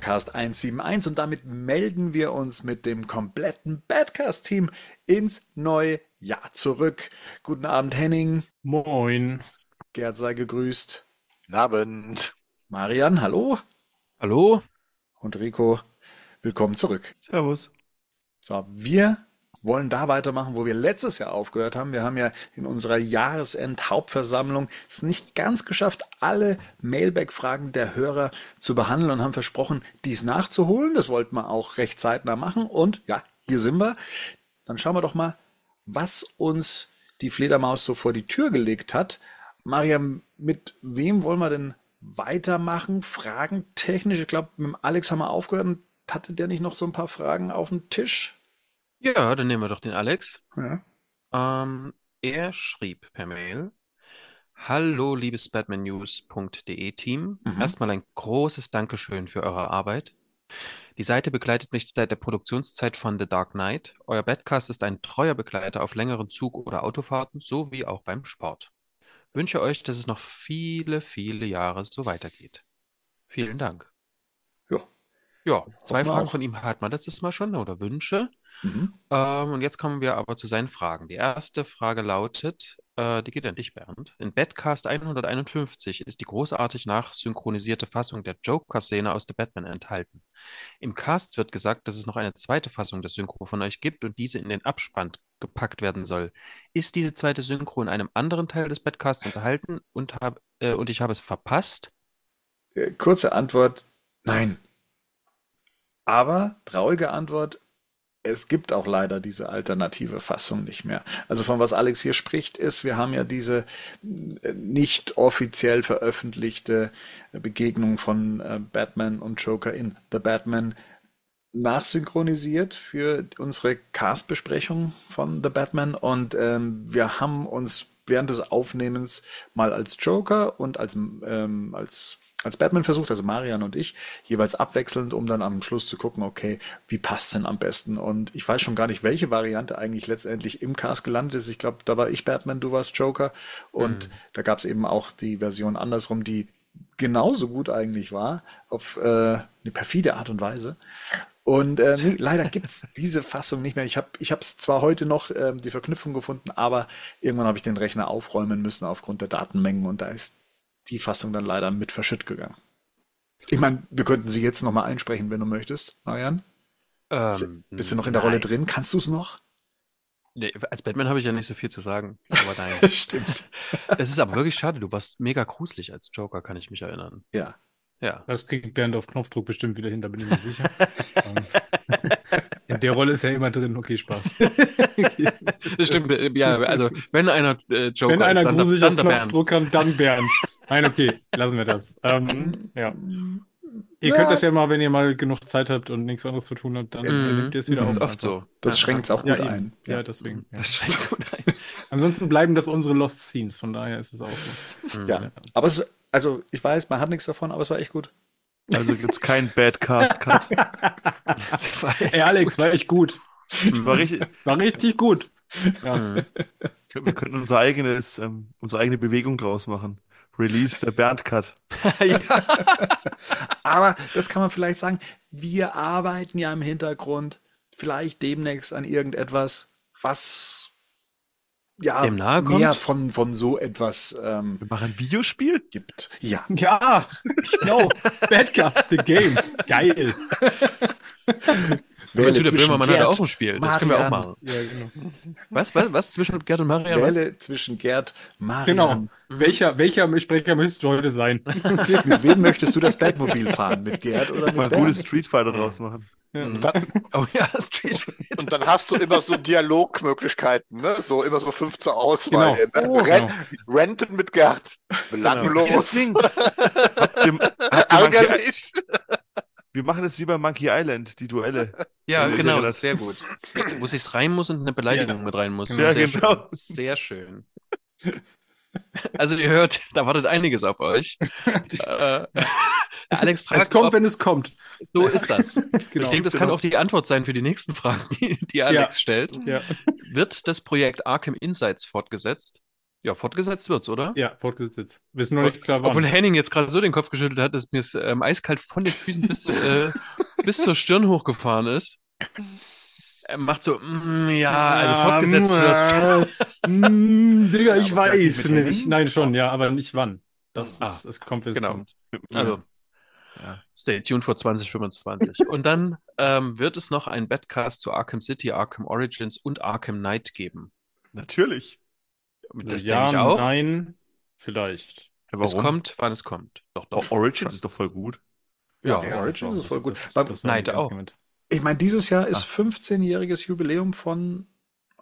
Badcast 171 und damit melden wir uns mit dem kompletten Badcast-Team ins neue Jahr zurück. Guten Abend, Henning. Moin. Gerd sei gegrüßt. Guten Abend. Marian, hallo. Hallo. Und Rico, willkommen zurück. Servus. So, wir wollen da weitermachen, wo wir letztes Jahr aufgehört haben. Wir haben ja in unserer Jahresend-Hauptversammlung es nicht ganz geschafft, alle Mailback-Fragen der Hörer zu behandeln und haben versprochen, dies nachzuholen. Das wollten wir auch recht zeitnah machen. Und ja, hier sind wir. Dann schauen wir doch mal, was uns die Fledermaus so vor die Tür gelegt hat. Mariam, mit wem wollen wir denn weitermachen? Fragen technisch. Ich glaube, mit dem Alex haben wir aufgehört und hatte der nicht noch so ein paar Fragen auf dem Tisch? Ja, dann nehmen wir doch den Alex. Ja. Ähm, er schrieb per Mail: Hallo, liebes Batmannews.de Team. Mhm. Erstmal ein großes Dankeschön für eure Arbeit. Die Seite begleitet mich seit der Produktionszeit von The Dark Knight. Euer Badcast ist ein treuer Begleiter auf längeren Zug- oder Autofahrten sowie auch beim Sport. Wünsche euch, dass es noch viele, viele Jahre so weitergeht. Vielen Dank. Ja. Ja, zwei Fragen auch. von ihm hat man letztes Mal schon oder Wünsche. Mhm. Ähm, und jetzt kommen wir aber zu seinen Fragen. Die erste Frage lautet, äh, die geht an dich, Bernd. In Badcast 151 ist die großartig nachsynchronisierte Fassung der Joker-Szene aus The Batman enthalten. Im Cast wird gesagt, dass es noch eine zweite Fassung der Synchro von euch gibt und diese in den Abspann gepackt werden soll. Ist diese zweite Synchro in einem anderen Teil des Badcasts enthalten und, hab, äh, und ich habe es verpasst? Äh, Kurze Antwort, nein. Aber traurige Antwort, es gibt auch leider diese alternative Fassung nicht mehr. Also von was Alex hier spricht, ist, wir haben ja diese äh, nicht offiziell veröffentlichte Begegnung von äh, Batman und Joker in The Batman nachsynchronisiert für unsere Cast-Besprechung von The Batman und ähm, wir haben uns während des Aufnehmens mal als Joker und als, ähm, als, als Batman versucht, also Marian und ich, jeweils abwechselnd, um dann am Schluss zu gucken, okay, wie passt denn am besten? Und ich weiß schon gar nicht, welche Variante eigentlich letztendlich im Cast gelandet ist. Ich glaube, da war ich Batman, du warst Joker und da gab es eben auch die Version andersrum, die genauso gut eigentlich war, auf äh, eine perfide Art und Weise. Und äh, nee, leider gibt's diese Fassung nicht mehr. Ich habe ich es zwar heute noch ähm, die Verknüpfung gefunden, aber irgendwann habe ich den Rechner aufräumen müssen aufgrund der Datenmengen und da ist die Fassung dann leider mit verschütt gegangen. Ich meine, wir könnten sie jetzt noch mal einsprechen, wenn du möchtest, Marian. Ähm, Bist du noch in der Rolle nein. drin? Kannst du es noch? Nee, als Batman habe ich ja nicht so viel zu sagen. Aber nein. Stimmt. Es ist aber wirklich schade, du warst mega gruselig als Joker, kann ich mich erinnern. Ja. Ja. Das kriegt Bernd auf Knopfdruck bestimmt wieder hin, da bin ich mir sicher. Ähm, In der Rolle ist er immer drin. Okay, Spaß. Das stimmt, ja, also wenn einer äh, Joker Wenn einer ist, dann, der- gruselig dann auf der Bernd. Knopfdruck kann, dann Bernd. Nein, okay, lassen wir das. Ähm, ja. Ihr Ja. könnt das ja mal, wenn ihr mal genug Zeit habt und nichts anderes zu tun habt, dann, Mhm. nehmt ihr es wieder Das auf. ist oft so. Das Ja, schränkt es auch Ja, gut eben. ein. Ja, deswegen. Ja. Das schränkt gut ein. Ansonsten bleiben das unsere Lost Scenes, von daher ist es auch so. Ja. Aber es, also ich weiß, man hat nichts davon, aber es war echt gut. Also gibt es keinen Badcast-Cut. Das war echt Ey, Alex, war echt gut. War richtig, War richtig gut. Ja. Mhm. wir könnten unser eigenes, ähm, unsere eigene Bewegung draus machen. Release der Bernd-Cut. ja. Aber das kann man vielleicht sagen, wir arbeiten ja im Hintergrund vielleicht demnächst an irgendetwas, was ja Dem nahe kommt? mehr von, von so etwas ähm, Wir machen ein Videospiel? gibt. Ja. Ja, genau. Badcast, the game. Geil. Wenn zu der zwischen Böhmermann hat Gerd, auch ein Spiel. Das können wir auch Marian. machen. Ja, genau. Was? Was? Was? Zwischen Gerd und Marian? Wähle zwischen Gerd, Marian. Genau. Welcher, welcher Sprecher möchtest du heute sein? Mit wem möchtest du das Batmobil fahren? Mit Gerd oder mit Mal ein gutes Street Fighter draus machen. Und dann, Oh ja, Street Fighter. und dann hast du immer so Dialogmöglichkeiten, ne? So immer so fünf zur Auswahl. Genau. Ne? Oh, Ren genau. Renten mit Gerd. Belanglos. Deswegen, habt ihr, habt ihr. Wir machen das wie bei Monkey Island, die Duelle. Ja, Also, genau, das- sehr gut. Wo sich's rein muss und eine Beleidigung Ja. mit rein muss. Ja, sehr genau. schön. Sehr schön. Also ihr hört, da wartet einiges auf euch. äh, Alex fragt, Es kommt, ob, wenn es kommt. so ist das. Genau. Ich denke, das kann auch die Antwort sein für die nächsten Fragen, die, die Alex stellt. Ja. Wird das Projekt Arkham Insights fortgesetzt? Ja, fortgesetzt wird's, oder? Ja, fortgesetzt jetzt. Wissen noch nicht klar, wann. Obwohl Henning jetzt gerade so den Kopf geschüttelt hat, dass mir es ähm, eiskalt von den Füßen bis, zu- äh, bis zur Stirn hochgefahren ist. Er macht so, mm, ja, also fortgesetzt wird's. Mm, Digga, ich Ja, weiß nicht? Nein, schon, ja, aber nicht wann. Das Ah, ist, es kommt, wie es genau. kommt. Also, Ja. stay tuned vor 2025. Und dann ähm, wird es noch einen Badcast zu Arkham City, Arkham Origins und Arkham Knight geben. Natürlich. Das ja, denke ich auch. nein, vielleicht. Ja, Es warum? kommt, wann es kommt. Doch, doch. Origins ist doch voll gut. Ja, Ja, Origins ist voll gut. Das, das nicht ernst auch. gemeint. Ich meine, dieses Jahr Ah. ist 15-jähriges Jubiläum von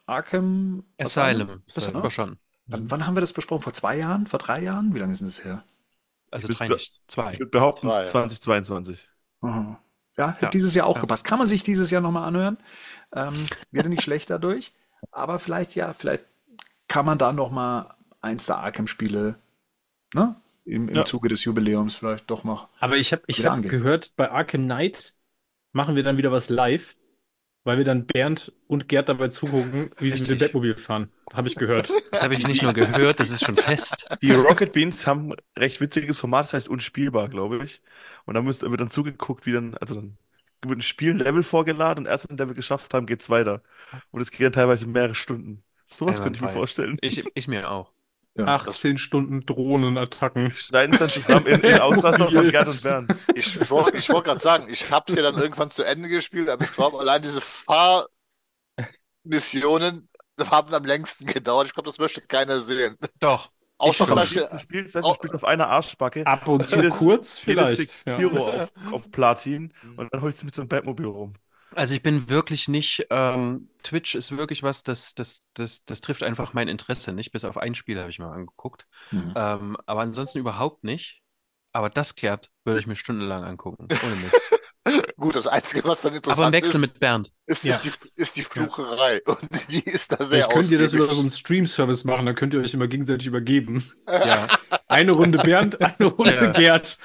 Arkham Asylum. Das hatten wir schon. Wann, wann haben wir das besprochen? Vor zwei Jahren? Vor drei Jahren? Wie lange ist denn das her? Also Ich drei nicht, zwei. Ich würde behaupten, Zwei, ja. 2022. Aha. Ja, hätte Ja. dieses Jahr auch Ja. gepasst. Kann man sich dieses Jahr nochmal anhören. Ähm, wäre nicht schlecht dadurch. Aber vielleicht, ja, vielleicht kann man da nochmal eins der Arkham-Spiele, ne? Im, im Ja. Zuge des Jubiläums vielleicht doch noch. Aber ich habe ich hab gehört, bei Arkham Knight machen wir dann wieder was live, weil wir dann Bernd und Gerd dabei zugucken, wie sie mit dem Richtig. Batmobil fahren. Habe ich gehört. Das habe ich nicht nur gehört, das ist schon fest. Die Rocket Beans haben ein recht witziges Format, das heißt unspielbar, glaube ich. Und da müsst, wird dann zugeguckt, wie dann, also dann wird ein Spiel, ein Level vorgeladen und erst wenn wir ein Level geschafft haben, geht's weiter. Und es geht dann teilweise mehrere Stunden. Sowas könnte ich mir vorstellen. Ich, ich mir auch. Ja. 18 Stunden Drohnenattacken. Schneiden es dann zusammen in, in Ausraster von Gerd und Bernd. Ich, ich wollte ich wollt gerade sagen, ich habe es ja dann irgendwann zu Ende gespielt, aber ich glaube, allein diese Fahrmissionen haben am längsten gedauert. Ich glaube, das möchte keiner sehen. Doch. Außer schon. vielleicht, Spielst du Spiel, das heißt, du spielst auf einer Arschbacke. Ab und zu Jedes- kurz Jedes vielleicht. Ja. Sekiro auf, auf Platin und dann holst du mit so einem Batmobil rum. Also ich bin wirklich nicht, ähm, Twitch ist wirklich was, das, das, das, das trifft einfach mein Interesse nicht. Bis auf ein Spiel habe ich mal angeguckt. Mhm. Ähm, aber ansonsten überhaupt nicht. Aber das kehrt würde ich mir stundenlang angucken. Ohne Mist. gut, das Einzige, was dann Aber interessant im Wechsel ist, mit Bernd. ist, Ja. ist, die, ist die Flucherei. Und die ist da sehr Vielleicht könnt ihr das über so einen Stream-Service machen, dann könnt ihr euch immer gegenseitig übergeben. Ja. Eine Runde Bernd, eine Runde Ja. Gerd,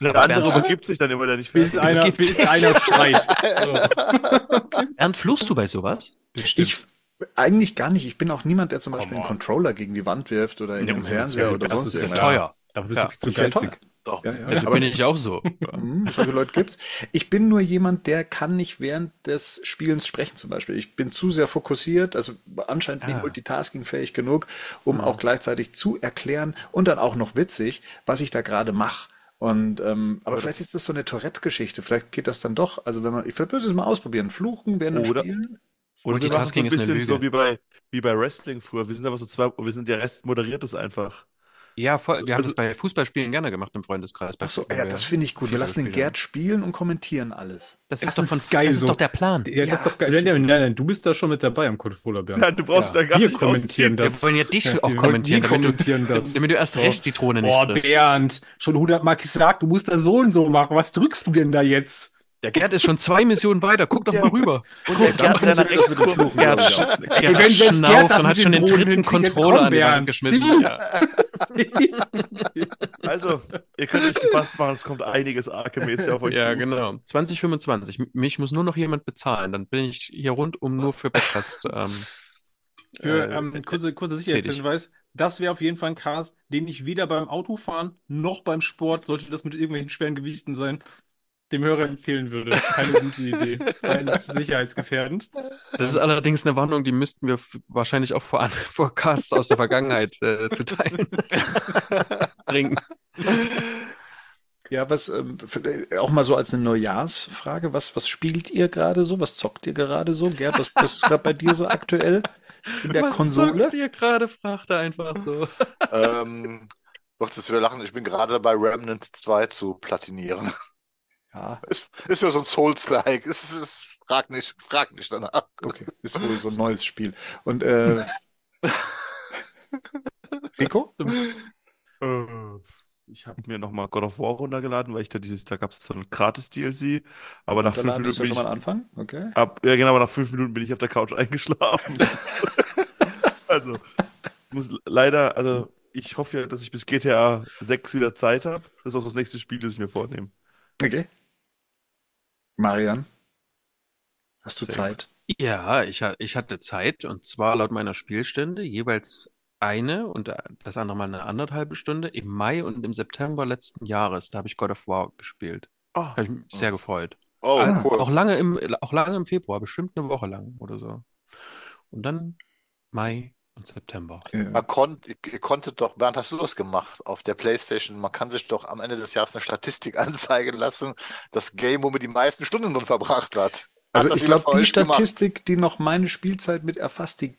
Der Aber andere übergibt sich dann immer, der nicht bis fertig einer, übergibt bis einer schreit. So. Bernd, fluchst du bei sowas? Ich eigentlich gar nicht. Ich bin auch niemand, der zum Beispiel einen on. Controller gegen die Wand wirft oder in Ja, den Fernseher oder das sonst ist ja irgendwas. Teuer. Dafür bist Ja, du viel zu geizig. Doch. Ja, ja. Ja, da Aber- bin ich auch so. Mhm, solche Leute gibt's. Ich bin nur jemand, der kann nicht während des Spielens sprechen zum Beispiel. Ich bin zu sehr fokussiert, also anscheinend nicht Ah. multitaskingfähig genug, um auch gleichzeitig zu erklären und dann auch noch witzig, was ich da gerade mache. Und ähm, aber vielleicht ist das so eine Tourette-Geschichte. Vielleicht geht das dann doch. Also wenn man, ich würde es mal ausprobieren. Fluchen während dem Oder- Spielen. Oder wir machen so Multitasking ein ist eine bisschen so Lüge. wie bei, wie bei Wrestling früher. Wir sind aber so zwei, wir sind der Rest moderiert es einfach. Ja, voll. Wir haben Also- das bei Fußballspielen gerne gemacht im Freundeskreis. Bei Ach so, ja, das finde ich gut. Wir lassen den. Gerd spielen und kommentieren alles. Das Das ist doch ist von, geil das ist so. doch der Plan. Ja, das ist doch geil. Nein, nein, nein, du bist da schon mit dabei am Controller, Bernd. Nein, du brauchst Ja. da gar Wir nicht kommentieren das. Wir wollen ja dich Ja, auch wir- kommentieren, wir damit du, kommentieren das. damit du erst So. recht die Drohne nicht Boah, triffst. Bernd, schon hundertmal gesagt, du musst das so und so machen. Was drückst du denn da jetzt? Der Gerd ist schon zwei Missionen weiter. Guck doch mal rüber. Und der Gerd, der nach rechts guckt. Fluchen, Gerd. Gerd schnauft Gerd das und hat schon den den dritten Controller an die Wand Bernd, geschmissen. Ja. Also, ihr könnt euch gefasst machen, es kommt einiges Arkham-mäßig auf euch Ja, zu. genau. 2025. M- Mich muss nur noch jemand bezahlen. Dann bin ich hier rundum nur für Podcast. Ähm, Für äh, ähm, kurze, kurze tätig. Sicherheitshinweis, das wäre auf jeden Fall ein Cast, den ich weder beim Autofahren noch beim Sport, sollte das mit irgendwelchen schweren Gewichten sein, dem Hörer empfehlen würde. Keine gute Idee. Es ist sicherheitsgefährdend. Das ist allerdings eine Warnung, die müssten wir wahrscheinlich auch vor, vor Casts aus der Vergangenheit äh, zu teilen. Bringen. Ja, was ähm, für- auch mal so als eine Neujahrsfrage, was, was spielt ihr gerade so? Was zockt ihr gerade so? Gerd, was, was ist gerade bei dir so aktuell in der Was Konsole? zockt ihr gerade? Fragt er einfach so. ähm, doch, das wir lachen. Ich bin gerade dabei, Remnant 2 zu platinieren. Ja, Ist, ist ja so ein Souls-like. Es ist, ist, frag nicht, frag nicht danach. okay, ist wohl so ein neues Spiel. Und äh, Rico? Äh, Ich habe mir nochmal God of War runtergeladen, weil ich da dieses, da gab es so ein Gratis-DLC, aber nach fünf Minuten ja schon bin mal ich, ein Anfang. Okay. ab, ja genau, aber nach fünf Minuten bin ich auf der Couch eingeschlafen. Also, ich muss leider, also ich hoffe ja, dass ich bis GTA 6 wieder Zeit habe. Das ist auch das nächste Spiel, das ich mir vornehme. Okay. Marian, hast du Sehr Zeit? Ja, ich, ich hatte Zeit und zwar laut meiner Spielstände jeweils eine und das andere mal eine anderthalbe Stunde im Mai und im September letzten Jahres. Da habe ich God of War gespielt. Ah, Habe ich mich sehr gefreut. Oh, All- cool. Auch lange im, auch lange im Februar, bestimmt eine Woche lang oder so. Und dann Mai und September. Ja. Man konnt, ihr konntet doch, Bernd, hast du das gemacht auf der PlayStation? Man kann sich doch am Ende des Jahres eine Statistik anzeigen lassen, das Game, wo man die meisten Stunden drin verbracht hat. Also ich glaube, die euch gemacht? Statistik, die noch meine Spielzeit mit erfasst, die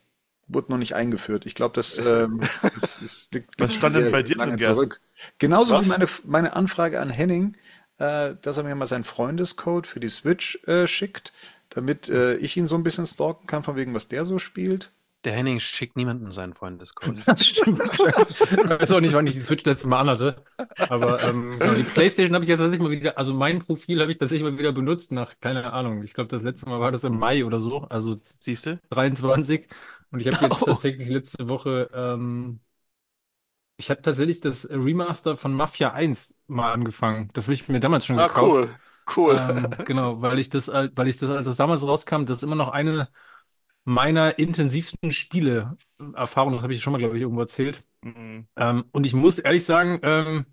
wurde noch nicht eingeführt. Ich glaube, das, ähm, das, das liegt Was stand denn bei dir lange drin, Gerd? zurück. Genauso Was? wie meine, meine Anfrage an Henning, äh, dass er mir mal seinen Freundescode für die Switch äh, schickt, damit äh, ich ihn so ein bisschen stalken kann, von wegen, was der so spielt. Der Henning schickt niemanden seinen Freundescode. Das stimmt. Ich weiß auch nicht, wann ich die Switch letztes Mal anhatte. Aber ähm, genau, die PlayStation habe ich jetzt tatsächlich mal wieder, also mein Profil habe ich tatsächlich mal wieder benutzt nach, keine Ahnung, ich glaube, das letzte Mal war das im Mai oder so, also Siehst du? 23. Und ich habe jetzt Oh. tatsächlich letzte Woche, ähm, ich habe tatsächlich das Remaster von Mafia 1 mal angefangen. Das habe ich mir damals schon Ah, gekauft. cool. Cool. Ähm, genau, weil ich das, weil ich das, als das damals rauskam, das ist immer noch eine meiner intensivsten Spiele-Erfahrungen, das habe ich schon mal, glaube ich, irgendwo erzählt. mhm. Ähm, und ich muss ehrlich sagen, ähm,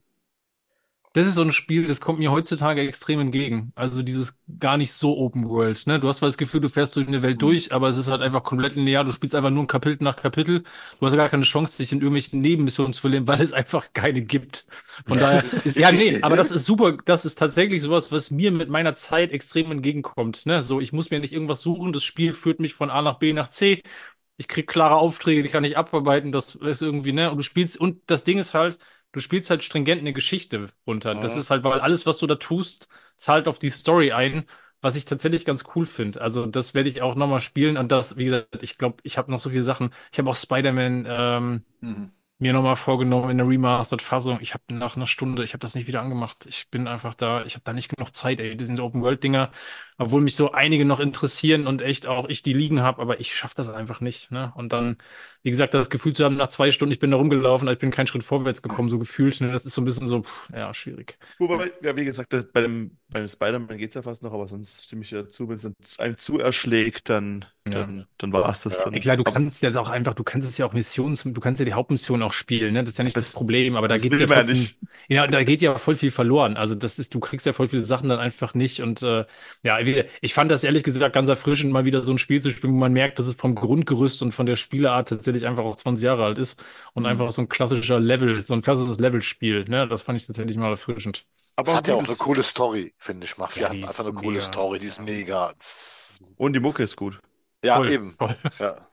das ist so ein Spiel, das kommt mir heutzutage extrem entgegen. Also dieses gar nicht so Open World, ne? Du hast zwar das Gefühl, du fährst durch eine Welt durch, aber es ist halt einfach komplett linear. Du spielst einfach nur ein Kapitel nach Kapitel. Du hast gar keine Chance, dich in irgendwelchen Nebenmissionen zu verlieren, weil es einfach keine gibt. Von daher ist, ja, nee, aber das ist super. Das ist tatsächlich sowas, was mir mit meiner Zeit extrem entgegenkommt, ne? So, ich muss mir nicht irgendwas suchen. Das Spiel führt mich von A nach B nach C. Ich krieg klare Aufträge, die kann ich abarbeiten. Das ist irgendwie, ne? Und du spielst, und das Ding ist halt, du spielst halt stringent eine Geschichte runter. Das Mhm. ist halt, weil alles, was du da tust, zahlt auf die Story ein, was ich tatsächlich ganz cool finde. Also das werde ich auch nochmal spielen. Und das, wie gesagt, ich glaube, ich habe noch so viele Sachen. Ich habe auch Spider-Man ähm, Mhm. mir nochmal vorgenommen in der Remastered-Fassung. Ich habe nach einer Stunde, ich habe das nicht wieder angemacht. Ich bin einfach da, ich habe da nicht genug Zeit, ey. Die sind Open-World-Dinger, obwohl mich so einige noch interessieren und echt auch ich die liegen habe, aber ich schaffe das einfach nicht. Ne? Und dann, wie gesagt, das Gefühl zu haben, nach zwei Stunden, ich bin da rumgelaufen, ich bin keinen Schritt vorwärts gekommen, so gefühlt. Ne? Das ist so ein bisschen so, pff, ja, schwierig. Wobei, ja, wie gesagt, das, bei dem, bei dem Spider-Man geht es ja fast noch, aber sonst stimme ich ja zu, wenn es dann einem zu erschlägt, dann, Ja. dann, dann war es das Ja. dann. Ey, klar, du kannst ja auch einfach, du kannst es ja auch Missions, du kannst ja die Hauptmission auch spielen, ne? Das ist ja nicht das, Das- Problem, aber da das geht ja ja trotzdem, nicht. ja, da geht ja voll viel verloren. Also das ist, du kriegst ja voll viele Sachen dann einfach nicht und äh, ja, ich fand das ehrlich gesagt ganz erfrischend, mal wieder so ein Spiel zu spielen, wo man merkt, dass es vom Grundgerüst und von der Spieleart tatsächlich einfach auch 20 Jahre alt ist und Mhm. einfach so ein klassischer Level, so ein klassisches Levelspiel, ne? Das fand ich tatsächlich mal erfrischend. Aber Es hat ja auch eine coole Story, finde ich. Mafia Ja, hat einfach eine coole mega. Story, die ist mega. Und die Mucke ist gut. Ja, Voll, eben. voll. Ja.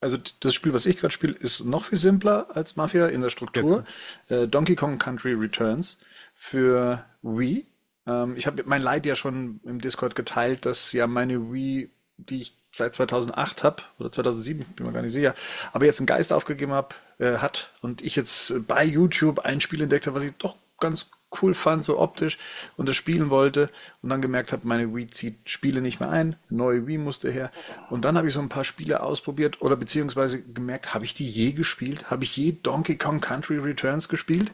Also das Spiel, was ich gerade spiele, ist noch viel simpler als Mafia in der Struktur. Äh, Donkey Kong Country Returns für Wii. Ähm, ich habe mein Leid ja schon im Discord geteilt, dass ja meine Wii, die ich seit 2008 habe oder 2007, bin mir gar nicht sicher, aber jetzt einen Geist aufgegeben hab, äh, hat und ich jetzt bei YouTube ein Spiel entdeckt habe, was ich doch ganz cool fand, so optisch und das spielen wollte und dann gemerkt habe, meine Wii zieht Spiele nicht mehr ein, neue Wii musste her und dann habe ich so ein paar Spiele ausprobiert oder beziehungsweise gemerkt, habe ich die je gespielt? Habe ich je Donkey Kong Country Returns gespielt?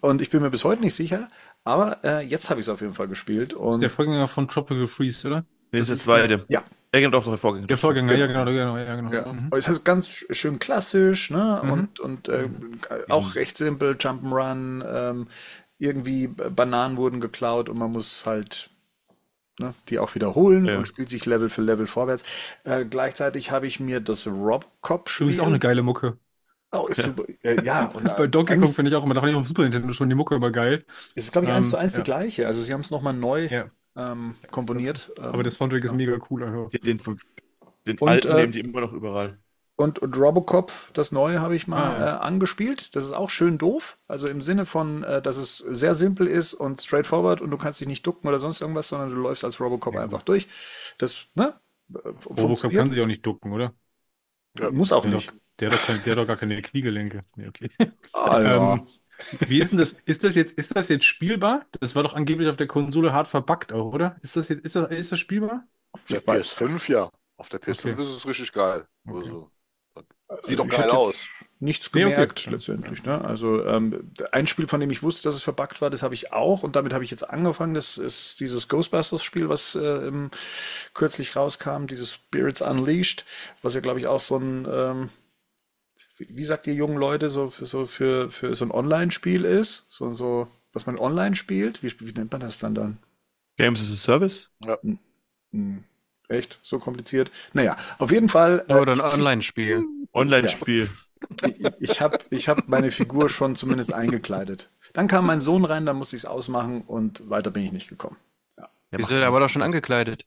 Und ich bin mir bis heute nicht sicher, aber äh, jetzt habe ich es auf jeden Fall gespielt Das und ist der Vorgänger von Tropical Freeze, oder? Nee, das ist der zweite. ja, Er kennt auch noch der Vorgänger. Der Vorgänger, ja, genau, genau, ja, genau. Ja. Mhm. Ist ganz sch- schön klassisch, ne? Mhm. Und, und äh, auch recht simpel, Jump'n'Run, ähm, irgendwie Bananen wurden geklaut und man muss halt ne, die auch wiederholen Ja. und spielt sich Level für Level vorwärts. Äh, gleichzeitig habe ich mir das Robocop-Spiel. Übrigens auch eine geile Mucke. Oh, ist super. Äh, ja, und Bei Donkey Kong finde ich auch immer, da fand ich auf dem Super Nintendo schon die Mucke immer geil. ist es, glaube ich, eins Ähm, zu eins ja. die gleiche. Also sie haben es nochmal neu Ja. ähm, komponiert. Aber Ähm, der Soundtrack ist mega cool. Also. Den, den Und, alten äh, nehmen die immer noch überall. Und, und Robocop, das neue, habe ich mal Ah, ja. äh, angespielt. Das ist auch schön doof. Also im Sinne von, äh, dass es sehr simpel ist und straightforward und du kannst dich nicht ducken oder sonst irgendwas, sondern du läufst als Robocop einfach durch. Das, ne? äh, Robocop kann sich auch nicht ducken, oder? Muss auch nicht. Der, hat doch kein, der hat doch gar keine Kniegelenke. Nee, okay. Ah, ja. Ähm, wie ist denn das? Ist das jetzt, ist das jetzt spielbar? Das war doch angeblich auf der Konsole hart verbuggt auch, oder? Ist das jetzt, ist das, ist das spielbar? Auf der Ich weiß. PS5, ja. Auf der PS5 Okay. ist es richtig geil. Okay. Also, sieht doch geil aus. Nichts Nee, okay. gemerkt letztendlich. Ne? Also ähm, ein Spiel, von dem ich wusste, dass es verbuggt war, das habe ich auch und damit habe ich jetzt angefangen. Das ist dieses Ghostbusters-Spiel, was äh, im, kürzlich rauskam, dieses Spirits Unleashed, was ja glaube ich auch so ein ähm, wie, sagt ihr jungen Leute, so für so, für, für so ein Online-Spiel ist? So, so, was man online spielt? Wie, wie nennt man das dann dann? Games as a Service? Hm, echt? So kompliziert? Naja, auf jeden Fall. äh, Oder ein Online-Spiel. Online-Spiel. ich ich habe ich hab meine Figur schon zumindest eingekleidet. Dann kam mein Sohn rein, dann musste ich es ausmachen und weiter bin ich nicht gekommen. Wieso, der war doch schon angekleidet.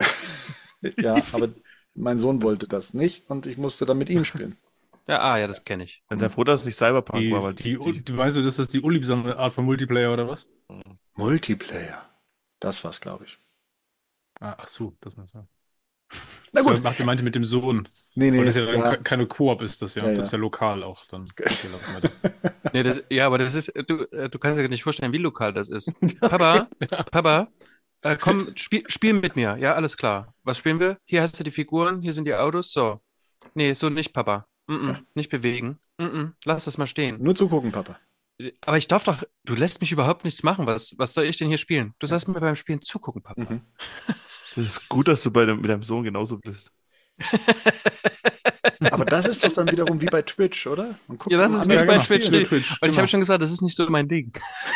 Ja, aber mein Sohn wollte das nicht und ich musste dann mit ihm spielen. Ja, ah, ja, das kenne ich. Bin der froh, dass es nicht Cyberpunk Die, war, weil die, die, die, du meinst du, das ist die unliebsame Art von Multiplayer oder was? Multiplayer. Das war's, glaube ich. Ah, ach so, das meinst du. Na gut. So, Macht ihr meinte mit dem Sohn. Nee, nee. Weil das ja ja. ke- keine Koop ist, das ja. Ja, Das ist ja. ja lokal auch dann. Okay, lassen wir das. Nee, das, ja, aber das ist, du, äh, du kannst dir nicht vorstellen, wie lokal das ist. Papa, Papa, äh, komm, spiel, spiel mit mir. Ja, alles klar. Was spielen wir? Hier hast du die Figuren, hier sind die Autos. So. Nee, so nicht, Papa. Mm -mm, nicht bewegen. Mm -mm, lass das mal stehen. Nur zugucken, Papa. Aber ich darf doch, du lässt mich überhaupt nichts machen. Was, was soll ich denn hier spielen? Du sollst mir beim Spielen zugucken, Papa. Mhm. das ist gut, dass du bei dem, mit deinem Sohn genauso bist. Aber das ist doch dann wiederum wie bei Twitch, oder? Man guckt Ja, das ist wie bei beim Twitch. Nee. Twitch, Und ich genau. habe schon gesagt, das ist nicht so mein Ding.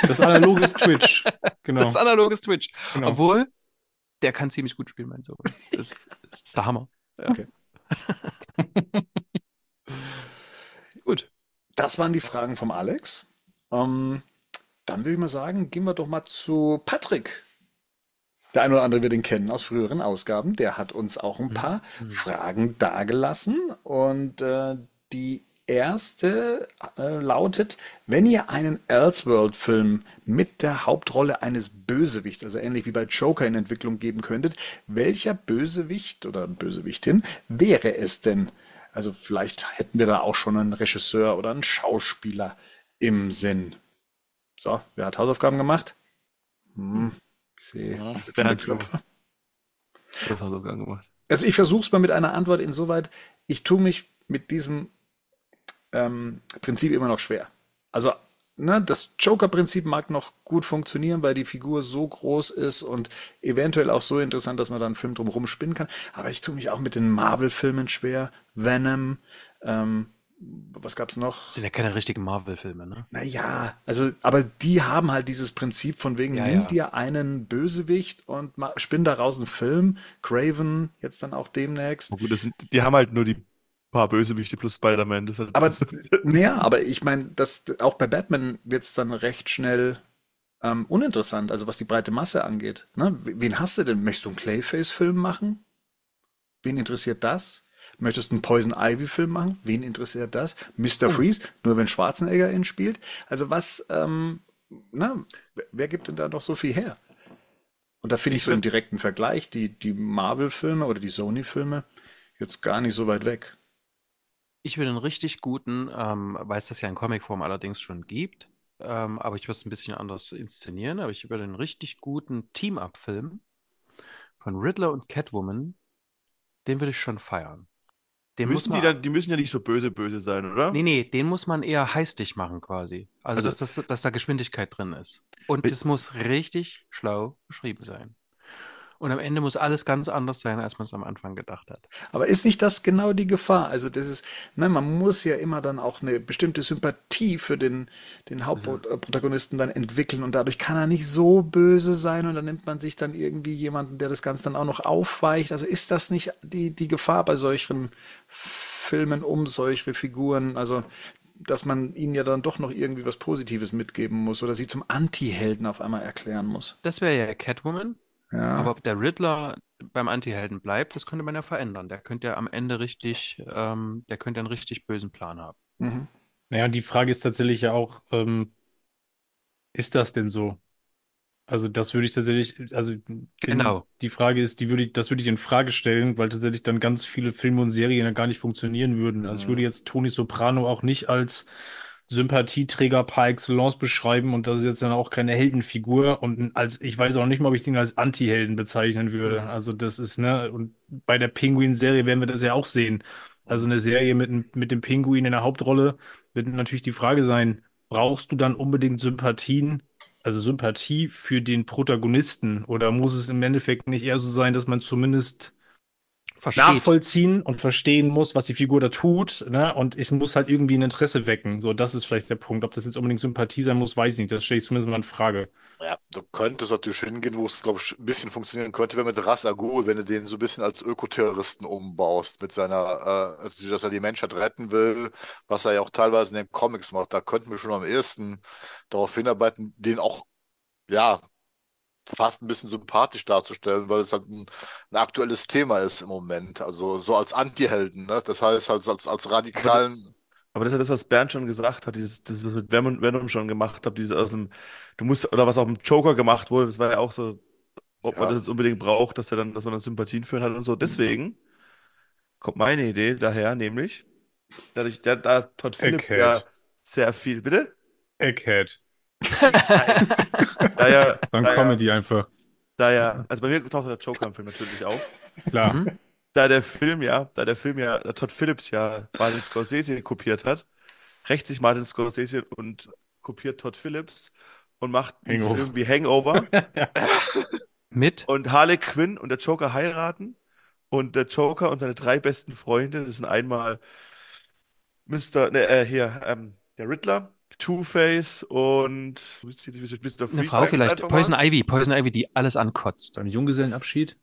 Das analoge ist Twitch. Genau. Das ist analoges Twitch. genau. Obwohl, der kann ziemlich gut spielen, mein Sohn. Das, das ist der Hammer. Ja. Okay. Gut. Das waren die Fragen vom Alex. Ähm, dann würde ich mal sagen, gehen wir doch mal zu Patrick. Der eine oder andere wird ihn kennen aus früheren Ausgaben. Der hat uns auch ein paar Fragen dargelassen. Und äh, die erste äh, lautet, wenn ihr einen Elseworld-Film mit der Hauptrolle eines Bösewichts, also ähnlich wie bei Joker in Entwicklung geben könntet, welcher Bösewicht oder Bösewichtin wäre es denn? Also vielleicht hätten wir da auch schon einen Regisseur oder einen Schauspieler im Sinn. So, wer hat Hausaufgaben gemacht? Hm, ich sehe. Bernd, Klopfer. Das sogar gemacht. Also ich versuche es mal mit einer Antwort insoweit, ich tue mich mit diesem ähm, Prinzip immer noch schwer. Also ne, das Joker-Prinzip mag noch gut funktionieren, weil die Figur so groß ist und eventuell auch so interessant, dass man da einen Film drum spinnen kann. Aber ich tue mich auch mit den Marvel-Filmen schwer. Venom, ähm, was gab's noch? Das sind ja keine richtigen Marvel-Filme, ne? Naja, also, aber die haben halt dieses Prinzip von wegen, Ja, nimm ja. dir einen Bösewicht und spinn daraus einen Film. Craven, jetzt dann auch demnächst. Oh, gut, das sind, die haben halt nur die paar Bösewichte plus Spider-Man. Das ist halt, Aber, naja, aber ich meine, das, auch bei Batman wird's dann recht schnell ähm, uninteressant, also was die breite Masse angeht. Ne? Wen hast du denn? Möchtest du einen Clayface-Film machen? Wen interessiert das? Möchtest du einen Poison Ivy-Film machen? Wen interessiert das? Mr. Freeze, nur wenn Schwarzenegger ihn spielt? Also was, ähm, na, wer, wer gibt denn da noch so viel her? Und da finde ich so im direkten Vergleich die, die Marvel-Filme oder die Sony-Filme jetzt gar nicht so weit weg. Ich würde einen richtig guten, ähm, weil es das ja in Comicform allerdings schon gibt, ähm, aber ich würde es ein bisschen anders inszenieren, aber ich würde einen richtig guten Team-Up-Film von Riddler und Catwoman, den würde ich schon feiern. Den müssen die, man, dann, die müssen ja nicht so böse, böse sein, oder? nee, nee, den muss man eher heistig machen quasi. Also, Also- dass, das, dass da Geschwindigkeit drin ist. Und es muss richtig schlau beschrieben sein. Und am Ende muss alles ganz anders sein, als man es am Anfang gedacht hat. Aber ist nicht das genau die Gefahr? Also das ist, ne, man muss ja immer dann auch eine bestimmte Sympathie für den, den Hauptprotagonisten dann entwickeln und dadurch kann er nicht so böse sein und dann nimmt man sich dann irgendwie jemanden, der das Ganze dann auch noch aufweicht. Also ist das nicht die, die Gefahr bei solchen Filmen um solche Figuren? Also dass man ihnen ja dann doch noch irgendwie was Positives mitgeben muss oder sie zum Anti-Helden auf einmal erklären muss. Das wäre ja Catwoman. Ja. Aber ob der Riddler beim Antihelden bleibt, das könnte man ja verändern. Der könnte ja am Ende richtig, ähm, der könnte einen richtig bösen Plan haben. Mhm. Naja, die Frage ist tatsächlich ja auch, ähm, ist das denn so? Also das würde ich tatsächlich, also Genau. die Frage ist, die würde ich, das würde ich in Frage stellen, weil tatsächlich dann ganz viele Filme und Serien ja gar nicht funktionieren würden. Also ich würde jetzt Tony Soprano auch nicht als Sympathieträger par excellence beschreiben und das ist jetzt dann auch keine Heldenfigur und als, ich weiß auch nicht mal, ob ich den als Anti-Helden bezeichnen würde. Also das ist, ne, und bei der Pinguin-Serie werden wir das ja auch sehen. Also eine Serie mit, dem- mit dem Pinguin in der Hauptrolle wird natürlich die Frage sein, brauchst du dann unbedingt Sympathien, also Sympathie für den Protagonisten oder muss es im Endeffekt nicht eher so sein, dass man zumindest Versteht. nachvollziehen und verstehen muss, was die Figur da tut, ne? Und es muss halt irgendwie ein Interesse wecken. So, das ist vielleicht der Punkt. Ob das jetzt unbedingt Sympathie sein muss, weiß ich nicht. Das stelle ich zumindest mal in Frage. Ja, du könntest natürlich hingehen, wo es, glaube ich, ein bisschen funktionieren könnte, wenn mit Ras Al Ghul, wenn du den so ein bisschen als Ökoterroristen umbaust, mit seiner, äh, also, dass er die Menschheit retten will, was er ja auch teilweise in den Comics macht. Da könnten wir schon am ehesten darauf hinarbeiten, den auch, ja, fast ein bisschen sympathisch darzustellen, weil es halt ein, ein aktuelles Thema ist im Moment. Also so als Anti-Helden, ne? Das heißt halt als, als radikalen. Aber das ist ja das, was Bernd schon gesagt hat, dieses, das, was mit Venom, Venom schon gemacht hat, dieses aus dem, du musst, oder was auch mit Joker gemacht wurde, das war ja auch so, ob man Ja. das jetzt unbedingt braucht, dass er dann, dass man dann Sympathien für ihn hat und so. Deswegen kommt meine Idee daher, nämlich, dadurch, da, da Todd Phillips ja sehr viel, bitte? Egghead. Da ja, Dann da ja, Comedy einfach. da ja, also bei mir taucht der Joker im Film natürlich auf. Klar. Mhm. da der Film ja, da der Film ja da Todd Phillips ja Martin Scorsese kopiert hat, rächt sich Martin Scorsese und kopiert Todd Phillips und macht einen Hangover. Film wie Hangover Mit? und Harley Quinn und der Joker heiraten und der Joker und seine drei besten Freunde, das sind einmal Mr. Ne, äh, hier, ähm, der Riddler, Two-Face und. Eine Frau vielleicht. mal. Poison Ivy. Poison Ivy, die alles ankotzt. Dann Junggesellenabschied.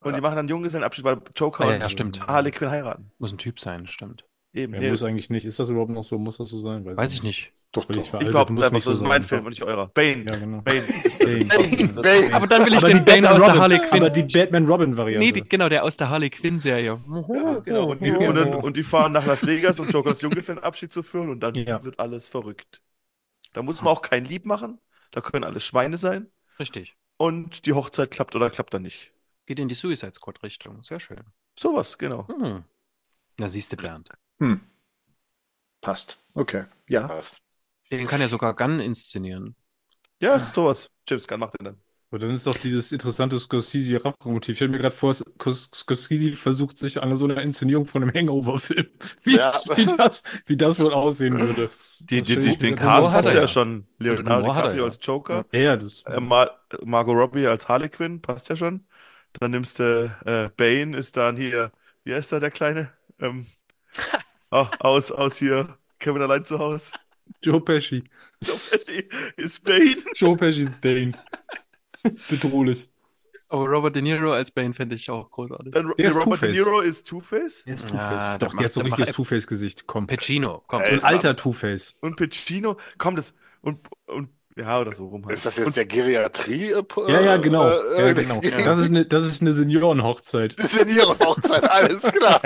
Und die machen dann Junggesellenabschied, weil Joker Ah, ja, und ja, stimmt. Harley Quinn heiraten. Muss ein Typ sein, stimmt. Eben, Ja, nee, muss eigentlich nicht. Ist das überhaupt noch so? Muss das so sein? Weiß ich nicht. Doch, doch. Ich es einfach nicht so, das ist mein. Film und nicht eurer. Bane. Ja, genau. Bane. Bane. Bane. Aber dann will ich Aber den Bane aus der Harley Quinn. aber die Batman-Robin-Variante. Nee, die, genau, der aus der Harley Quinn-Serie. Ja, genau. Und die, und, dann, und die fahren nach Las Vegas, um Jokers Junggesellenabschied zu führen und dann Ja. wird alles verrückt. Da muss man auch kein Lieb machen. Da können alles Schweine sein. Richtig. Und die Hochzeit klappt oder klappt dann nicht. Geht in die Suicide Squad-Richtung. Sehr schön. Sowas, genau. Hm. Na, siehst du, Bernd. Hm. Passt. Okay. Ja. Passt. Den kann ja sogar Gunn inszenieren. Ja, sowas. James Gunn macht den dann. Aber dann ist doch dieses interessante Scorsese-Rache-Motiv. Ich stelle mir gerade vor, Scors- Scorsese versucht sich an so einer Inszenierung von einem Hangover-Film. Wie, Ja. wie, das, wie das wohl aussehen würde. Die, die, die, den Cast hat hast er du ja ja. schon. Leonardo DiCaprio als Joker. Ja, ja, das. Äh, Mar Margot Robbie als Harley Quinn, passt ja schon. Dann nimmst du äh, Bane, ist dann hier, wie heißt da der Kleine? Ähm, oh, aus, aus hier, Kevin allein zu Hause. Joe Pesci. Joe Pesci ist Bane. Joe Pesci, Bane. Bedrohlich. Aber Robert De Niro als Bane fände ich auch großartig. Dann Der ist Robert De. Niro ist Two-Face. Er ist Ja, Two-Face. der Doch, der hat so richtiges Two-Face-Gesicht. Komm. Pacino, komm. Ein alter Two-Face. Und Pacino, komm, das, und, und, ja, oder so rum halt. Ist das jetzt und, der Geriatrie? Äh, Ja, ja, genau. Äh, Ja, genau. Das ist eine, das ist eine Seniorenhochzeit. Das ist ja ihre Hochzeit, alles klar.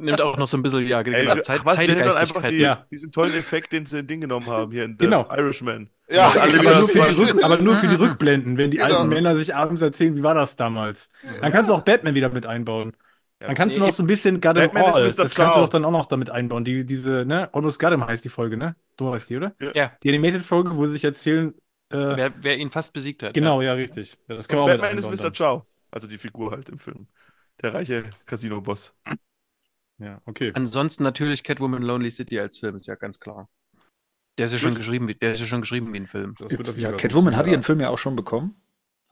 Nimmt auch noch so ein bisschen, ja, Ey, genau, Zeit, was, wir einfach Zeitgeistigkeit. die, Ja. diesen tollen Effekt, den sie in Ding genommen haben, hier in Genau. Irishman. Ja, Alle genau. wieder Aber nur, für die Rück, aber nur für die Rückblenden, wenn die Genau. alten Männer sich abends erzählen, wie war das damals. Dann kannst du auch Batman wieder mit einbauen. Dann kannst du Nee, noch so ein bisschen Gotham Batman Mr. das kannst du doch dann auch noch damit einbauen. Die, diese, ne, Almost Gotham heißt die Folge, ne? Du weißt die, oder? Ja, Die Animated-Folge, wo sie sich erzählen, äh, wer, wer ihn fast besiegt hat. genau, ja, richtig. Ja, das kann man Und auch mit Batman ist Mr. Chow. Also die Figur halt im Film. Der reiche Casino-Boss. Ja, okay. Ansonsten natürlich Catwoman Lonely City als Film, ist ja ganz klar. Der ist ja schon geschrieben, wie- der ist ja schon geschrieben wie ein Film. Das wird auf jeden Ja, Catwoman hat ihren Film ja auch schon bekommen.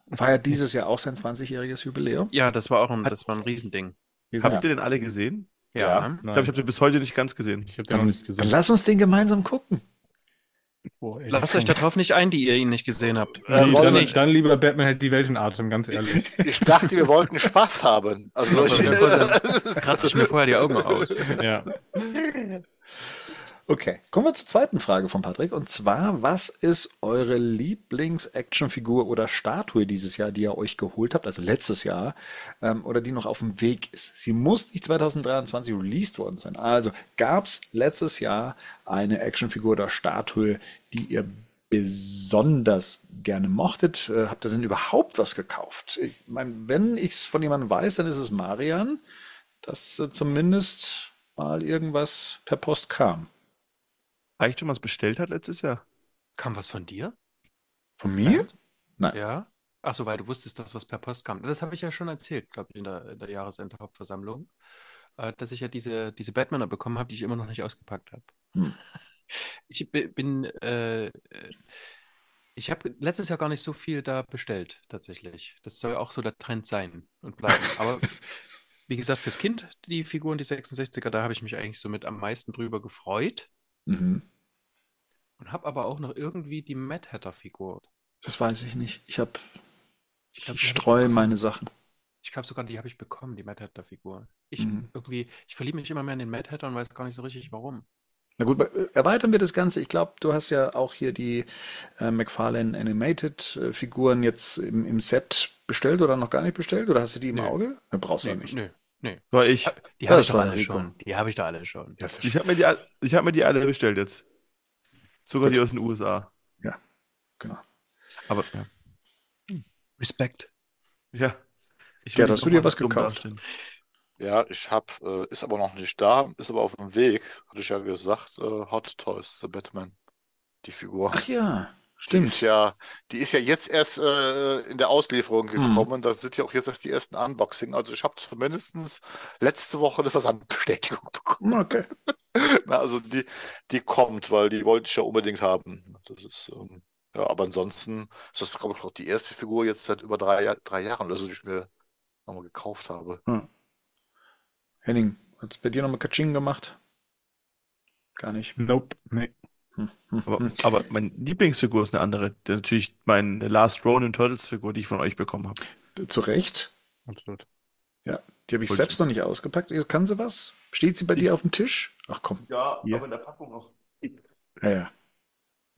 War ja dieses Jahr auch sein 20-jähriges Jubiläum. Ja, das war auch ein, das war ein Riesending. Habt ihr den alle gesehen? Ja. Ja. Ich glaube, ich habe den bis heute nicht ganz gesehen. ich habe den noch nicht Dann gesehen. lass uns den gemeinsam gucken. Boah, ey, Lasst euch darauf nicht ein, die ihr ihn nicht gesehen habt. Äh, Nee, dann, dann lieber Batman hält die Welt in Atem, ganz ehrlich. Ich dachte, wir wollten Spaß haben. Also ich, Kratze ich mir vorher die Augen aus. ja. Okay, kommen wir zur zweiten Frage von Patrick. Und zwar, was ist eure Lieblings-Actionfigur oder Statue dieses Jahr, die ihr euch geholt habt, also letztes Jahr, ähm, oder die noch auf dem Weg ist? Sie muss nicht 2023 released worden sein. Also gab es letztes Jahr eine Actionfigur oder Statue, die ihr besonders gerne mochtet? Äh, habt ihr denn überhaupt was gekauft? Ich meine, wenn ich es von jemandem weiß, dann ist es Marian, dass äh, zumindest mal irgendwas per Post kam. Eigentlich schon was bestellt hat letztes Jahr? Kam was von dir? Von mir? Nein. Ja. Ach so, weil du wusstest, dass was per Post kam. Das habe ich ja schon erzählt, glaube ich, in der, in der Jahresendhauptversammlung, äh, dass ich ja diese, diese Batmaner bekommen habe, die ich immer noch nicht ausgepackt habe. Hm. Ich bi- bin, äh, äh, ich habe letztes Jahr gar nicht so viel da bestellt, tatsächlich. Das soll auch so der Trend sein und bleiben. Aber wie gesagt, fürs Kind, die Figuren, die 66er, da habe ich mich eigentlich so mit am meisten drüber gefreut. Mhm. Und habe aber auch noch irgendwie die Mad Hatter-Figur. Das weiß ich nicht. Ich habe, Ich glaub, ich die hab ich streue meine Sachen. Ich glaube sogar, die habe ich bekommen, die Mad Hatter-Figur. Ich Mhm. irgendwie, ich verliebe mich immer mehr in den Mad Hatter und weiß gar nicht so richtig warum. Na gut, erweitern wir das Ganze. Ich glaube, du hast ja auch hier die äh, McFarlane Animated äh, Figuren jetzt im, im Set bestellt oder noch gar nicht bestellt? Oder hast du die im Nö. Auge? Ne, brauchst du Nee, ja nicht. nö, nee. War ich. Die Ja, habe ich doch alle schon. Die habe ich doch alle schon. Ja, Ich habe mir die, ich hab mir die alle bestellt jetzt. Sogar Gut. die aus den USA. genau. Aber ja. Respekt. Ja. Ich Ja, hast du dir was gekauft? dastehen. Ja, ich hab, äh, ist aber noch nicht da, ist aber auf dem Weg, hatte ich ja gesagt, äh, Hot Toys, The Batman, die Figur. Ach ja, Die ist stimmt. ja, die ist ja jetzt erst äh, in der Auslieferung Hm. gekommen. Da sind ja auch jetzt erst die ersten Unboxing. Also ich habe zumindest letzte Woche eine Versandbestätigung bekommen. Okay. Na, also die, die kommt, weil die wollte ich ja unbedingt haben. Das ist, ähm, ja, aber ansonsten ist das, glaube ich, auch die erste Figur jetzt seit über drei, drei Jahren oder so, die ich mir nochmal gekauft habe. Henning, hat es bei dir nochmal Katsching gemacht? Gar nicht. Nope. Nee. Aber, aber meine Lieblingsfigur ist eine andere. Der- Natürlich meine Last Ronin Turtles Figur, die ich von euch bekommen habe. Zu Recht. Absolut. Ja, die habe ich Wollte selbst noch nicht ausgepackt. Kann sie was? Steht sie bei dir auf dem Tisch? Ach komm. Ja, Hier. aber in der Packung auch. Ja, ja.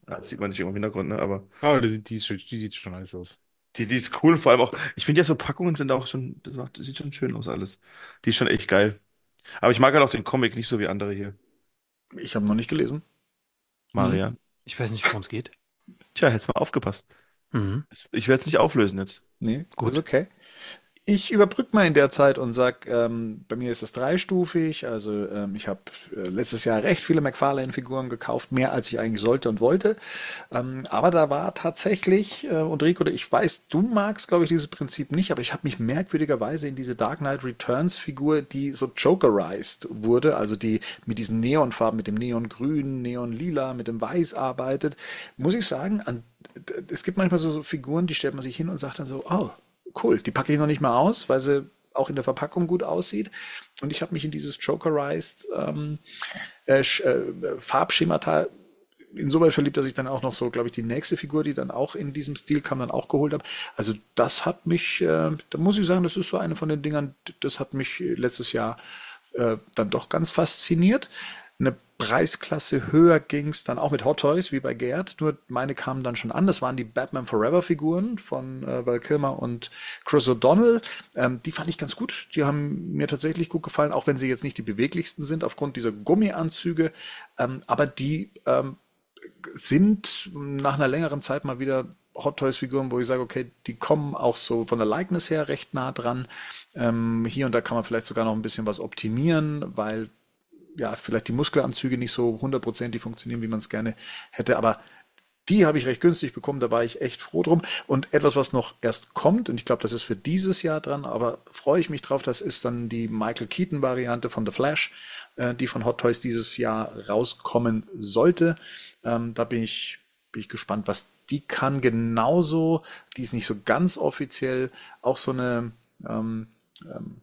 Das sieht man nicht im Hintergrund, ne? Aber Aber die, sieht- die, ist schon- die sieht schon nice aus. die, die ist cool. Vor allem auch, ich finde ja so Packungen sind auch schon, das, macht, das sieht schon schön aus alles. Die ist schon echt geil. Aber ich mag halt auch den Comic nicht so wie andere hier. Ich habe noch nicht gelesen. Marian. Ich weiß nicht, worum es geht. Tja, hättest mal aufgepasst. Mhm. Ich werde es nicht auflösen jetzt. Nee, Gut. ist okay. Ich überbrücke mal in der Zeit und sag, ähm, bei mir ist es dreistufig. Also ähm, ich habe äh, letztes Jahr recht viele McFarlane-Figuren gekauft, mehr als ich eigentlich sollte und wollte. Ähm, aber da war tatsächlich, äh, und Rico, ich weiß, du magst, glaube ich, dieses Prinzip nicht, aber ich habe mich merkwürdigerweise in diese Dark Knight Returns-Figur, die so jokerized wurde, also die mit diesen Neonfarben, mit dem Neongrün, Neonlila, mit dem Weiß arbeitet, muss ich sagen, an, es gibt manchmal so, so Figuren, die stellt man sich hin und sagt dann so, oh, cool, die packe ich noch nicht mal aus, weil sie auch in der Verpackung gut aussieht. Und ich habe mich in dieses Jokerized ähm, äh, äh, Farbschemata insoweit verliebt, dass ich dann auch noch so, glaube ich, die nächste Figur, die dann auch in diesem Stil kam, dann auch geholt habe. Also das hat mich, äh, da muss ich sagen, das ist so eine von den Dingern, das hat mich letztes Jahr äh, dann doch ganz fasziniert. Eine Preisklasse höher ging's dann auch mit Hot Toys, wie bei Gerd, nur meine kamen dann schon an. Das waren die Batman Forever Figuren von äh, Val Kilmer und Chris O'Donnell. Ähm, die fand ich ganz gut. Die haben mir tatsächlich gut gefallen, auch wenn sie jetzt nicht die beweglichsten sind aufgrund dieser Gummianzüge. Ähm, aber die ähm, sind nach einer längeren Zeit mal wieder Hot Toys Figuren, wo ich sage, okay, die kommen auch so von der Likeness her recht nah dran. Ähm, hier und da kann man vielleicht sogar noch ein bisschen was optimieren, weil ja, vielleicht die Muskelanzüge nicht so hundertprozentig funktionieren, wie man es gerne hätte, aber die habe ich recht günstig bekommen, da war ich echt froh drum. Und etwas, was noch erst kommt, und ich glaube, das ist für dieses Jahr dran, aber freue ich mich drauf, das ist dann die Michael Keaton-Variante von The Flash, äh, die von Hot Toys dieses Jahr rauskommen sollte. Ähm, da bin ich, bin ich gespannt, was die kann. Genauso, die ist nicht so ganz offiziell, auch so eine ähm, ähm,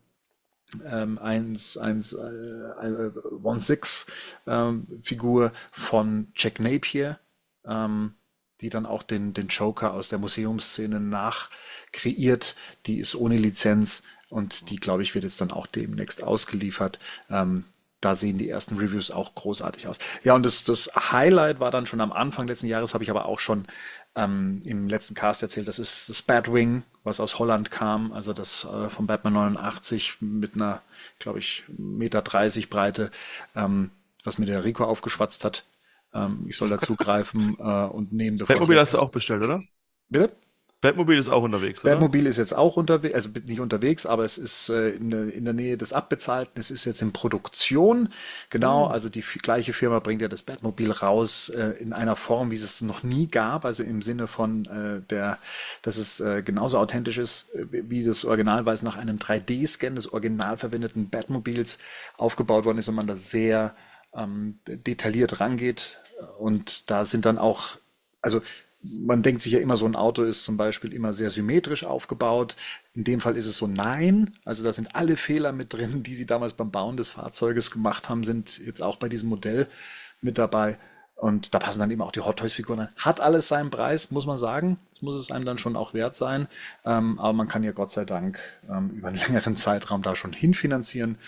1, 1, äh, äh, One Six ähm, Figur von Jack Napier, ähm, die dann auch den, den Joker aus der Museumsszene nachkreiert. Die ist ohne Lizenz und die, glaube ich, wird jetzt dann auch demnächst ausgeliefert. Ähm, da sehen die ersten Reviews auch großartig aus. Ja, und das, das Highlight war dann schon am Anfang letzten Jahres, habe ich aber auch schon ähm, im letzten Cast erzählt. Das ist das Batwing, was aus Holland kam, also das äh, von Batman 89 mit einer, glaube ich, Meter 30 Breite, ähm, was mir der Rico aufgeschwatzt hat. Ähm, ich soll da zugreifen äh, und nehmen. bevor es Batmobil weg hast du auch bestellt, oder? Bitte? Batmobil ist auch unterwegs, oder? Batmobil ist jetzt auch unterwegs, also nicht unterwegs, aber es ist äh, in, der- in der Nähe des Abbezahlten. Es ist jetzt in Produktion. Genau, also die gleiche Firma bringt ja das Batmobil raus äh, in einer Form, wie es es noch nie gab. Also im Sinne von äh, der, dass es äh, genauso authentisch ist, äh, wie das Original, weil es nach einem 3D-Scan des original verwendeten Batmobils aufgebaut worden ist und man da sehr ähm, detailliert rangeht. Und da sind dann auch, also man denkt sich ja immer, so ein Auto ist zum Beispiel immer sehr symmetrisch aufgebaut. In dem Fall ist es so nein. Also da sind alle Fehler mit drin, die sie damals beim Bauen des Fahrzeuges gemacht haben, sind jetzt auch bei diesem Modell mit dabei. Und da passen dann eben auch die Hot Toys Figuren rein. Hat alles seinen Preis, muss man sagen. Das muss es einem dann schon auch wert sein. Ähm, aber man kann ja Gott sei Dank ähm, über einen längeren Zeitraum da schon hinfinanzieren.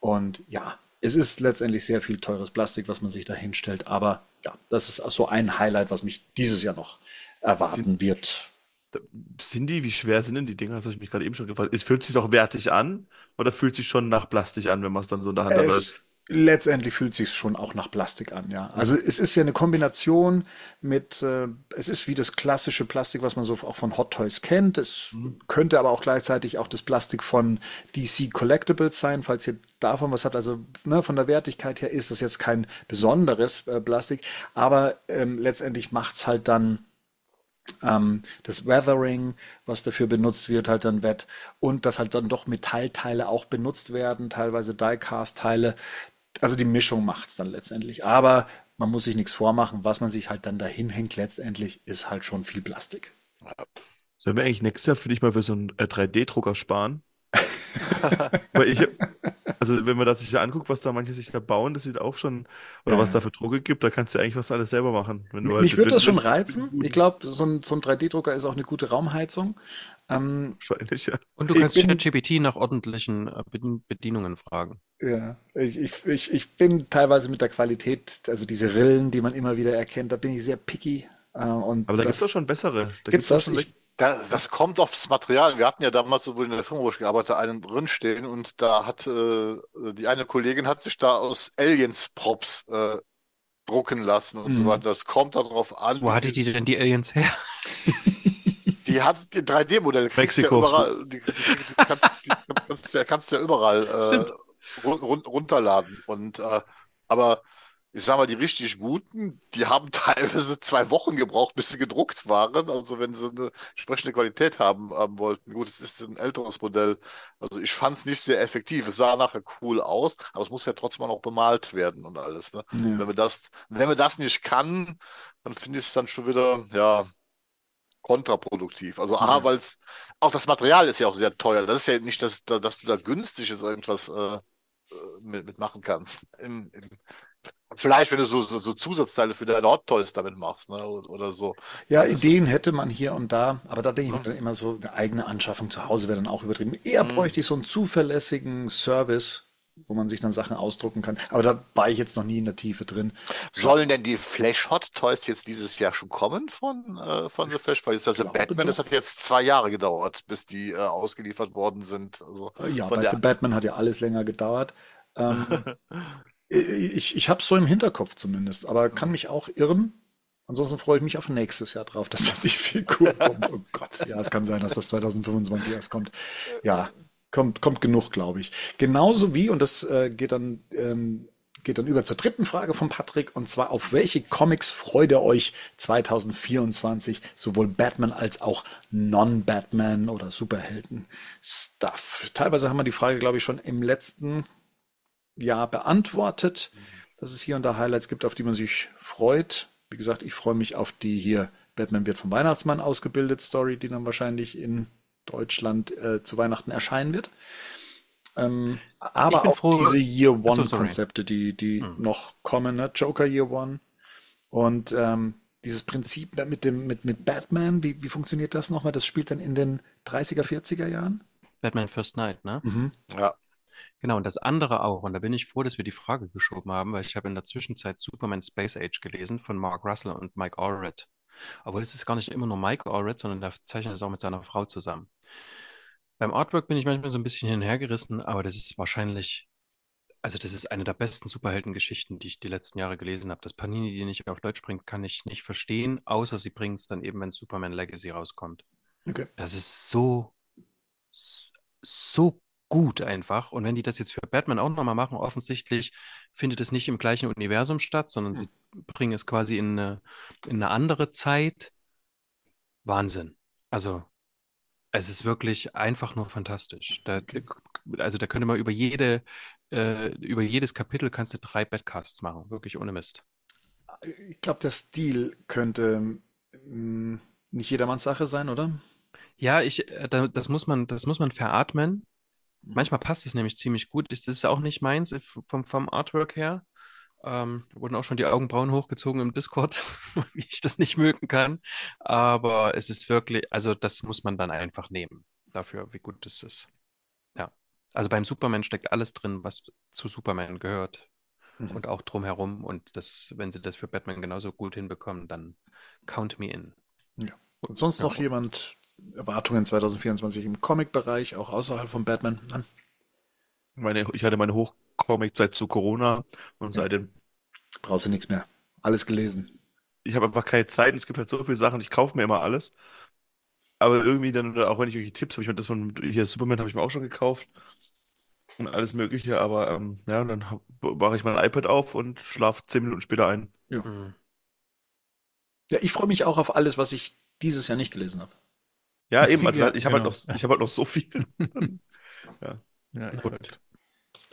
Und ja, es ist letztendlich sehr viel teures Plastik, was man sich da hinstellt. Aber ja, das ist so ein Highlight, was mich dieses Jahr noch erwarten Sind, wird. sind die, wie schwer sind denn die Dinger? Das habe ich mich gerade eben schon gefragt. Es fühlt sich auch wertig an oder fühlt sich schon nach Plastik an, wenn man es dann so in der Hand hat? Es, letztendlich fühlt sich schon auch nach Plastik an, ja. Also es ist ja eine Kombination mit, äh, es ist wie das klassische Plastik, was man so auch von Hot Toys kennt. Es könnte aber auch gleichzeitig auch das Plastik von DC Collectibles sein, falls ihr davon was habt. Also ne, von der Wertigkeit her ist das jetzt kein besonderes äh, Plastik, aber ähm, letztendlich macht's halt dann das Weathering, was dafür benutzt wird, halt dann wett und dass halt dann doch Metallteile auch benutzt werden, teilweise Die-Cast-Teile. Also die Mischung macht's dann letztendlich. Aber man muss sich nichts vormachen, was man sich halt dann dahin hängt, letztendlich ist halt schon viel Plastik. Sollen wir eigentlich nächstes Jahr für dich mal für so einen äh, 3D-Drucker sparen? Weil ich, also wenn man das sich da anguckt, was da manche sich da bauen, das sieht auch schon, oder Ja, was da ja. für Drucke gibt, da kannst du eigentlich was alles selber machen. Wenn du halt Mich würde das schon reizen. Ich glaube, so ein, so ein 3D-Drucker ist auch eine gute Raumheizung. Ähm, wahrscheinlich, ja. Und du kannst ChatGPT nach ordentlichen äh, Bedien- Bedienungen fragen. ja, ich, ich, ich, bin teilweise mit der Qualität, also diese Rillen, die man immer wieder erkennt, da bin ich sehr picky. Äh, und Aber da gibt es doch schon bessere. Da gibt gibt's es doch das? schon Ich, Das, das kommt aufs Material. Wir hatten ja damals, sowohl in der Firma, wo ich gearbeitet habe, einen drinstehen und da hat äh, die eine Kollegin hat sich da aus Aliens-Props äh, drucken lassen und so Mhm. weiter. Das kommt darauf an, Wo hatte die denn die Aliens her? die hat die 3D-Modelle, kriegst du ja Mexiko. überall, die, die, die kannst, die kannst, du ja- kannst du ja überall äh, run, run, runterladen. Und äh, aber ich sag mal, die richtig guten, die haben teilweise zwei Wochen gebraucht, bis sie gedruckt waren. Also wenn sie eine entsprechende Qualität haben, haben wollten. Gut, es ist ein älteres Modell. Also ich fand es nicht sehr effektiv. Es sah nachher cool aus, aber es muss ja trotzdem auch noch bemalt werden und alles. Ne? ja. Wenn man das, wenn man das nicht kann, dann finde ich es dann schon wieder, ja, kontraproduktiv. Also A, Ja. weil es, auch das Material ist ja auch sehr teuer. Das ist ja nicht, dass, dass du da günstig ist irgendwas äh, äh, mit, mit machen kannst. Im, im, vielleicht, wenn du so, so, so Zusatzteile für deine Hot Toys damit machst, ne? Oder, so. Ja, Ideen hätte man hier und da, aber da denke ich mir dann immer so, eine eigene Anschaffung zu Hause wäre dann auch übertrieben. Eher Mhm. bräuchte ich so einen zuverlässigen Service, wo man sich dann Sachen ausdrucken kann. Aber da war ich jetzt noch nie in der Tiefe drin. Sollen denn die Flash Hot Toys jetzt dieses Jahr schon kommen von, äh, von The Flash? Weil jetzt das glaube Batman, das hat jetzt zwei Jahre gedauert, bis die äh, ausgeliefert worden sind. Also Ja, von bei The der. Batman hat ja alles länger gedauert. Ähm, ich ich habe es so im Hinterkopf zumindest, aber kann mich auch irren. Ansonsten freue ich mich auf nächstes Jahr drauf, dass da die Figur kommt. Oh Gott, ja, es kann sein, dass das 2025 erst kommt. Ja, kommt, kommt genug, glaube ich. Genauso wie, und das äh, geht dann, ähm, geht dann über zur dritten Frage von Patrick, und zwar auf welche Comics freut ihr euch 2024, sowohl Batman als auch Non-Batman oder Superhelden-Stuff? Teilweise haben wir die Frage, glaube ich, schon im letzten Jahr beantwortet, dass es hier und da Highlights gibt, auf die man sich freut. Wie gesagt, ich freue mich auf die hier Batman wird vom Weihnachtsmann ausgebildet Story, die dann wahrscheinlich in Deutschland äh, zu Weihnachten erscheinen wird. Ähm, aber auch froh. diese Year Achso, One sorry. Konzepte, die, die Hm. noch kommen, ne? Joker Year One und ähm, dieses Prinzip mit dem mit, mit Batman, wie, wie funktioniert das nochmal? Das spielt dann in den 30er, 40er Jahren? Batman First Night, ne? Mhm. Ja. Genau, und das andere auch. Und da bin ich froh, dass wir die Frage geschoben haben, weil ich habe in der Zwischenzeit Superman Space Age gelesen von Mark Russell und Mike Allred. Aber es ist gar nicht immer nur Mike Allred, sondern der zeichnet es auch mit seiner Frau zusammen. Beim Artwork bin ich manchmal so ein bisschen hin und her gerissen, aber das ist wahrscheinlich, also das ist eine der besten Superheldengeschichten, die ich die letzten Jahre gelesen habe. Dass Panini die nicht auf Deutsch bringt, kann ich nicht verstehen, außer sie bringen es dann eben, wenn Superman Legacy rauskommt. Okay. Das ist so, so gut einfach. Und wenn die das jetzt für Batman auch nochmal machen, offensichtlich findet es nicht im gleichen Universum statt, sondern sie bringen es quasi in eine, in eine andere Zeit. Wahnsinn. Also, es ist wirklich einfach nur fantastisch. Da, also, da könnte man über jede, äh, über jedes Kapitel kannst du drei Badcasts machen. Wirklich ohne Mist. Ich glaube, der Stil könnte mh, nicht jedermanns Sache sein, oder? Ja, ich, äh, da, das muss man, das muss man veratmen. Manchmal passt es nämlich ziemlich gut. Das ist auch nicht meins äh, vom, vom Artwork her. Ähm, da wurden auch schon die Augenbrauen hochgezogen im Discord, wie ich das nicht mögen kann. Aber es ist wirklich, also das muss man dann einfach nehmen dafür, wie gut das ist. Ja. Also beim Superman steckt alles drin, was zu Superman gehört. Mhm. Und auch drumherum. Und das, wenn sie das für Batman genauso gut hinbekommen, dann count me in. Und sonst noch Ja. jemand Erwartungen 2024 im Comic-Bereich, auch außerhalb von Batman? Nein. Meine, ich hatte meine Hochcomic-Zeit zu Corona und seitdem, Brauchst du nichts mehr. Alles gelesen. ich habe einfach keine Zeit und es gibt halt so viele Sachen, ich kaufe mir immer alles. Aber irgendwie dann, auch wenn ich irgendwelche Tipps habe, ich meine, das von hier Superman habe ich mir auch schon gekauft und alles Mögliche, aber ähm, ja, dann mache ich mein iPad auf und schlafe zehn Minuten später ein. Mhm. Ja, ich freue mich auch auf alles, was ich dieses Jahr nicht gelesen habe. Ja, eben, also Ja, halt, ich habe halt genau. noch, ich habe halt noch so viel. Ja, exakt.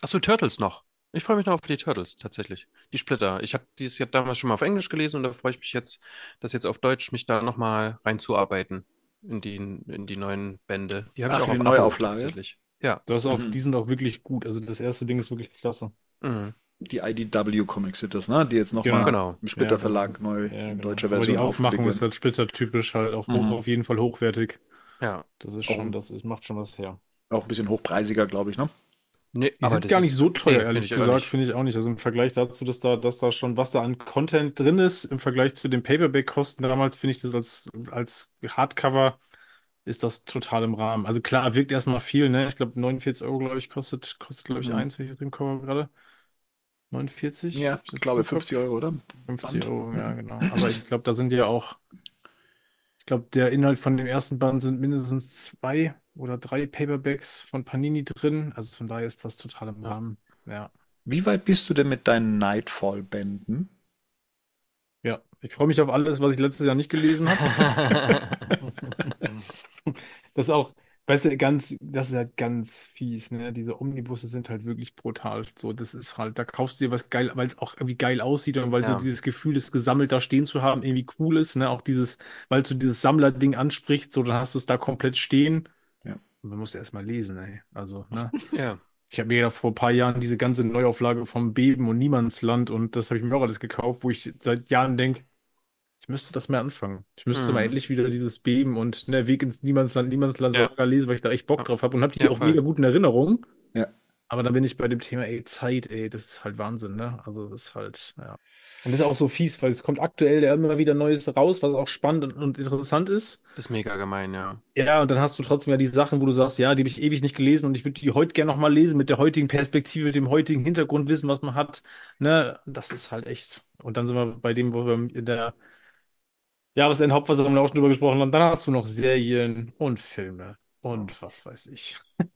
Achso, Turtles noch. Ich freue mich noch auf die Turtles, tatsächlich. Die Splitter. Ich habe dieses Jahr damals schon mal auf Englisch gelesen und da freue ich mich jetzt, das jetzt auf Deutsch mich da nochmal reinzuarbeiten in die, in die neuen Bände. Die habe ich auch auf Neuauflage? tatsächlich. Ja. Das auch, Mhm. die sind auch wirklich gut. Also das erste Ding ist wirklich klasse. Mhm. Die IDW Comics sind das, ne? Die jetzt Genau. nochmal Genau. im Splitter Ja, Verlag neu Ja, in genau. deutscher Aber Version die Aufmachung ist halt splittertypisch, halt auf, Mhm. auf jeden Fall hochwertig. Ja. Das ist Auch- schon, das ist, macht schon was her. Auch ein bisschen hochpreisiger, glaube ich, ne? Nee, Die aber sind das gar nicht so teuer, finde ehrlich ich auch gesagt, nicht. finde ich auch nicht. Also im Vergleich dazu, dass da, dass da schon, was da an Content drin ist, im Vergleich zu den Paperback-Kosten damals, finde ich das als, als Hardcover ist das total im Rahmen. Also klar, wirkt erstmal viel, ne? Ich glaube, 49 Euro, glaube ich, kostet, kostet, glaube ich, Mhm. eins, wenn ich das im Cover gerade. 49? Ja, ich glaube im Kopf? 50 Euro, oder? 50 Band. Euro, ja, genau. Aber ich glaube, da sind ja auch, ich glaube, der Inhalt von dem ersten Band sind mindestens zwei oder drei Paperbacks von Panini drin. Also von daher ist das total im Rahmen. Ja. Wie weit bist du denn mit deinen Nightfall-Bänden? Ja, ich freue mich auf alles, was ich letztes Jahr nicht gelesen habe. Das ist auch, weißt du, ganz, das ist halt ganz fies, ne? Diese Omnibusse sind halt wirklich brutal. So, das ist halt, da kaufst du dir was geil, weil es auch irgendwie geil aussieht und weil so Ja. dieses Gefühl, das gesammelt da stehen zu haben, irgendwie cool ist, ne? Auch dieses, weil du dieses Sammlerding ansprichst, so, dann hast du es da komplett stehen. Ja. Man muss erst mal lesen, ey. Also, ne? Ja. Ich habe mir ja vor ein paar Jahren diese ganze Neuauflage vom Beben und Niemandsland und das habe ich mir auch alles gekauft, wo ich seit Jahren denke, ich müsste das mehr anfangen. Ich müsste Mhm. mal endlich wieder dieses Beben und ne, Weg ins Niemandsland, Niemandsland Ja. Saga lesen, weil ich da echt Bock drauf habe und habe die Ja, auch voll. mega gut in Erinnerung. Ja. Aber dann bin ich bei dem Thema, ey, Zeit, ey, das ist halt Wahnsinn, ne? Also das ist halt, ja. Und das ist auch so fies, weil es kommt aktuell ja immer wieder Neues raus, was auch spannend und, und interessant ist. Ist mega gemein, ja. Ja, und dann hast du trotzdem ja die Sachen, wo du sagst, ja, die habe ich ewig nicht gelesen und ich würde die heute gerne nochmal lesen mit der heutigen Perspektive, mit dem heutigen Hintergrundwissen, was man hat. Ne, das ist halt echt. Und dann sind wir bei dem, wo wir in der Jahresend-Hauptversammlung auch schon drüber gesprochen haben. Dann hast du noch Serien und Filme und was weiß ich.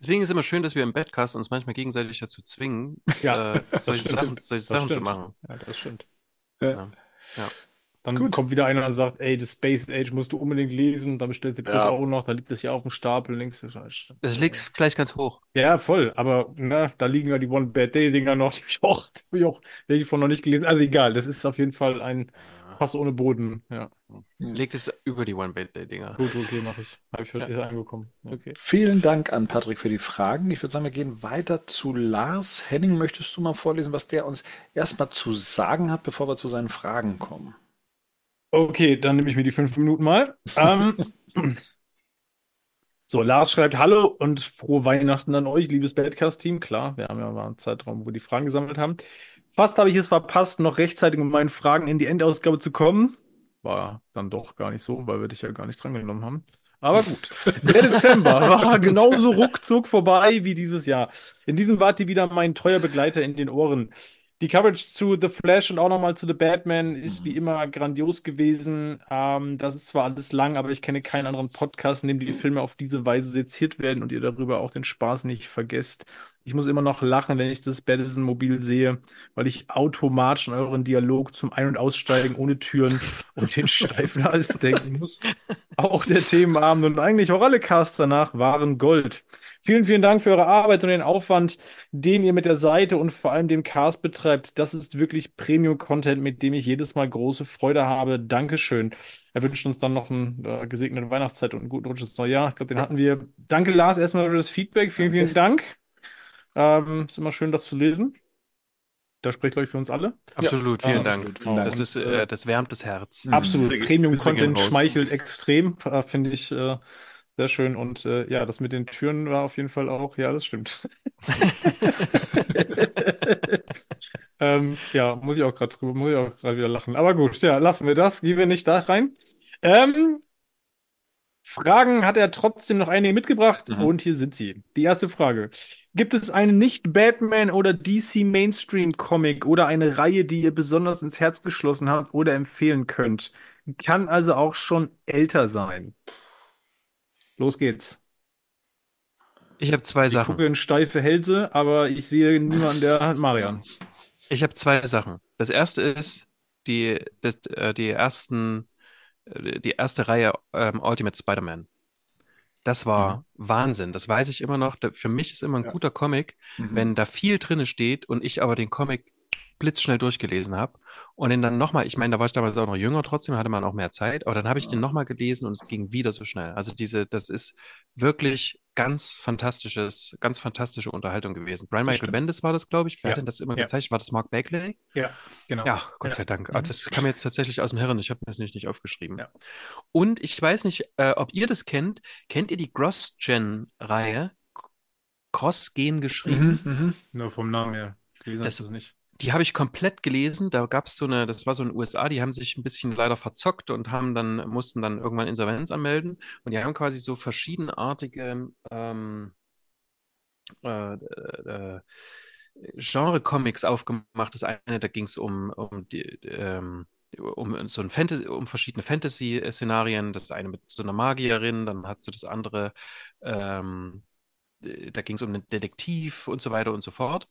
Deswegen ist es immer schön, dass wir im Badcast uns manchmal gegenseitig dazu zwingen, Ja, äh, solche. Sachen, solche Sachen zu machen. Ja, das stimmt. Ja. Dann Gut. kommt wieder einer und sagt, ey, das Space Age musst du unbedingt lesen. Dann bestellst du das Ja. auch noch, da liegt das ja auf dem Stapel links. Das liegt gleich ganz hoch. Ja, voll, aber ne, da liegen ja die One Bad Day Dinger noch, die hab ich auch, die hab ich auch welche von noch nicht gelesen. Also egal, das ist auf jeden Fall ein Fass ohne Boden. Ja, Legt es über die One-Bad-Day-Dinger. gut, okay, mach ich. Habe ich Ja. ist angekommen. Ja. Okay. Vielen Dank an Patrick für die Fragen. Ich würde sagen, wir gehen weiter zu Lars. Henning, möchtest du mal vorlesen, was der uns erstmal zu sagen hat, bevor wir zu seinen Fragen kommen? Okay, dann nehme ich mir die fünf Minuten mal. Ähm, so, Lars schreibt Hallo und frohe Weihnachten an euch, liebes Badcast-Team. Klar, wir haben ja mal einen Zeitraum, wo wir die Fragen gesammelt haben. Fast habe ich es verpasst, noch rechtzeitig mit meinen Fragen in die Endausgabe zu kommen. War dann doch gar nicht so, weil wir dich ja gar nicht drangenommen haben. Aber gut. Der Dezember war genauso ruckzuck vorbei wie dieses Jahr. In diesem wart ihr wieder mein treuer Begleiter in den Ohren. Die Coverage zu The Flash und auch nochmal zu The Batman ist wie immer grandios gewesen. Ähm, das ist zwar alles lang, aber ich kenne keinen anderen Podcast, in dem die Filme auf diese Weise seziert werden und ihr darüber auch den Spaß nicht vergesst. Ich muss immer noch lachen, wenn ich das Battleson-Mobil sehe, weil ich automatisch an euren Dialog zum Ein- und Aussteigen ohne Türen und den steifen Hals denken muss. Auch der Themenabend und eigentlich auch alle Casts danach waren Gold. Vielen, vielen Dank für eure Arbeit und den Aufwand, den ihr mit der Seite und vor allem dem Cast betreibt. Das ist wirklich Premium-Content, mit dem ich jedes Mal große Freude habe. Dankeschön. Er wünscht uns dann noch eine äh, gesegnete Weihnachtszeit und einen guten Rutsch ins neue Jahr. Ich glaube, den hatten wir. Danke, Lars, erstmal für das Feedback. Vielen, vielen Dank. Ähm, ist immer schön, das zu lesen. Da spricht, glaube ich, für uns alle. Absolut, Ja, vielen absolut, Dank. vielen Das Dank. ist, äh, das wärmt das Herz. Absolut. Premium-Content schmeichelt extrem. Äh, Finde ich äh, sehr schön. Und äh, ja, das mit den Türen war auf jeden Fall auch, ja, das stimmt. ähm, ja, muss ich auch gerade drüber, muss ich auch gerade wieder lachen. Aber gut, ja, lassen wir das. Gehen wir nicht da rein. Ähm, Fragen hat er trotzdem noch einige mitgebracht Mhm. und hier sind sie. Die erste Frage. Gibt es einen Nicht-Batman oder DC Mainstream-Comic oder eine Reihe, die ihr besonders ins Herz geschlossen habt oder empfehlen könnt? Kann also auch schon älter sein. Los geht's. Ich habe zwei Ich Sachen. gucke in steife Hälse, aber ich sehe niemanden, der hat Marian. Ich habe zwei Sachen. Das erste ist die, das, äh, die ersten, äh, die erste Reihe ähm, Ultimate Spider-Man. Das war Wahnsinn. Das weiß ich immer noch. Für mich ist immer ein Ja. guter Comic, Mhm. wenn da viel drinne steht und ich aber den Comic blitzschnell durchgelesen habe und den dann nochmal, ich meine, da war ich damals auch noch jünger, trotzdem hatte man auch mehr Zeit, aber dann habe ich den nochmal gelesen und es ging wieder so schnell. Also diese, das ist wirklich ganz fantastisches, ganz fantastische Unterhaltung gewesen. Brian Das Michael stimmt. Bendis war das, glaube ich. Wer Ja. hat denn das immer Ja. gezeichnet? War das Mark Bagley? Ja, genau. Ja, Gott Ja. sei Dank. Mhm. Ah, das kam jetzt tatsächlich aus dem Hirn. Ich habe mir das nämlich nicht aufgeschrieben. Und ich weiß nicht, äh, ob ihr das kennt. Kennt ihr die Cross-Gen-Reihe? Cross-Gen geschrieben? Mhm, mhm. Nur vom Namen her. Gelesen Das- hast du es nicht. Die habe ich komplett gelesen. Da gab es so eine, das war so in den USA, die haben sich ein bisschen leider verzockt und haben dann, mussten dann irgendwann Insolvenz anmelden. Und die haben quasi so verschiedenartige ähm, äh, äh, Genre-Comics aufgemacht. Das eine, da ging es um, um die, ähm, um so ein Fantasy, um verschiedene Fantasy-Szenarien. Das eine mit so einer Magierin, dann hast du das andere, ähm, da ging es um einen Detektiv und so weiter und so fort.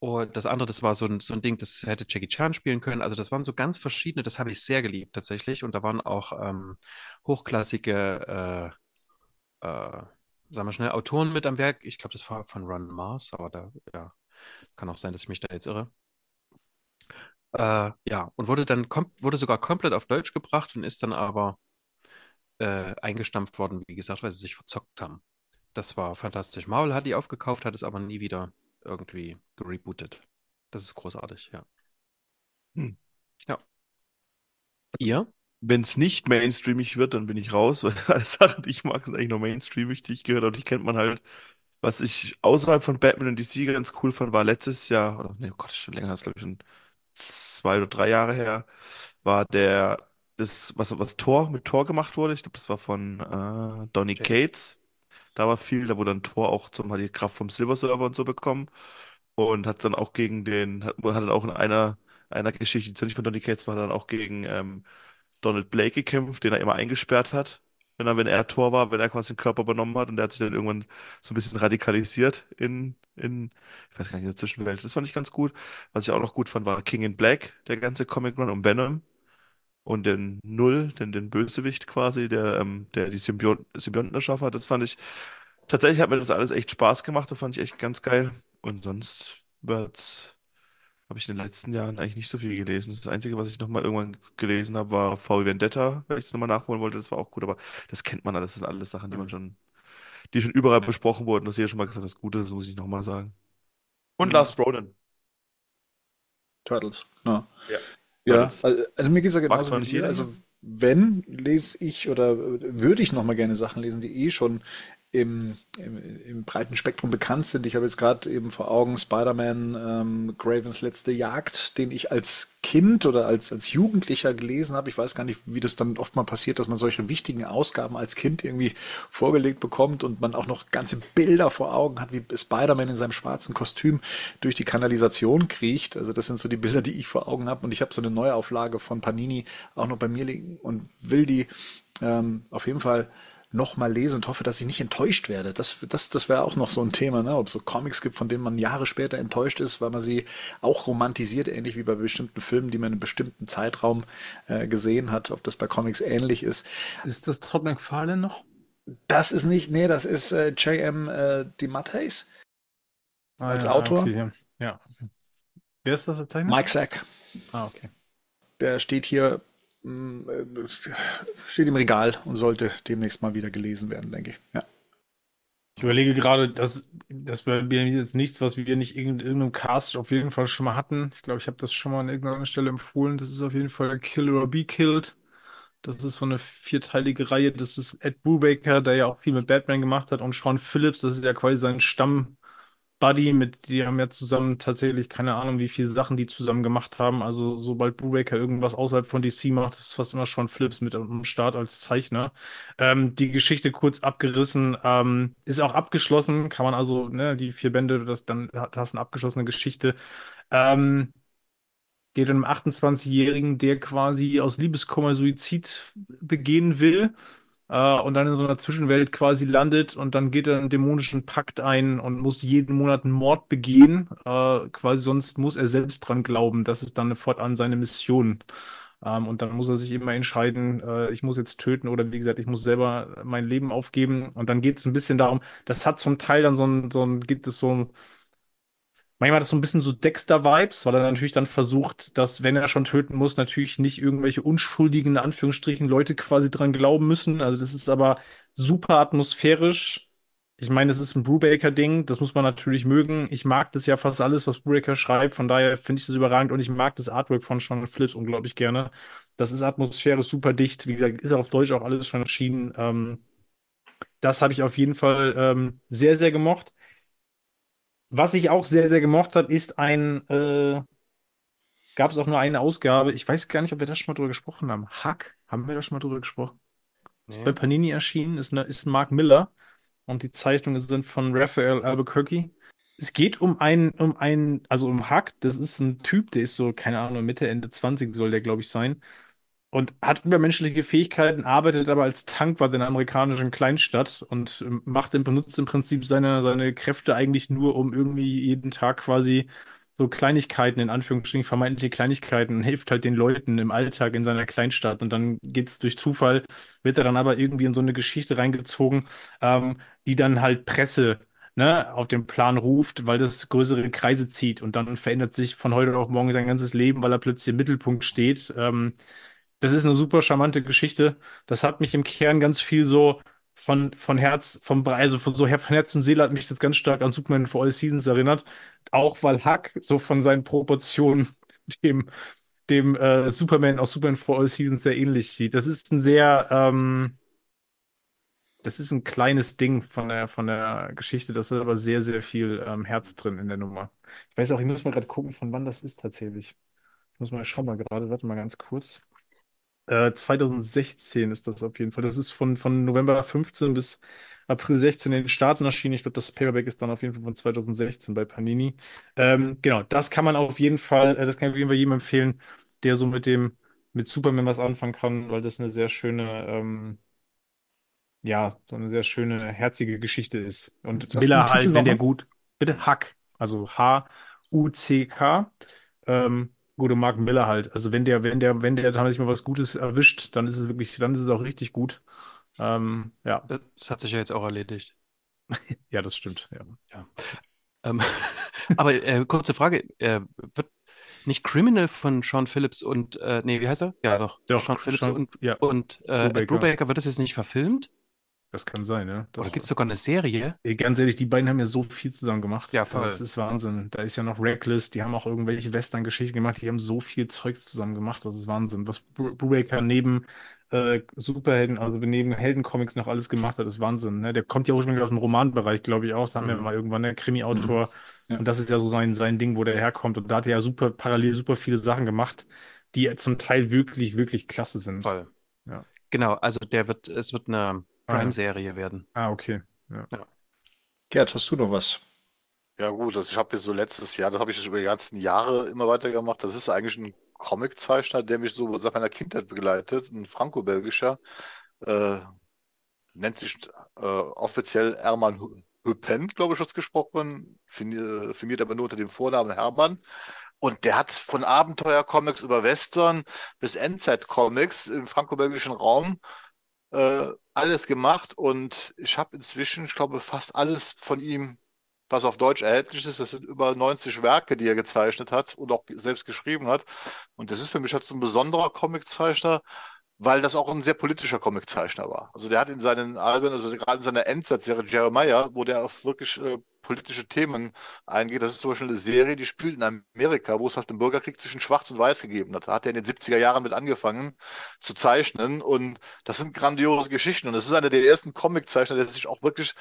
Und das andere, das war so ein, so ein Ding, das hätte Jackie Chan spielen können. Also das waren so ganz verschiedene, das habe ich sehr geliebt tatsächlich. Und da waren auch ähm, hochklassige, äh, äh, sagen wir schnell, Autoren mit am Werk. Ich glaube, das war von Ron Mars, aber da, ja, kann auch sein, dass ich mich da jetzt irre. Äh, ja, und wurde dann wurde sogar komplett auf Deutsch gebracht und ist dann aber äh, eingestampft worden, wie gesagt, weil sie sich verzockt haben. Das war fantastisch. Marvel hat die aufgekauft, hat es aber nie wieder irgendwie gerebootet. Das ist großartig, ja. Hm. Ja. Ihr? Wenn es nicht mainstreamig wird, dann bin ich raus, weil alle Sachen, die ich mag, sind eigentlich nur mainstreamig, die ich gehört habe. Die kennt man halt. Was ich außerhalb von Batman und DC ganz cool fand, war letztes Jahr, oder nee, oh Gott, ist schon länger, das glaube ich schon zwei oder drei Jahre her, war der, das, was, was Thor mit Thor gemacht wurde. Ich glaube, das war von äh, Donny Okay. Cates. Da war viel, da wurde dann Thor auch zum, hat die Kraft vom Silver Surfer und so bekommen. Und hat dann auch gegen den, hat, hat dann auch in einer, einer Geschichte, die nicht von Donny Cates war, dann auch gegen ähm, Donald Blake gekämpft, den er immer eingesperrt hat. Wenn er, wenn er Tor war, wenn er quasi den Körper übernommen hat und der hat sich dann irgendwann so ein bisschen radikalisiert in, in, ich weiß gar nicht, in der Zwischenwelt. Das fand ich ganz gut. Was ich auch noch gut fand, war King in Black, der ganze Comic Run um Venom und den Null, den, den Bösewicht quasi, der, ähm, der die Symbiont Symbionten erschaffen hat. Das fand ich, tatsächlich hat mir das alles echt Spaß gemacht. Das fand ich echt ganz geil. Und sonst wird's habe ich in den letzten Jahren eigentlich nicht so viel gelesen. Das Einzige, was ich nochmal irgendwann gelesen habe, war VW Vendetta, weil ich es nochmal nachholen wollte. Das war auch gut, aber das kennt man alles. Das sind alles Sachen, die man schon, die schon überall besprochen wurden. Das du ja schon mal gesagt, das Gute, das muss ich nochmal sagen. Und Mhm. Last Ronin. Turtles. Ja. Ja. Ja, Turtles. also, also mir geht es ja Mag genauso zwar wie nicht dir. jeder, Also ne? wenn lese ich oder würde ich noch mal gerne Sachen lesen, die eh schon im, im, im breiten Spektrum bekannt sind. Ich habe jetzt gerade eben vor Augen Spider-Man ähm, Gravens letzte Jagd, den ich als Kind oder als, als Jugendlicher gelesen habe. Ich weiß gar nicht, wie das dann oft mal passiert, dass man solche wichtigen Ausgaben als Kind irgendwie vorgelegt bekommt und man auch noch ganze Bilder vor Augen hat, wie Spider-Man in seinem schwarzen Kostüm durch die Kanalisation kriecht. Also das sind so die Bilder, die ich vor Augen habe. Und ich habe so eine Neuauflage von Panini auch noch bei mir liegen und will die ähm, auf jeden Fall noch mal lesen und hoffe, dass ich nicht enttäuscht werde. Das, das, das wäre auch noch so ein Thema, ne? ob es so Comics gibt, von denen man Jahre später enttäuscht ist, weil man sie auch romantisiert, ähnlich wie bei bestimmten Filmen, die man in einem bestimmten Zeitraum äh, gesehen hat, ob das bei Comics ähnlich ist. Ist das Todd McFarlane noch? Das ist nicht, nee, das ist äh, J.M. Äh, DeMatteis Ah, als ja, Autor. Okay, ja. ja. Wer ist das Zeichner? Mike Sack. Ah, okay. Der steht hier, steht im Regal und sollte demnächst mal wieder gelesen werden, denke ich. Ja. Ich überlege gerade, dass das jetzt nichts, was wir nicht in irgendeinem Cast auf jeden Fall schon mal hatten. Ich glaube, ich habe das schon mal an irgendeiner Stelle empfohlen. Das ist auf jeden Fall Kill or Be Killed. Das ist so eine vierteilige Reihe. Das ist Ed Brubaker, der ja auch viel mit Batman gemacht hat, und Sean Phillips. Das ist ja quasi sein Stamm-Buddy, mit die haben ja zusammen tatsächlich keine Ahnung, wie viele Sachen die zusammen gemacht haben. Also sobald Brubaker irgendwas außerhalb von DC macht, ist fast immer Sean Phillips mit am Start als Zeichner. Ähm, die Geschichte kurz abgerissen, ähm, ist auch abgeschlossen. Kann man also, ne, die vier Bände, das dann das eine abgeschlossene Geschichte. Ähm, geht um einen 28-Jährigen, der quasi aus Liebeskummer Suizid begehen will äh, und dann in so einer Zwischenwelt quasi landet und dann geht er einen dämonischen Pakt ein und muss jeden Monat einen Mord begehen. Äh, quasi sonst muss er selbst dran glauben. Das ist dann fortan seine Mission. Ähm, und dann muss er sich immer entscheiden, äh, ich muss jetzt töten oder wie gesagt, ich muss selber mein Leben aufgeben. Und dann geht es ein bisschen darum, das hat zum Teil dann so ein, so ein, gibt es so ein Manchmal hat das so ein bisschen so Dexter-Vibes, weil er natürlich dann versucht, dass, wenn er schon töten muss, natürlich nicht irgendwelche unschuldigen, in Anführungsstrichen, Leute quasi dran glauben müssen. Also das ist aber super atmosphärisch. Ich meine, das ist ein Brubaker-Ding, das muss man natürlich mögen. Ich mag das ja fast alles, was Brubaker schreibt, von daher finde ich das überragend und ich mag das Artwork von Sean Phillips unglaublich gerne. Das ist atmosphärisch super dicht. Wie gesagt, ist auf Deutsch auch alles schon erschienen. Ähm, das habe ich auf jeden Fall ähm, sehr, sehr gemocht. Was ich auch sehr, sehr gemocht habe, ist ein, äh, gab es auch nur eine Ausgabe. Ich weiß gar nicht, ob wir da schon mal drüber gesprochen haben. Hack, haben wir da schon mal drüber gesprochen? Ist bei Nee. Panini erschienen, ist, eine, ist Mark Miller und die Zeichnungen sind von Raphael Albuquerque. Es geht um einen, um einen, also um Huck, das ist ein Typ, der ist so, keine Ahnung, Mitte, Ende 20 soll der, glaube ich, sein. Und hat übermenschliche Fähigkeiten, arbeitet aber als Tankwart in einer amerikanischen Kleinstadt und ähm, macht im, benutzt im Prinzip seine, seine Kräfte eigentlich nur, um irgendwie jeden Tag quasi so Kleinigkeiten, in Anführungsstrichen vermeintliche Kleinigkeiten, hilft halt den Leuten im Alltag in seiner Kleinstadt. Und dann geht's durch Zufall, wird er dann aber irgendwie in so eine Geschichte reingezogen, ähm, die dann halt Presse, ne, auf den Plan ruft, weil das größere Kreise zieht. Und dann verändert sich von heute auf morgen sein ganzes Leben, weil er plötzlich im Mittelpunkt steht. Ähm, das ist eine super charmante Geschichte. Das hat mich im Kern ganz viel so von, von Herz, vom, also von so Her- von Herz und Seele hat mich das ganz stark an Superman for All Seasons erinnert. Auch weil Huck so von seinen Proportionen dem, dem äh, Superman aus Superman for All Seasons sehr ähnlich sieht. Das ist ein sehr, ähm, das ist ein kleines Ding von der, von der Geschichte. Das hat aber sehr, sehr viel ähm, Herz drin in der Nummer. Ich weiß auch, ich muss mal gerade gucken, von wann das ist tatsächlich. Ich muss mal, ich schau mal gerade, warte mal ganz kurz. Äh, 2016 ist das auf jeden Fall. Das ist von, von November 15 bis April 16 in den Staaten erschienen. Ich glaube, das Paperback ist dann auf jeden Fall von 2016 bei Panini. Ähm, genau, das kann man auf jeden Fall, äh, das kann ich auf jeden Fall jedem empfehlen, der so mit dem, mit Superman was anfangen kann, weil das eine sehr schöne, ähm, ja, so eine sehr schöne, herzige Geschichte ist. Und du Miller den halt, wenn der gut, bitte Huck, also H-U-C-K. Ähm, gute Mark Miller halt. Also wenn der, wenn der, wenn der sich mal was Gutes erwischt, dann ist es wirklich, dann ist es auch richtig gut. Ähm, ja, Das hat sich ja jetzt auch erledigt. ja, das stimmt. Ja. Ja. Ähm, aber äh, kurze Frage, äh, wird nicht Criminal von Sean Phillips und, äh, nee, wie heißt er? Ja, doch. Doch, Sean Phillips Sean- und, ja, und äh, Brubaker. Brubaker, wird das jetzt nicht verfilmt? Das kann sein, ja. Das, Oder gibt es sogar eine Serie? Ganz ehrlich, die beiden haben ja so viel zusammen gemacht. Ja, voll. Das ist Wahnsinn. Da ist ja noch Reckless, die haben auch irgendwelche Western-Geschichten gemacht, die haben so viel Zeug zusammen gemacht, das ist Wahnsinn. Was Bru- Brubaker neben äh, Superhelden, also neben Heldencomics noch alles gemacht hat, ist Wahnsinn. Ne? Der kommt ja ursprünglich aus dem Romanbereich, glaube ich auch. Das haben wir Mhm. mal irgendwann, der Krimi-Autor. Ja. Und das ist ja so sein, sein Ding, wo der herkommt. Und da hat er ja super parallel super viele Sachen gemacht, die zum Teil wirklich, wirklich klasse sind. Voll. Ja. Genau, also der wird, es wird eine. Prime-Serie werden. Ah, okay. Ja. Gerd, hast du noch was? Ja gut, also ich habe jetzt so letztes Jahr, das habe ich über die ganzen Jahre immer weitergemacht. Das ist eigentlich ein Comiczeichner, der mich so seit meiner Kindheit begleitet, ein franco-belgischer, äh, nennt sich äh, offiziell Hermann Hüppen, glaube ich, wird gesprochen, firmiert, firmiert aber nur unter dem Vornamen Hermann. Und der hat von Abenteuercomics über Western bis Endzeit-Comics im franco-belgischen Raum äh, alles gemacht und ich habe inzwischen, ich glaube, fast alles von ihm, was auf Deutsch erhältlich ist. Das sind über 90 Werke, die er gezeichnet hat und auch selbst geschrieben hat. Und das ist für mich halt so ein besonderer Comiczeichner, weil das auch ein sehr politischer Comiczeichner war. Also der hat in seinen Alben, also gerade in seiner Endsatzserie Jeremiah, wo der auf wirklich äh, politische Themen eingeht. Das ist zum Beispiel eine Serie, die spielt in Amerika, wo es halt den Bürgerkrieg zwischen Schwarz und Weiß gegeben hat. Da hat er in den 70er Jahren mit angefangen zu zeichnen und das sind grandiose Geschichten. Und das ist einer der ersten Comiczeichner, der sich auch wirklich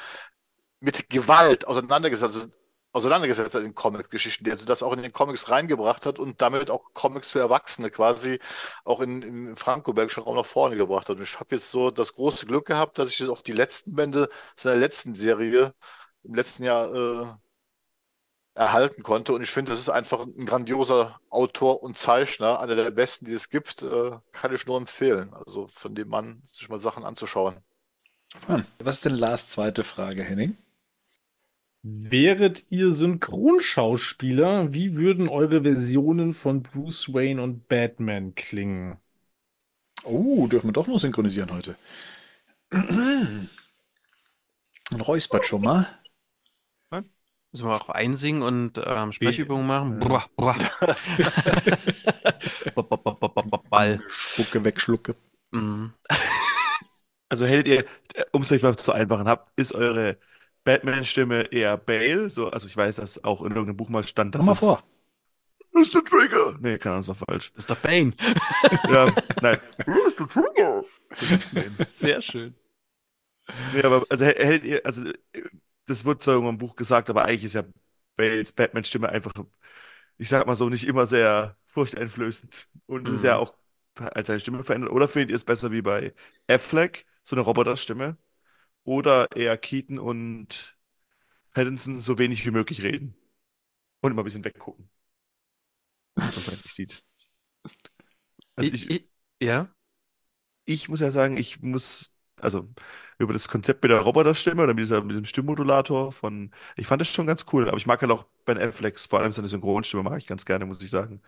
mit Gewalt auseinandergesetzt hat. Also auseinandergesetzt hat in Comic-Geschichten, also das auch in den Comics reingebracht hat und damit auch Comics für Erwachsene quasi auch in, im franco-belgischen Raum nach vorne gebracht hat. Und ich habe jetzt so das große Glück gehabt, dass ich auch die letzten Bände seiner letzten Serie im letzten Jahr äh, erhalten konnte. Und ich finde, das ist einfach ein grandioser Autor und Zeichner, einer der besten, die es gibt. Äh, kann ich nur empfehlen. Also von dem Mann sich mal Sachen anzuschauen. Was ist denn Lars zweite Frage, Henning? Wäret ihr Synchronschauspieler, wie würden eure Versionen von Bruce Wayne und Batman klingen? Oh, dürfen wir doch noch synchronisieren heute. Ein räuspert schon mal. Müssen wir auch einsingen und ähm, Sprechübungen machen? Äh. Brr, brr. Ba, ba, Ball. Spucke wegschlucke. Mhm. Also hättet ihr, um es euch mal zu einfachen habt, ist eure Batman-Stimme eher Bale? So, also ich weiß, dass auch in irgendeinem Buch mal stand, dass Komm mal vor. Mr. Trigger. Nee, keine Ahnung, das war falsch. Das ist doch Bane. Ja, nein. Mr. Trigger. Sehr schön. Nee, aber also hä- hättet ihr, also das wird zwar irgendwann im Buch gesagt, aber eigentlich ist ja Bales Batman-Stimme einfach, ich sag mal so, nicht immer sehr furchteinflößend. Und es ist Mhm. ja auch als seine Stimme verändert. Oder findet ihr es besser wie bei Affleck, so eine Roboterstimme? Oder eher Keaton und Pattinson so wenig wie möglich reden? Und immer ein bisschen weggucken. Was man nicht sieht. Also Ich, ich, ja? ich muss ja sagen, ich muss, also über das Konzept mit der Roboterstimme oder mit, dieser, mit diesem Stimmmodulator von, ich fand das schon ganz cool, aber ich mag halt auch Ben Afflecks, vor allem seine Synchronstimme mag ich ganz gerne, muss ich sagen.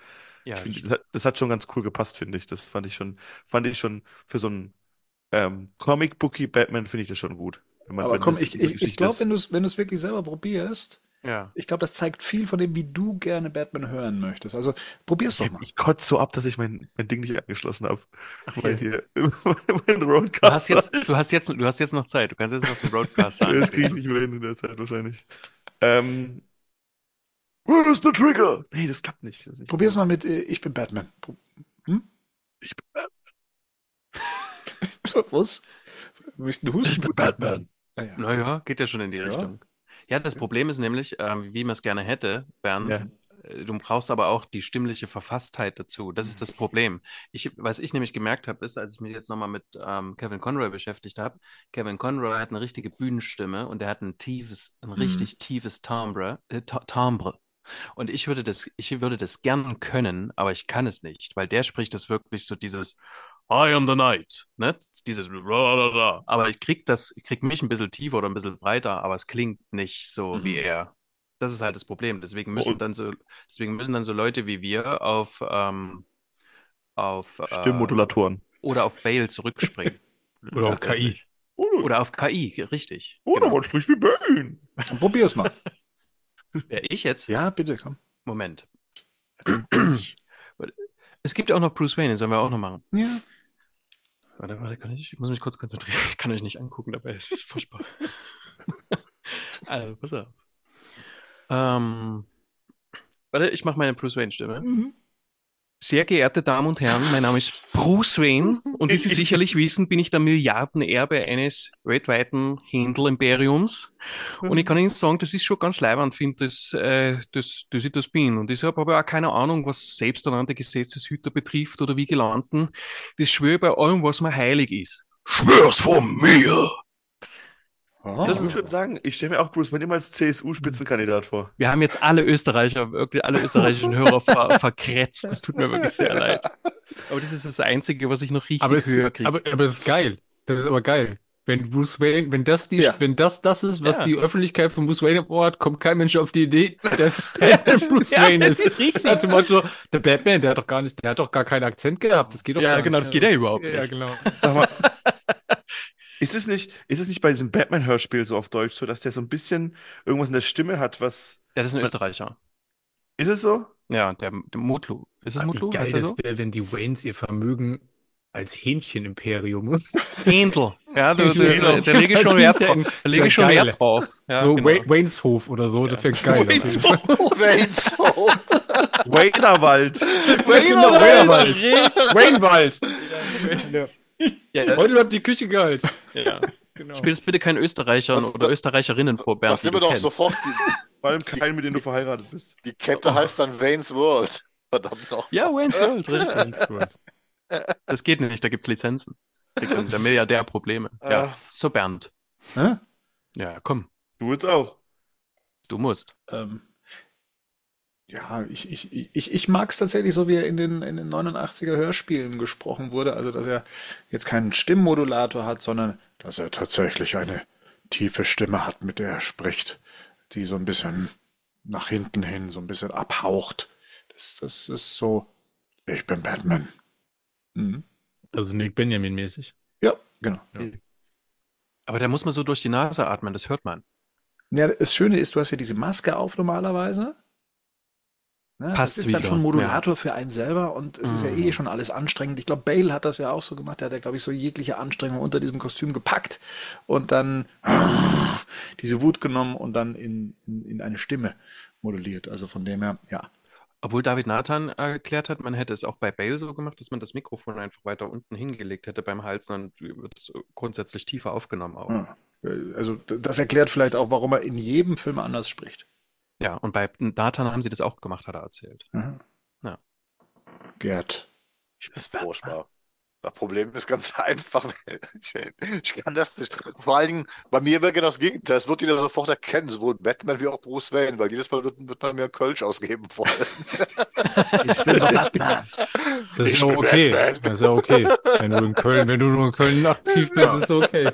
Ja, Ich finde, das hat- das hat schon ganz cool gepasst, finde ich. Das fand ich schon, fand ich schon für so einen ähm, Comic-Bookie Batman finde ich das schon gut. Wenn man, Aber wenn komm, das ich, ich, ich glaube, wenn du es wenn du's wirklich selber probierst, ja. ich glaube, das zeigt viel von dem, wie du gerne Batman hören möchtest. Also probier's doch mal. Ich kotze so ab, dass ich mein, mein Ding nicht angeschlossen habe. Okay. Weil hier, mein Roadcaster. Du hast jetzt, du hast jetzt, du hast jetzt noch Zeit. Du kannst jetzt noch den Broadcast sagen. Das kriege ich nicht mehr hin in der Zeit wahrscheinlich. Ähm, where is the trigger? Nee, das klappt nicht. Das nicht Probier's mal mit äh, Ich bin Batman. Pro- Hm? Ich bin Batman. Was? Möchten du husten? Ich bin Batman. Ah, ja. Naja, geht ja schon in die Ja. Richtung. Ja, das Problem ist nämlich, ähm, wie man es gerne hätte, Bernd, Ja. äh, du brauchst aber auch die stimmliche Verfasstheit dazu. Das ist das Problem. Ich, was ich nämlich gemerkt habe, ist, als ich mich jetzt nochmal mit ähm, Kevin Conroy beschäftigt habe, Kevin Conroy hat eine richtige Bühnenstimme und er hat ein tiefes, ein richtig tiefes Timbre, äh, Timbre. Und ich würde das, ich würde das gern können, aber ich kann es nicht, weil der spricht das wirklich so dieses I am the night, ne? Dieses aber ich krieg das, ich krieg mich ein bisschen tiefer oder ein bisschen breiter, aber es klingt nicht so wie er. Das ist halt das Problem. Deswegen müssen Und- dann so, deswegen müssen dann so Leute wie wir auf, ähm, auf äh, Stimmmodulatoren. oder auf Bale zurückspringen. Oder auf Tatsächlich. Oder, Oder auf KI, richtig. oder Genau. man spricht wie. Dann probier's mal. Wer ich jetzt? Ja, bitte, komm. Moment. Es gibt ja auch noch Bruce Wayne, den sollen wir auch noch machen. Ja. Warte, warte, kann ich, ich muss mich kurz konzentrieren. Ich kann euch nicht angucken, dabei ist es furchtbar. also, pass auf. Ähm, warte, ich mache meine Bruce Wayne-Stimme. Sehr geehrte Damen und Herren, mein Name ist Bruce Wayne und wie Sie sicherlich wissen, bin ich der Milliardenerbe eines weltweiten Händel-Imperiums. Und ich kann Ihnen sagen, das ist schon ganz leibend, finde das, äh, das, dass ich das bin. Und deshalb habe ich auch keine Ahnung, was selbsternannte Gesetzeshüter betrifft oder wie gelanden. Das schwöre bei allem, was mir heilig ist. Schwör's von mir! Oh. Das muss ich schon sagen, ich stelle mir auch Bruce Wayne immer als CSU-Spitzenkandidat vor. Wir haben jetzt alle Österreicher, wirklich alle österreichischen Hörer ver verkretzt. Das tut mir wirklich sehr leid. Aber das ist das Einzige, was ich noch richtig Aber es, höher kriege. aber, aber es ist geil. Das ist aber geil. Wenn Bruce Wayne, wenn das die, Ja. wenn das das ist, was Ja. die Öffentlichkeit von Bruce Wayne hat, kommt kein Mensch auf die Idee, dass Batman Bruce Ja, Wayne das ist. ist richtig. Nach dem Motto, der Batman, der hat doch gar nicht, der hat doch gar keinen Akzent gehabt. Das geht doch Ja, gar genau, nicht. das geht ja überhaupt Ja, nicht. genau. Sag mal, Ist es nicht, ist es nicht bei diesem Batman-Hörspiel so auf Deutsch so, dass der so ein bisschen irgendwas in der Stimme hat, was. Ja, das ist ein Österreicher. Ist es so? Ja, der, der Mutlu. Ist es Ah, Mutlu? Wie geil Heißt das so? wäre, wenn die Waynes ihr Vermögen als Hähnchenimperium. Händel. Ja, da, lege ich schon Wert drauf. Da lege ich schon geil. Wert drauf. Ja, so genau. Wa- Waynes Hof oder so, das wäre geil. auf jeden Waynes Fall. Wayne's so. Waynerwald. Genau, Waynerwald. Waynerwald. Ja, Heute bleibt die Küche kalt. ja. Genau. Spielst bitte keinen Österreichern Das- oder das- Österreicherinnen vor, Bernd, sind du wir doch kennst. sofort. Vor allem keinen, mit dem du verheiratet bist. die Kette heißt dann Wayne's World. Verdammt noch. Ja, Wayne's World, richtig. Das geht nicht, da gibt's Lizenzen. Kriegt dann der Milliardär Probleme. Ja, Ah. so Bernd. Hä? Ja, komm, Du jetzt auch. du musst. Ähm, ja, ich, ich, ich, ich mag es tatsächlich so, wie er in den, in den 89er Hörspielen gesprochen wurde. Also, dass er jetzt keinen Stimmmodulator hat, sondern dass er tatsächlich eine tiefe Stimme hat, mit der er spricht, die so ein bisschen nach hinten hin, so ein bisschen abhaucht. Das, das ist so, ich bin Batman. Mhm. Also Nick Benjamin mäßig. Ja, genau. Aber da muss man so durch die Nase atmen, das hört man. Ja, das Schöne ist, du hast ja diese Maske auf normalerweise. Ne, Passt's das ist dann wieder, schon Modulator für einen selber und es ist ja eh schon alles anstrengend. Ich glaube, Bale hat das ja auch so gemacht. Der hat ja, glaube ich, so jegliche Anstrengung unter diesem Kostüm gepackt und dann diese Wut genommen und dann in, in, in eine Stimme moduliert. Also von dem her, ja. Obwohl David Nathan erklärt hat, man hätte es auch bei Bale so gemacht, dass man das Mikrofon einfach weiter unten hingelegt hätte beim Hals, dann wird es grundsätzlich tiefer aufgenommen auch. ja. Also d- das erklärt vielleicht auch, warum er in jedem Film anders spricht. Ja, und bei Nathan haben sie das auch gemacht, hat er erzählt. Mhm. Ja. Gerd. Das ist furchtbar. Das Problem ist ganz einfach. Ich, ich kann das nicht. Vor allen Dingen, bei mir wäre genau das Gegenteil. Es wird jeder sofort erkennen, sowohl Batman wie auch Bruce Wayne, weil jedes Mal wird, wird man mir Kölsch ausgeben wollen. Das ist Ich ja bin okay. Batman. Das ist ja okay. Wenn du in Köln, wenn du nur in Köln aktiv bist, ist okay.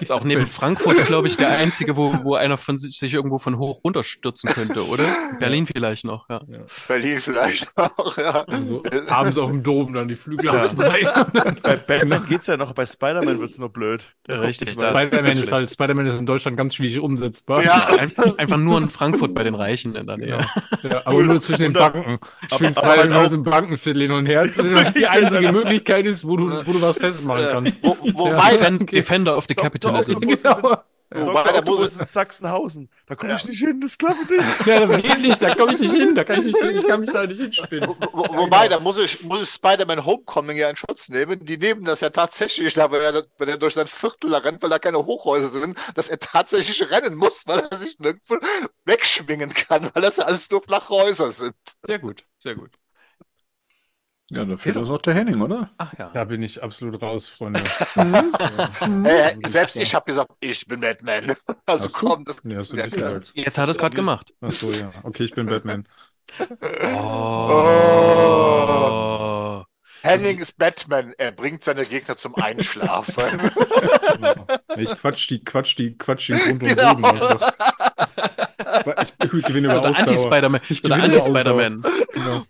Ist auch neben Frankfurt, glaube ich, der einzige, wo, wo einer von sich, sich irgendwo von hoch runterstürzen könnte, oder? Berlin vielleicht noch, ja. Berlin vielleicht auch, ja. Also, abends auf dem Dom dann die Flügel Ja. ausbreiten. Bei Batman geht's ja noch, bei Spider-Man wird's nur blöd. Richtig. Spider-Man ist halt, Spider-Man ist in Deutschland ganz schwierig umsetzbar. Ja. Einfach, einfach nur in Frankfurt bei den Reichen in der Nähe. Ja, aber nur zwischen den Banken. Halt auch- im Bankenviertel hin und her. Das ist die einzige Möglichkeit ist, wo du, wo du was festmachen kannst. Wo, wobei, Defend, Defender of the Capitalism. Doch, Genau. Wobei, Dr. da muss Octopus es, in Sachsenhausen. Da komme ich Ja. nicht hin, das klappt nicht. Ja, das geht nicht, da komme ich nicht hin, da kann ich nicht hin, ich kann mich da nicht hinspinnen. wo, wo, wobei, da muss ich, muss ich Spider-Man Homecoming ja in Schutz nehmen. Die nehmen das ja tatsächlich, da, wenn, er, wenn er durch sein Viertel da rennt, weil da keine Hochhäuser sind, dass er tatsächlich rennen muss, weil er sich nirgendwo wegschwingen kann, weil das ja alles nur flache Häuser sind. Sehr gut, sehr gut. Ja, da fehlt uns noch der Henning, oder? Ach ja. Da bin ich absolut raus, Freunde. Äh, selbst ich habe gesagt, ich bin Batman. Also Hast komm, das Nee, hast ist du nicht gesagt. Jetzt hat er es gerade gemacht. Ach so, ja. Okay, ich bin Batman. Oh. Henning ist Batman, er bringt seine Gegner zum Einschlafen. Genau. Ich quatsch die, quatsch die, quatsch den Grund und Genau. Boden einfach. Ich gewinne So über. Anti-Spider-Man. Ich So der gewinne Anti-Spider-Man. Genau.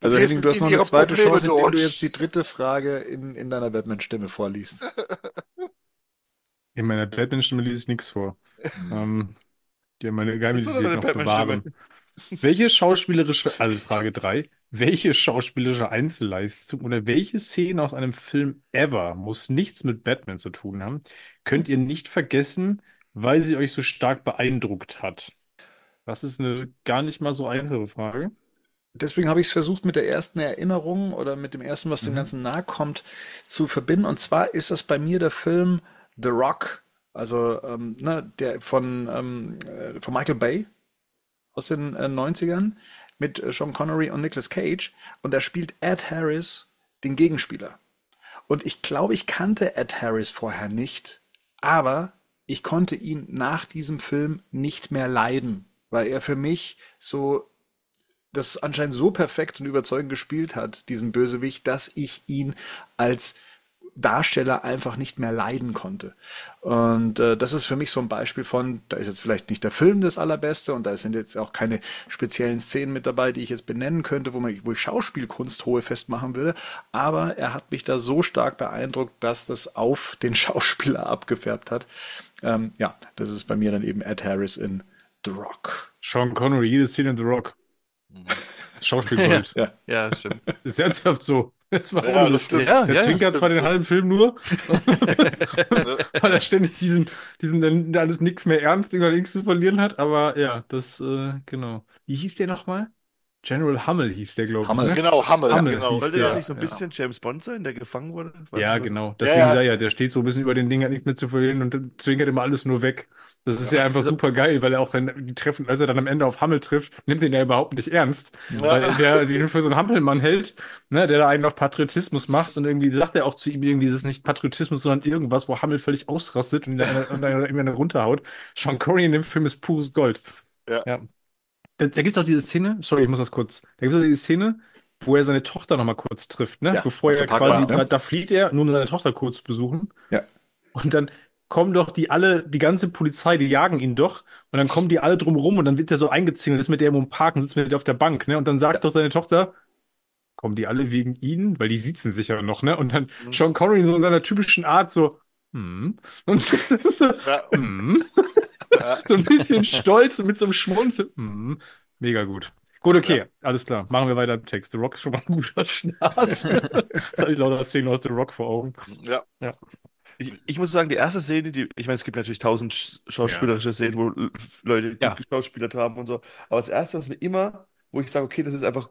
Also Henning, du hast noch eine zweite Probleme Chance, indem du jetzt die dritte Frage in, in deiner Batman-Stimme vorliest. In meiner Batman-Stimme lese ich nichts vor. ähm, die haben meine Geheimidentität noch bewahren. Welche schauspielerische, also Frage 3, welche schauspielerische Einzelleistung oder welche Szene aus einem Film ever muss nichts mit Batman zu tun haben, könnt ihr nicht vergessen, weil sie euch so stark beeindruckt hat? Das ist eine gar nicht mal so einfache Frage. Deswegen habe ich es versucht, mit der ersten Erinnerung oder mit dem ersten, was dem Mhm. Ganzen nahe kommt, zu verbinden. Und zwar ist das bei mir der Film The Rock, also ähm, ne, der von, ähm, äh, von Michael Bay aus den äh, 90ern mit äh, Sean Connery und Nicolas Cage. Und da spielt Ed Harris den Gegenspieler. Und ich glaube, ich kannte Ed Harris vorher nicht, aber ich konnte ihn nach diesem Film nicht mehr leiden, weil er für mich so das anscheinend so perfekt und überzeugend gespielt hat, diesen Bösewicht, dass ich ihn als Darsteller einfach nicht mehr leiden konnte. Und äh, das ist für mich so ein Beispiel von, da ist jetzt vielleicht nicht der Film das allerbeste und da sind jetzt auch keine speziellen Szenen mit dabei, die ich jetzt benennen könnte, wo, man, wo ich Schauspielkunst hohe festmachen würde, aber er hat mich da so stark beeindruckt, dass das auf den Schauspieler abgefärbt hat. Ähm, ja, das ist bei mir dann eben Ed Harris in The Rock. Sean Connery, jede Szene in The Rock. Schauspielgold. Ja. Ja, stimmt. Ist ernsthaft so. Das war Ja, auch das stimmt. Ja, Der ja, zwinkert zwar den halben Film nur, weil er ständig diesen, diesen dann alles nichts mehr ernst über links zu verlieren hat, aber ja, das, äh, genau. Wie hieß der nochmal? General Hummel hieß der, glaube ich. Hummel. Ne? Genau, Hammel, Hammel genau. hieß Sollte der. das nicht so ein ja. bisschen James Bond sein, der gefangen wurde? Weißt Ja, genau. Deswegen Ja, ja. sei ja, der steht so ein bisschen über den Ding, hat nichts mehr zu verlieren und zwinkert immer alles nur weg. Das ist ja einfach super geil, weil er auch, wenn die treffen, als er dann am Ende auf Hammel trifft, nimmt ihn ja überhaupt nicht ernst. Weil der den für so einen Hampelmann hält, ne, der da einen auf Patriotismus macht und irgendwie sagt er auch zu ihm irgendwie, das ist nicht Patriotismus, sondern irgendwas, wo Hammel völlig ausrastet und eine, und eine, runterhaut. Sean Connery in dem Film ist pures Gold. Ja. Da, da gibt's auch diese Szene, sorry, ich muss das kurz, da gibt's auch diese Szene, wo er seine Tochter nochmal kurz trifft, ne? Ja, Bevor er quasi, Parkbank, ne? da, da flieht er, nur um seine Tochter kurz besuchen. Ja. Und dann kommen doch die alle, die ganze Polizei, die jagen ihn doch. Und dann kommen die alle drum rum und dann wird er so eingezingelt, ist mit der im Parken, sitzt mit der auf der Bank, ne? Und dann sagt doch seine Tochter, kommen die alle wegen ihn? Weil die siezen sich ja noch, ne? Und dann Mhm. Sean Connery so in seiner typischen Art so, hm. Und so, Ja, hm. ja. so ein bisschen stolz und mit so einem Schmunzel. Hm. Mega gut. Gut, okay, alles klar. Machen wir weiter im Text. The Rock ist schon mal ein guter Start. Jetzt habe ich lauter Szenen aus The Rock vor Augen. ja. Ich, ich muss sagen, die erste Szene, die, ich meine, es gibt natürlich tausend sch- schauspielerische Szenen, wo Leute Ja. gut geschauspielert haben und so. Aber das erste, was mir immer, wo ich sage, okay, das ist einfach,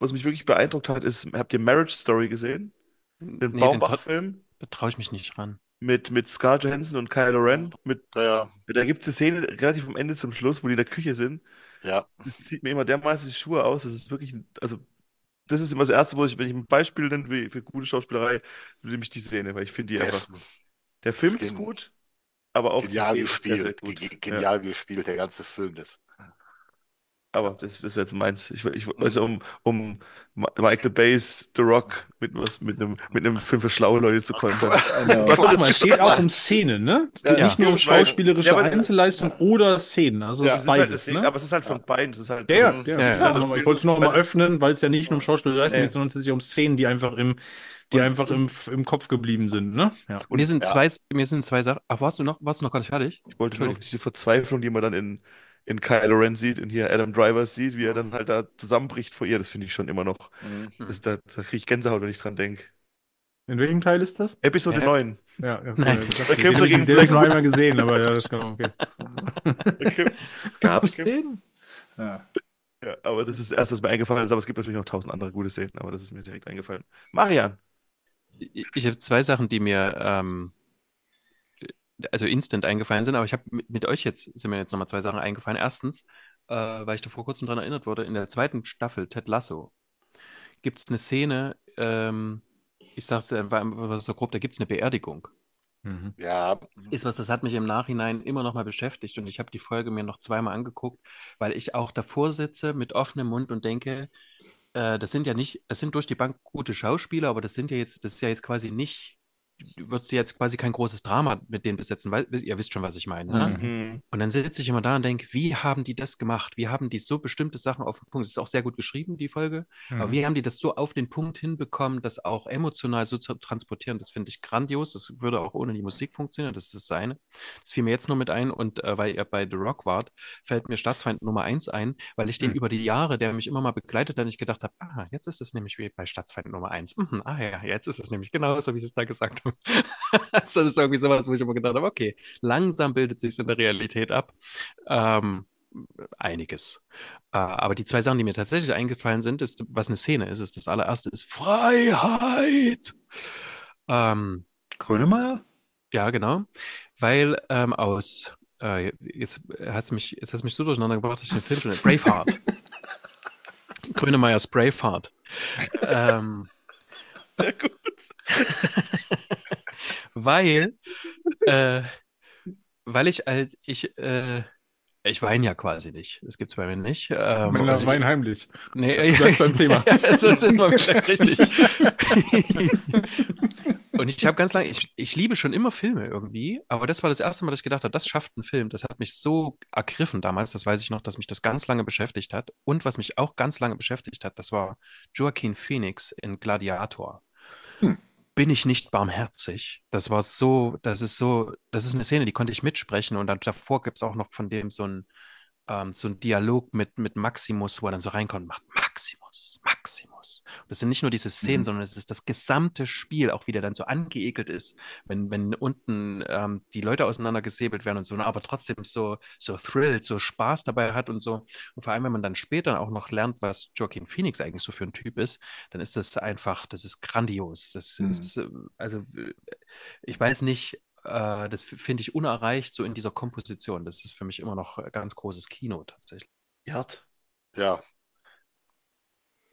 was mich wirklich beeindruckt hat, ist, habt ihr Marriage Story gesehen? Den Nee, Baumbach-Film da traue ich mich nicht ran. mit, mit Scarlett Johansson und Kylo Ren. Mit, Ja, da gibt es eine Szene relativ am Ende zum Schluss, wo die in der Küche sind. ja. Das zieht mir immer dermaßen die Schuhe aus. Das ist wirklich, ein- also, das ist immer das Erste, wo ich, wenn ich ein Beispiel nenne für, für gute Schauspielerei, nehme ich die Szene, weil ich finde die Der einfach. ist Der Film ist gut, aber auch die genial Szene ist sehr, sehr gespielt. gut. Ge- Ja. Genial gespielt, der ganze Film. Das. Aber das, das wäre jetzt meins. Ich, ich weiß um, um Michael Bay's The Rock mit was mit einem mit einem Film für schlaue Leute zu kontern. Guck mal, es geht auch um Szenen, ne? Es geht Ja, nicht nur um schauspielerische Ja, aber- Einzelleistung oder Szenen. Also es Ja, ist ist halt, beides, ne? aber es ist halt von beiden. Es ist halt, Ja, ja, Mhm. ja. Ja, ja, ja. Ich wollte es noch mal Also- öffnen, weil es ja nicht nur um Schauspielleistung Ja. geht, sondern es geht um Szenen, die einfach im, die einfach im, im Kopf geblieben sind, ne? Ja. mir sind ja. zwei, mir sind zwei Sachen. Ach, warst du noch, warst du noch gar nicht fertig? Ich wollte nur noch diese Verzweiflung, die man dann in, in Kylo Ren sieht, in hier Adam Driver sieht, wie er dann halt da zusammenbricht vor ihr. Das finde ich schon immer noch. Mhm. Das, da da kriege ich Gänsehaut, wenn ich dran denke. In welchem Teil ist das? Episode Hä? 9. Ja, ja Nein. cool. Da kämpft er Den, gegen den habe ich Black nur einmal gesehen, aber ja, das kann okay. Gab's den? Ja. Ja, aber das ist das erste, was mir eingefallen ist. Aber es gibt natürlich noch tausend andere gute Szenen, aber das ist mir direkt eingefallen. Marian. Ich, ich habe zwei Sachen, die mir ähm, also instant eingefallen sind, aber ich habe mit, mit euch jetzt, sind mir jetzt nochmal zwei Sachen eingefallen. Erstens, äh, weil ich da vor kurzem dran erinnert wurde, in der zweiten Staffel Ted Lasso gibt es eine Szene, ähm, ich sag's einfach einfach so grob, da gibt es eine Beerdigung. Mhm. Ja, Ist was, das hat mich im Nachhinein immer noch mal beschäftigt und ich habe die Folge mir noch zweimal angeguckt, weil ich auch davor sitze mit offenem Mund und denke, äh, das sind ja nicht, das sind durch die Bank gute Schauspieler, aber das sind ja jetzt, das ist ja jetzt quasi nicht, du würdest jetzt quasi kein großes Drama mit denen besetzen, weil ihr wisst schon, was ich meine. Ne? Mhm. Und dann sitze ich immer da und denke, wie haben die das gemacht? Wie haben die so bestimmte Sachen auf den Punkt? Es ist auch sehr gut geschrieben, die Folge. Aber Mhm. wie haben die das so auf den Punkt hinbekommen, das auch emotional so zu transportieren? Das finde ich grandios. Das würde auch ohne die Musik funktionieren. Das ist das eine. Das fiel mir jetzt nur mit ein. Und äh, weil ihr bei The Rock wart, fällt mir Staatsfeind Nummer eins ein, weil ich den Mhm. über die Jahre, der mich immer mal begleitet hat, und ich gedacht habe, ah, jetzt ist es nämlich wie bei Staatsfeind Nummer eins. Mhm, ah ja, jetzt ist es nämlich genauso, wie sie es da gesagt haben. also das ist irgendwie sowas, wo ich immer gedacht habe, okay, langsam bildet sich in der Realität ab. Ähm, einiges. Äh, aber die zwei Sachen, die mir tatsächlich eingefallen sind, ist, was eine Szene ist, ist das allererste ist Freiheit. Ähm, Grönemeyer? ja, genau. Weil ähm, aus äh, jetzt hat's mich, jetzt hast du mich so durcheinander gebracht, dass ich den Film schon Braveheart. Grönemeyers Braveheart. ähm, Sehr gut. weil, äh, weil ich halt, ich, äh, ich weine ja quasi nicht. Das gibt's bei mir nicht. Ähm, Männer ich- weinen heimlich. Nee, Du bleibst beim Thema. Ja, sind wir wieder richtig. Und ich habe ganz lange, ich, ich liebe schon immer Filme irgendwie, aber das war das erste Mal, dass ich gedacht habe, das schafft ein Film. Das hat mich so ergriffen damals, das weiß ich noch, dass mich das ganz lange beschäftigt hat. Und was mich auch ganz lange beschäftigt hat, das war Joaquin Phoenix in Gladiator. Hm. Bin ich nicht barmherzig? Das war so, das ist so, das ist eine Szene, die konnte ich mitsprechen und dann davor gibt es auch noch von dem so ein, ähm, so ein Dialog mit, mit Maximus, wo er dann so reinkommt und macht Maximus, Maximus. Und das sind nicht nur diese Szenen, Mhm. sondern es ist das gesamte Spiel, auch wie der dann so angeekelt ist, wenn, wenn unten ähm, die Leute auseinandergesäbelt werden und so, ne, aber trotzdem so, so thrilled, so Spaß dabei hat und so. Und vor allem, wenn man dann später auch noch lernt, was Joaquin Phoenix eigentlich so für ein Typ ist, dann ist das einfach, das ist grandios. Das Mhm. ist, äh, also, äh, ich weiß nicht, äh, das finde ich unerreicht, so in dieser Komposition. Das ist für mich immer noch ganz großes Kino tatsächlich. Yard. Ja.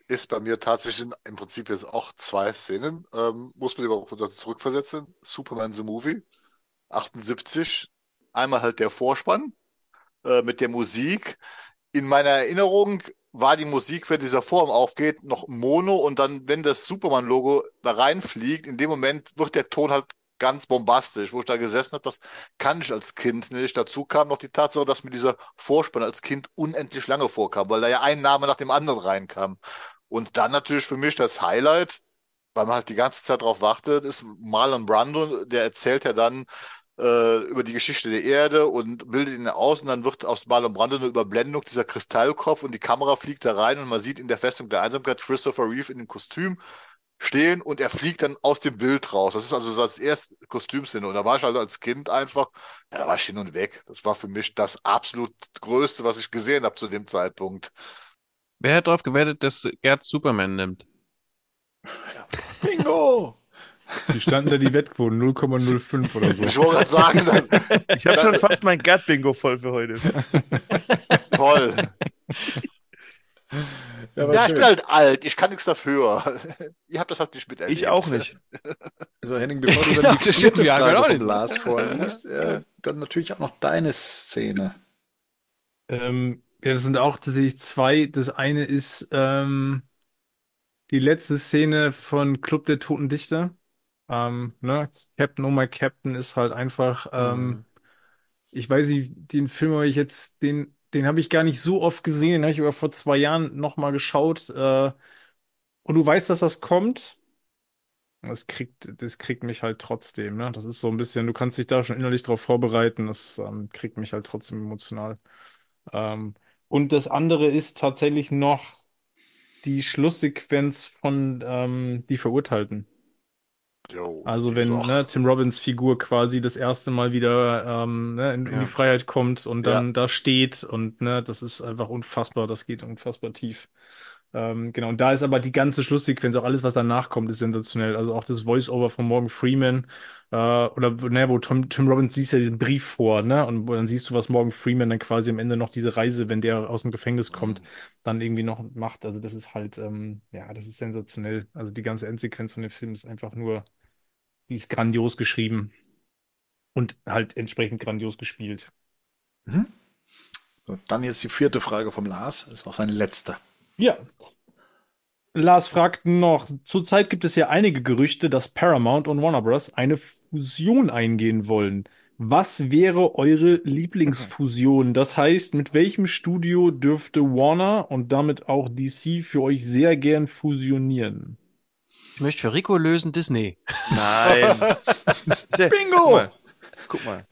Ist bei mir tatsächlich im Prinzip jetzt auch zwei Szenen. Ähm, muss man aber zurückversetzen. Superman the Movie, 78. Einmal halt der Vorspann äh, mit der Musik. In meiner Erinnerung war die Musik, wenn dieser Form aufgeht, noch Mono und dann, wenn das Superman-Logo da reinfliegt, in dem Moment wird der Ton halt ganz bombastisch, wo ich da gesessen habe, das kann ich als Kind nicht. Dazu kam noch die Tatsache, dass mir dieser Vorspann als Kind unendlich lange vorkam, weil da ja ein Name nach dem anderen reinkam. Und dann natürlich für mich das Highlight, weil man halt die ganze Zeit drauf wartet, ist Marlon Brando, der erzählt ja dann äh, über die Geschichte der Erde und bildet ihn aus und dann wird aus Marlon Brando eine Überblendung dieser Kristallkopf und die Kamera fliegt da rein und man sieht in der Festung der Einsamkeit Christopher Reeve in dem Kostüm stehen und er fliegt dann aus dem Bild raus. Das ist also so das erste Kostümszene. Und da war ich also als Kind einfach, ja, da war ich hin und weg. Das war für mich das absolut Größte, was ich gesehen habe zu dem Zeitpunkt. Wer hat darauf gewettet, dass Gerd Superman nimmt? Bingo! Die standen da die Wettquoten 0,05 oder so. Ich wollte gerade sagen, dann, Ich habe schon fast mein Gerd-Bingo voll für heute. toll. Ja, Ja, ich bin halt alt, ich kann nichts dafür. Ihr habt das halt nicht miterlebt. Ich auch nicht. Also Henning, bevor du dann die vierte haben Frage vom nicht. Lars vorliest, äh, dann natürlich auch noch deine Szene. Ähm, ja, das sind auch tatsächlich zwei. Das eine ist ähm, die letzte Szene von Club der Toten Dichter. Ähm, ne? Captain, oh my Captain ist halt einfach, ähm, Mhm. ich weiß nicht, den Film habe ich jetzt, den, den habe ich gar nicht so oft gesehen, den habe ich aber vor zwei Jahren nochmal geschaut. Äh, und du weißt, dass das kommt. Das kriegt, das kriegt mich halt trotzdem, ne? Das ist so ein bisschen, du kannst dich da schon innerlich drauf vorbereiten, das ähm, kriegt mich halt trotzdem emotional. Ähm, und das andere ist tatsächlich noch die Schlusssequenz von ähm, Die Verurteilten. Jo, Also wenn ne, Tim Robbins Figur quasi das erste Mal wieder ähm, ne, in, in Ja. die Freiheit kommt und Ja. dann da steht und ne, das ist einfach unfassbar, das geht unfassbar tief. Ähm, genau, und da ist aber die ganze Schlusssequenz, auch alles, was danach kommt, ist sensationell. Also auch das Voice-Over von Morgan Freeman, äh, oder ne, wo Tom, Tim Robbins liest ja diesen Brief vor, ne? Und wo dann siehst du, was Morgan Freeman dann quasi am Ende noch diese Reise, wenn der aus dem Gefängnis kommt, dann irgendwie noch macht. Also das ist halt, ähm, ja, das ist sensationell. Also die ganze Endsequenz von dem Film ist einfach nur, die ist grandios geschrieben und halt entsprechend grandios gespielt. So, dann jetzt die vierte Frage vom Lars, ist auch seine letzte. Ja. Lars fragt noch, zurzeit gibt es ja einige Gerüchte, dass Paramount und Warner Bros. eine Fusion eingehen wollen. Was wäre eure Lieblingsfusion? Das heißt, mit welchem Studio dürfte Warner und damit auch DC für euch sehr gern fusionieren? Ich möchte für Rico lösen Disney. Nein. Bingo! Guck mal. Guck mal.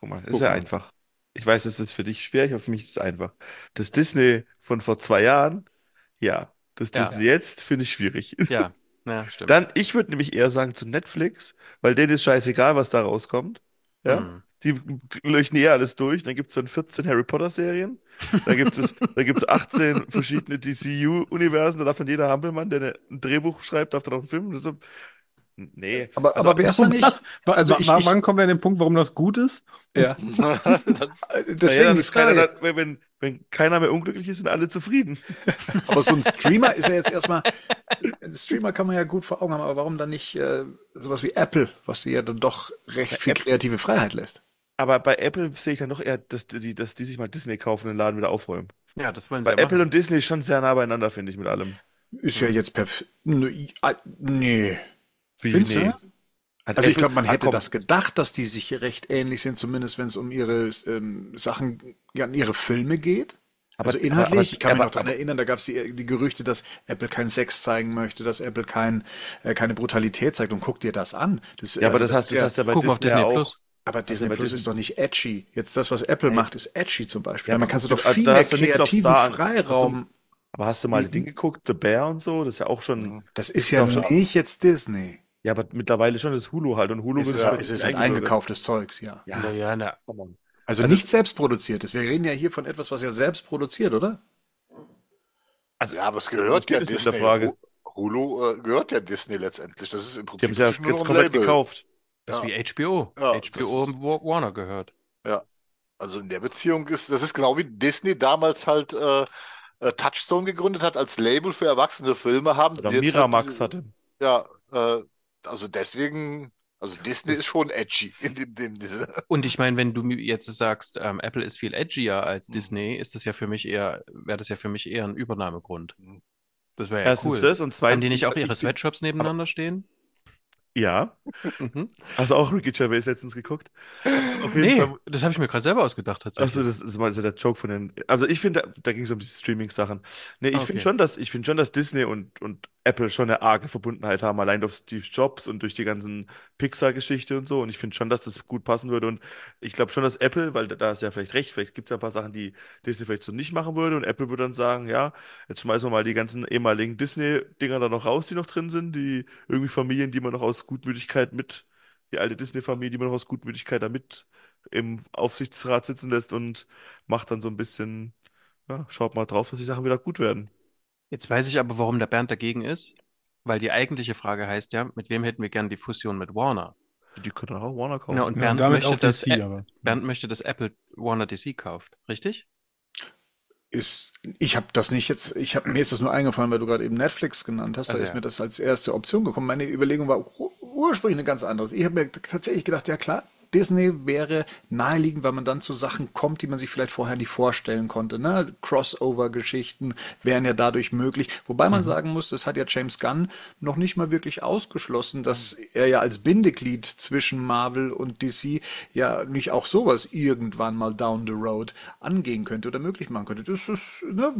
Guck mal, ist Guck ja mal. einfach. Ich weiß, es ist für dich schwer, aber für mich ist es einfach. Das Disney von vor zwei Jahren, ja. Das Ja. Disney jetzt finde ich schwierig. Ja, ja, stimmt. Dann, ich würde nämlich eher sagen zu Netflix, weil denen ist scheißegal, was da rauskommt. Ja. Mhm. Die löchen eh alles durch. Dann gibt es dann 14 Harry Potter-Serien. Dann gibt es dann gibt's 18 verschiedene DCU-Universen. Da darf dann jeder Hampelmann, der ein Drehbuch schreibt, darf dann auch einen Film. So, nee. Aber, Also, aber wer ist da nicht? Also ich- wa- ich- wann kommen wir an den Punkt, warum das gut ist? Ja. Deswegen dann die keiner, Frage. da, wenn, wenn, wenn keiner mehr unglücklich ist, sind alle zufrieden. Aber so ein Streamer ist ja jetzt erstmal, ein Streamer kann man ja gut vor Augen haben, aber warum dann nicht äh, sowas wie Apple, was dir ja dann doch recht viel Apple- kreative Freiheit lässt? Aber bei Apple sehe ich dann noch eher, dass die, dass die sich mal Disney kaufen und den Laden wieder aufräumen. Ja, das wollen sie Bei ja Apple machen. und Disney ist schon sehr nah beieinander, finde ich, mit allem. Ist ja jetzt perfekt. Nee. Wie, Findest nee. Also ich Apple- glaube, man hätte das gedacht, dass die sich recht ähnlich sind, zumindest wenn es um ihre ähm, Sachen, ja, um ihre Filme geht. Aber- also aber- inhaltlich, aber- ich kann mich aber- noch daran erinnern, da gab es die, die Gerüchte, dass Apple keinen Sex zeigen möchte, dass Apple kein, äh, keine Brutalität zeigt. Und guck dir das an. Das, Ja, aber also das hast, das ist hast du ja bei Disney Disney auch. Plus. aber Disney bei Plus Disney- ist doch nicht edgy. Jetzt das, was Apple macht, ist edgy zum Beispiel. Ja, man aber kannst du doch viel mehr kreativen. Freiraum. Aber hast du mal die Mhm. Dinge geguckt? The Bear und so? Das ist ja auch schon. Das ist ja nicht jetzt Disney. Ja, aber mittlerweile schon das Hulu halt. Und Hulu Es ist, ja, es ist ein eingekauftes Zeugs, ja. Ja, Na ja, na. Also, Also- nicht selbst produziertes. Wir reden ja hier von etwas, was ja selbst produziert, oder? Also, Ja, aber es gehört ja Disney. der Frage. Hu- Hulu äh, gehört ja Disney letztendlich. Das ist im Die haben Prinzip es ja jetzt komplett Label. gekauft. das ist Ja. wie HBO. Ja, HBO und Wa- Warner gehört. Also in der Beziehung ist, das ist genau wie Disney damals halt äh, äh, Touchstone gegründet hat als Label für erwachsene Filme, haben Oder sie Miramax halt, hatte. Ja, äh, also deswegen, also Disney ist schon edgy in dem, dem diese. Und ich meine, wenn du mir jetzt sagst, ähm, Apple ist viel edgier als Mhm. Disney, ist das ja für mich eher, wäre das ja für mich eher ein Übernahmegrund. Mhm. Das wäre ja Erstens cool. das und zweitens. Haben die nicht auch ihre Sweatshops nebeneinander stehen? Ja. Mhm. Hast du auch Ricky Gervais letztens geguckt? Auf jeden Nee, Fall. das habe ich mir gerade selber ausgedacht tatsächlich. Achso, das ist mal so der Joke von den. Also ich finde, da, da ging es um diese Streaming-Sachen. Nee, ich Ah, finde okay. schon, dass ich finde schon, dass Disney und, und Apple schon eine arge Verbundenheit haben, allein durch Steve Jobs und durch die ganzen Pixar-Geschichte und so. Und ich finde schon, dass das gut passen würde. Und ich glaube schon, dass Apple, weil da, ist ja vielleicht recht, vielleicht gibt es ja ein paar Sachen, die Disney vielleicht so nicht machen würde. Und Apple würde dann sagen, ja, jetzt schmeißen wir mal die ganzen ehemaligen Disney-Dinger da noch raus, die noch drin sind, die irgendwie Familien, die man noch aus Gutmütigkeit mit, die alte Disney-Familie, die man noch aus Gutmütigkeit da mit im Aufsichtsrat sitzen lässt und macht dann so ein bisschen, ja, schaut mal drauf, dass die Sachen wieder gut werden. Jetzt weiß ich aber, warum der Bernd dagegen ist. Weil die eigentliche Frage heißt ja, mit wem hätten wir gern die Fusion mit Warner? Die können dann auch Warner kaufen. Genau, und Ja, Bernd, damit möchte, auch dass, DC, aber. Bernd möchte, dass Apple Warner DC kauft, richtig? Ist, ich habe das nicht jetzt, ich habe mir ist das nur eingefallen, weil du gerade eben Netflix genannt hast, da Also ist ja. mir das als erste Option gekommen. Meine Überlegung war ur- ursprünglich eine ganz andere. Ich habe mir tatsächlich gedacht, ja klar, Disney wäre naheliegend, weil man dann zu Sachen kommt, die man sich vielleicht vorher nicht vorstellen konnte. Ne? Crossover-Geschichten wären ja dadurch möglich. Wobei man sagen muss, das hat ja James Gunn noch nicht mal wirklich ausgeschlossen, dass er ja als Bindeglied zwischen Marvel und DC ja nicht auch sowas irgendwann mal down the road angehen könnte oder möglich machen könnte. Das ist, ne,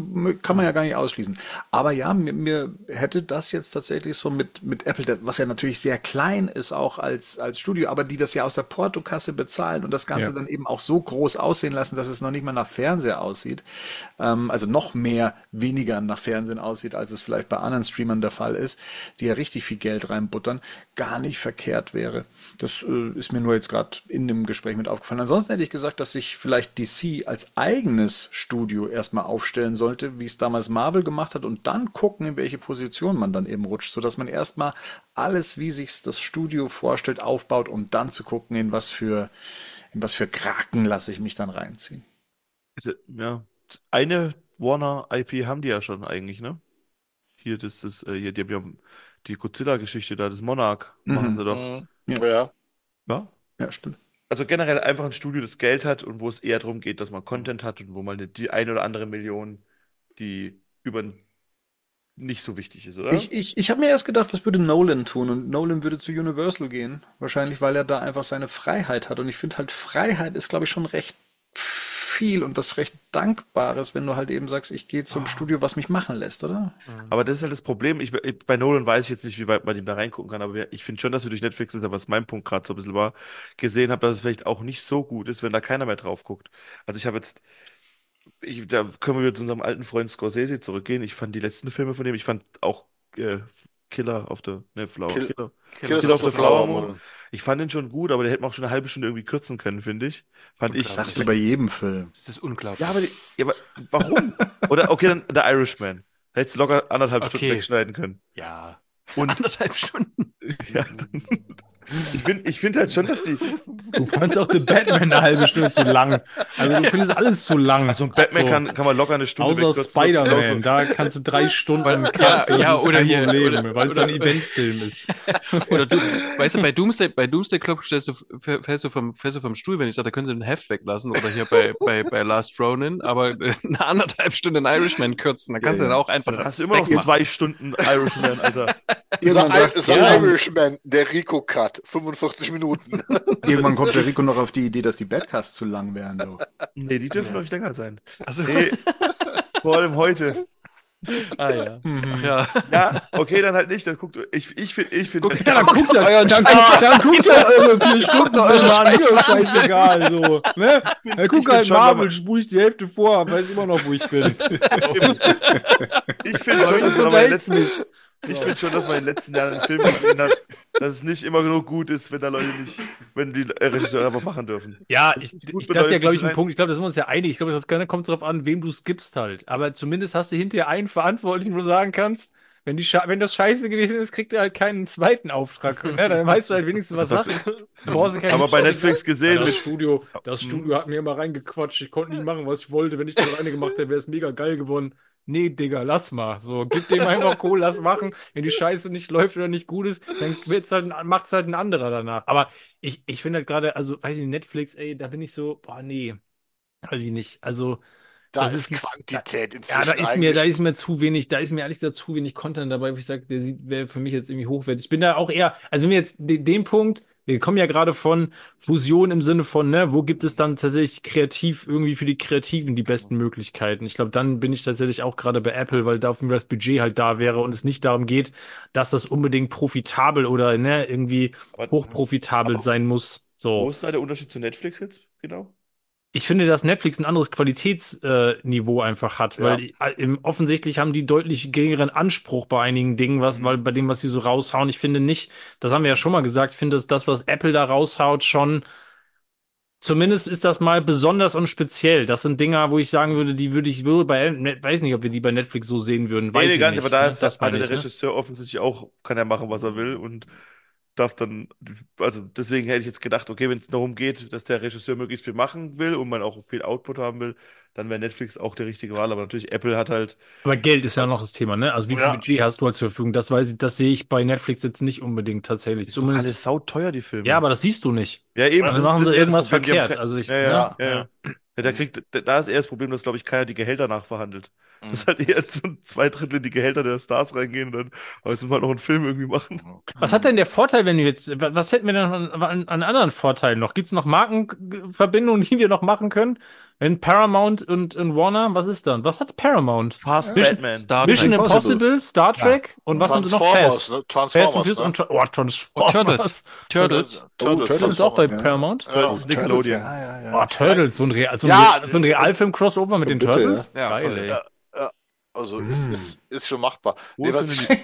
kann man ja gar nicht ausschließen. Aber ja, mir, mir hätte das jetzt tatsächlich so mit, mit Apple, was ja natürlich sehr klein ist auch als, als Studio, aber die das ja aus der Portokasse bezahlen und das Ganze Ja. dann eben auch so groß aussehen lassen, dass es noch nicht mal nach Fernseher aussieht. Ähm, also noch mehr weniger nach Fernsehen aussieht, als es vielleicht bei anderen Streamern der Fall ist, die ja richtig viel Geld reinbuttern, gar nicht verkehrt wäre. Das äh, ist mir nur jetzt gerade in dem Gespräch mit aufgefallen. Ansonsten hätte ich gesagt, dass sich vielleicht DC als eigenes Studio erstmal aufstellen sollte, wie es damals Marvel gemacht hat und dann gucken, in welche Position man dann eben rutscht, sodass man erstmal alles, wie sich das Studio vorstellt, aufbaut, um dann zu gucken, in was für, in was für Kraken lasse ich mich dann reinziehen. Ja- eine Warner-IP haben die ja schon eigentlich, ne? Hier, das ist, äh, hier, die haben ja die Godzilla-Geschichte da, das Monarch, machen Mhm. sie doch. Mhm. Ja. Ja. Ja? Ja, stimmt. Also generell einfach ein Studio, das Geld hat und wo es eher darum geht, dass man Content hat und wo eine, die eine oder andere Million, die über nicht so wichtig ist, oder? Ich, ich, ich habe mir erst gedacht, was würde Nolan tun? Und Nolan würde zu Universal gehen. Wahrscheinlich, weil er da einfach seine Freiheit hat. Und ich finde halt, Freiheit ist, glaube ich, schon recht viel und was recht Dankbares, wenn du halt eben sagst, ich gehe zum Studio, was mich machen lässt, oder? Aber das ist halt das Problem. Ich, ich- bei Nolan weiß ich jetzt nicht, wie weit man ihm da reingucken kann, aber wir- ich finde schon, dass wir durch Netflix, ist was mein Punkt gerade so ein bisschen war, gesehen habe, dass es vielleicht auch nicht so gut ist, wenn da keiner mehr drauf guckt. Also ich habe jetzt, ich, da können wir wieder zu unserem alten Freund Scorsese zurückgehen. Ich fand die letzten Filme von dem, ich fand auch äh, Killer auf der, ne, Flower, Kill- Killer. Killer of of the the Flower Moon. Moon. Ich fand den schon gut, aber der hätte man auch schon eine halbe Stunde irgendwie kürzen können, finde ich. Fand ich. Sagst du bei jedem Film. Das ist unglaublich. Ja, aber, die, ja, aber warum? Oder okay, dann The Irishman. Hättest du locker anderthalb Stunden Okay. wegschneiden können. ja. Und Anderthalb Stunden. ja, ich finde ich find halt schon, dass die, Du fandst auch The Batman eine halbe Stunde zu lang. Also du findest alles zu lang. Also ein Batman So. kann, kann man locker eine Stunde Außer ist Spider-Man, da kannst du drei Stunden Ja, das ja, ist oder hier- Problem, oder- weil es ein Eventfilm ist. Oder du, weißt du, bei Doomsday, bei Doomsday Clock stellst du, fällst du vom, fällst du vom Stuhl, wenn ich sage, da können sie ein Heft weglassen. Oder hier bei, bei, bei Last Ronin, aber eine anderthalb Stunden Irishman kürzen. Da kannst Ja, du ja. dann auch einfach. Dann hast du immer noch zwei Stunden Irishman, Alter. The, sagt, The irgendwann, Irishman, der Rico-Cut, 45 Minuten. irgendwann kommt der Rico noch auf die Idee, dass die Badcasts zu lang wären. So. Nee, die dürfen doch nicht länger sein. Also, Nee, vor allem heute. ah ja. Ach ja. Ja, okay, dann halt nicht. Dann guckt, ich, ich finde, ich finde, Guck, Ja, dann Guckt ja, euren dann, guckt, dann guckt ja eure vier Stunden eure Filme an, mir Scheiß ist scheißegal, so, ne? Dann guck halt Marvel, spule ich die Hälfte vor, weiß immer noch, wo ich bin. ich finde Aber schon, dass das man ich finde schon, dass man in den letzten Jahren einen Film gesehen hat, dass es nicht immer genug gut ist, wenn da Leute nicht, wenn die Regisseure einfach machen dürfen. Ja, Das ich, ist gut ich, das ist ja, glaube ich, ein. Punkt. Ich glaube, da sind wir uns ja einig. Ich glaube, das kommt darauf an, wem du skippst halt. Aber zumindest hast du hinterher einen Verantwortlichen, wo du sagen kannst, wenn, die wenn das scheiße gewesen ist, kriegt er halt keinen zweiten Auftrag. Ne? Dann weißt du halt wenigstens, was Sache ist. Aber bei Netflix gesehen das mit, Studio, das. Studio hat mir immer reingequatscht. Ich konnte nicht machen, was ich wollte. Wenn ich das alleine gemacht hätte, wäre es mega geil geworden. Nee, Digga, lass mal. So, gib dem einfach Kohle, lass machen. Wenn die Scheiße nicht läuft oder nicht gut ist, dann wird's halt, macht's halt ein anderer danach. Aber ich, ich finde halt gerade, also, weiß ich nicht, Netflix, ey, da bin ich so, boah, nee. Weiß ich nicht. Also, Da Das ist ist- Quantität inzwischen. ja, da ist mir, da eigentlich. ist mir zu wenig, da ist mir ehrlich gesagt zu wenig Content dabei, wo ich sage, der wäre für mich jetzt irgendwie hochwertig. Ich bin da auch eher, also wenn wir jetzt de- den Punkt, wir kommen ja gerade von Fusion im Sinne von, ne, wo gibt es dann tatsächlich kreativ irgendwie für die Kreativen die besten Möglichkeiten? Ich glaube, dann bin ich tatsächlich auch gerade bei Apple, weil dafür das Budget halt da wäre und es nicht darum geht, dass das unbedingt profitabel oder ne, irgendwie aber hochprofitabel sein muss. So. wo ist da der Unterschied zu Netflix jetzt? Genau. Ich finde, dass Netflix ein anderes Qualitätsniveau äh, einfach hat, Ja. weil äh, im, offensichtlich haben die deutlich geringeren Anspruch bei einigen Dingen, was, Mhm. weil bei dem, was sie so raushauen, ich finde nicht, das haben wir ja schon mal gesagt, ich finde, dass das, was Apple da raushaut, schon zumindest ist das mal besonders und speziell. Das sind Dinger, wo ich sagen würde, die würde ich würde bei, Net- weiß nicht, ob wir die bei Netflix so sehen würden, weiß nee, ich gar nicht, aber da ne? ist das das der ne? Regisseur offensichtlich auch, kann er machen, was er will und darf dann, also deswegen hätte ich jetzt gedacht, okay, wenn es darum geht, dass der Regisseur möglichst viel machen will und man auch viel Output haben will, dann wäre Netflix auch die richtige Wahl. Aber natürlich, Apple hat halt, Aber Geld ist ja noch das Thema, ne? Also wie viel Ja. Budget hast du halt zur Verfügung? Das weiß ich, das sehe ich bei Netflix jetzt nicht unbedingt tatsächlich. ist Zumindest, alles sauteuer, die Filme. ja, aber das siehst du nicht. ja, eben, Dann das ist- machen sie irgendwas verkehrt. ke- Also ich, ja, ja, Ja. ja, ja. Da kriegt, da, ist eher das Problem, dass, glaube ich, keiner die Gehälter nachverhandelt. Mhm. Das ist halt eher so zwei Drittel in die Gehälter der Stars reingehen und dann, aber jetzt müssen wir noch einen Film irgendwie machen. Was hat denn der Vorteil, wenn du jetzt, wa- was hätten wir denn an, an, an anderen Vorteilen noch? Gibt's noch Markenverbindungen, die wir noch machen können? Wenn Paramount und, und Warner, was ist dann? Was hat Paramount? Fast Mission- Batman. Star Mission Trek. Impossible, Star Trek und was haben sie noch? Transformers, Fast. ne? Fast and Transformers, Furious ne? und Tra oh, Oh, Transformers. Turtles. Turtles. Turtles, Turtles ist auch bei Ja. Paramount. Ja. Ist Nickelodeon. Ja, ja, ja. Oh, Turtles, so ein, Real, so ein, Ja, Real, so ein Realfilm-Crossover mit den bitte, Turtles? ja. Ja, Geil, ey. Ja. Also ist, Mm. ist, ist schon machbar. Wo Nee, was, ich, Ist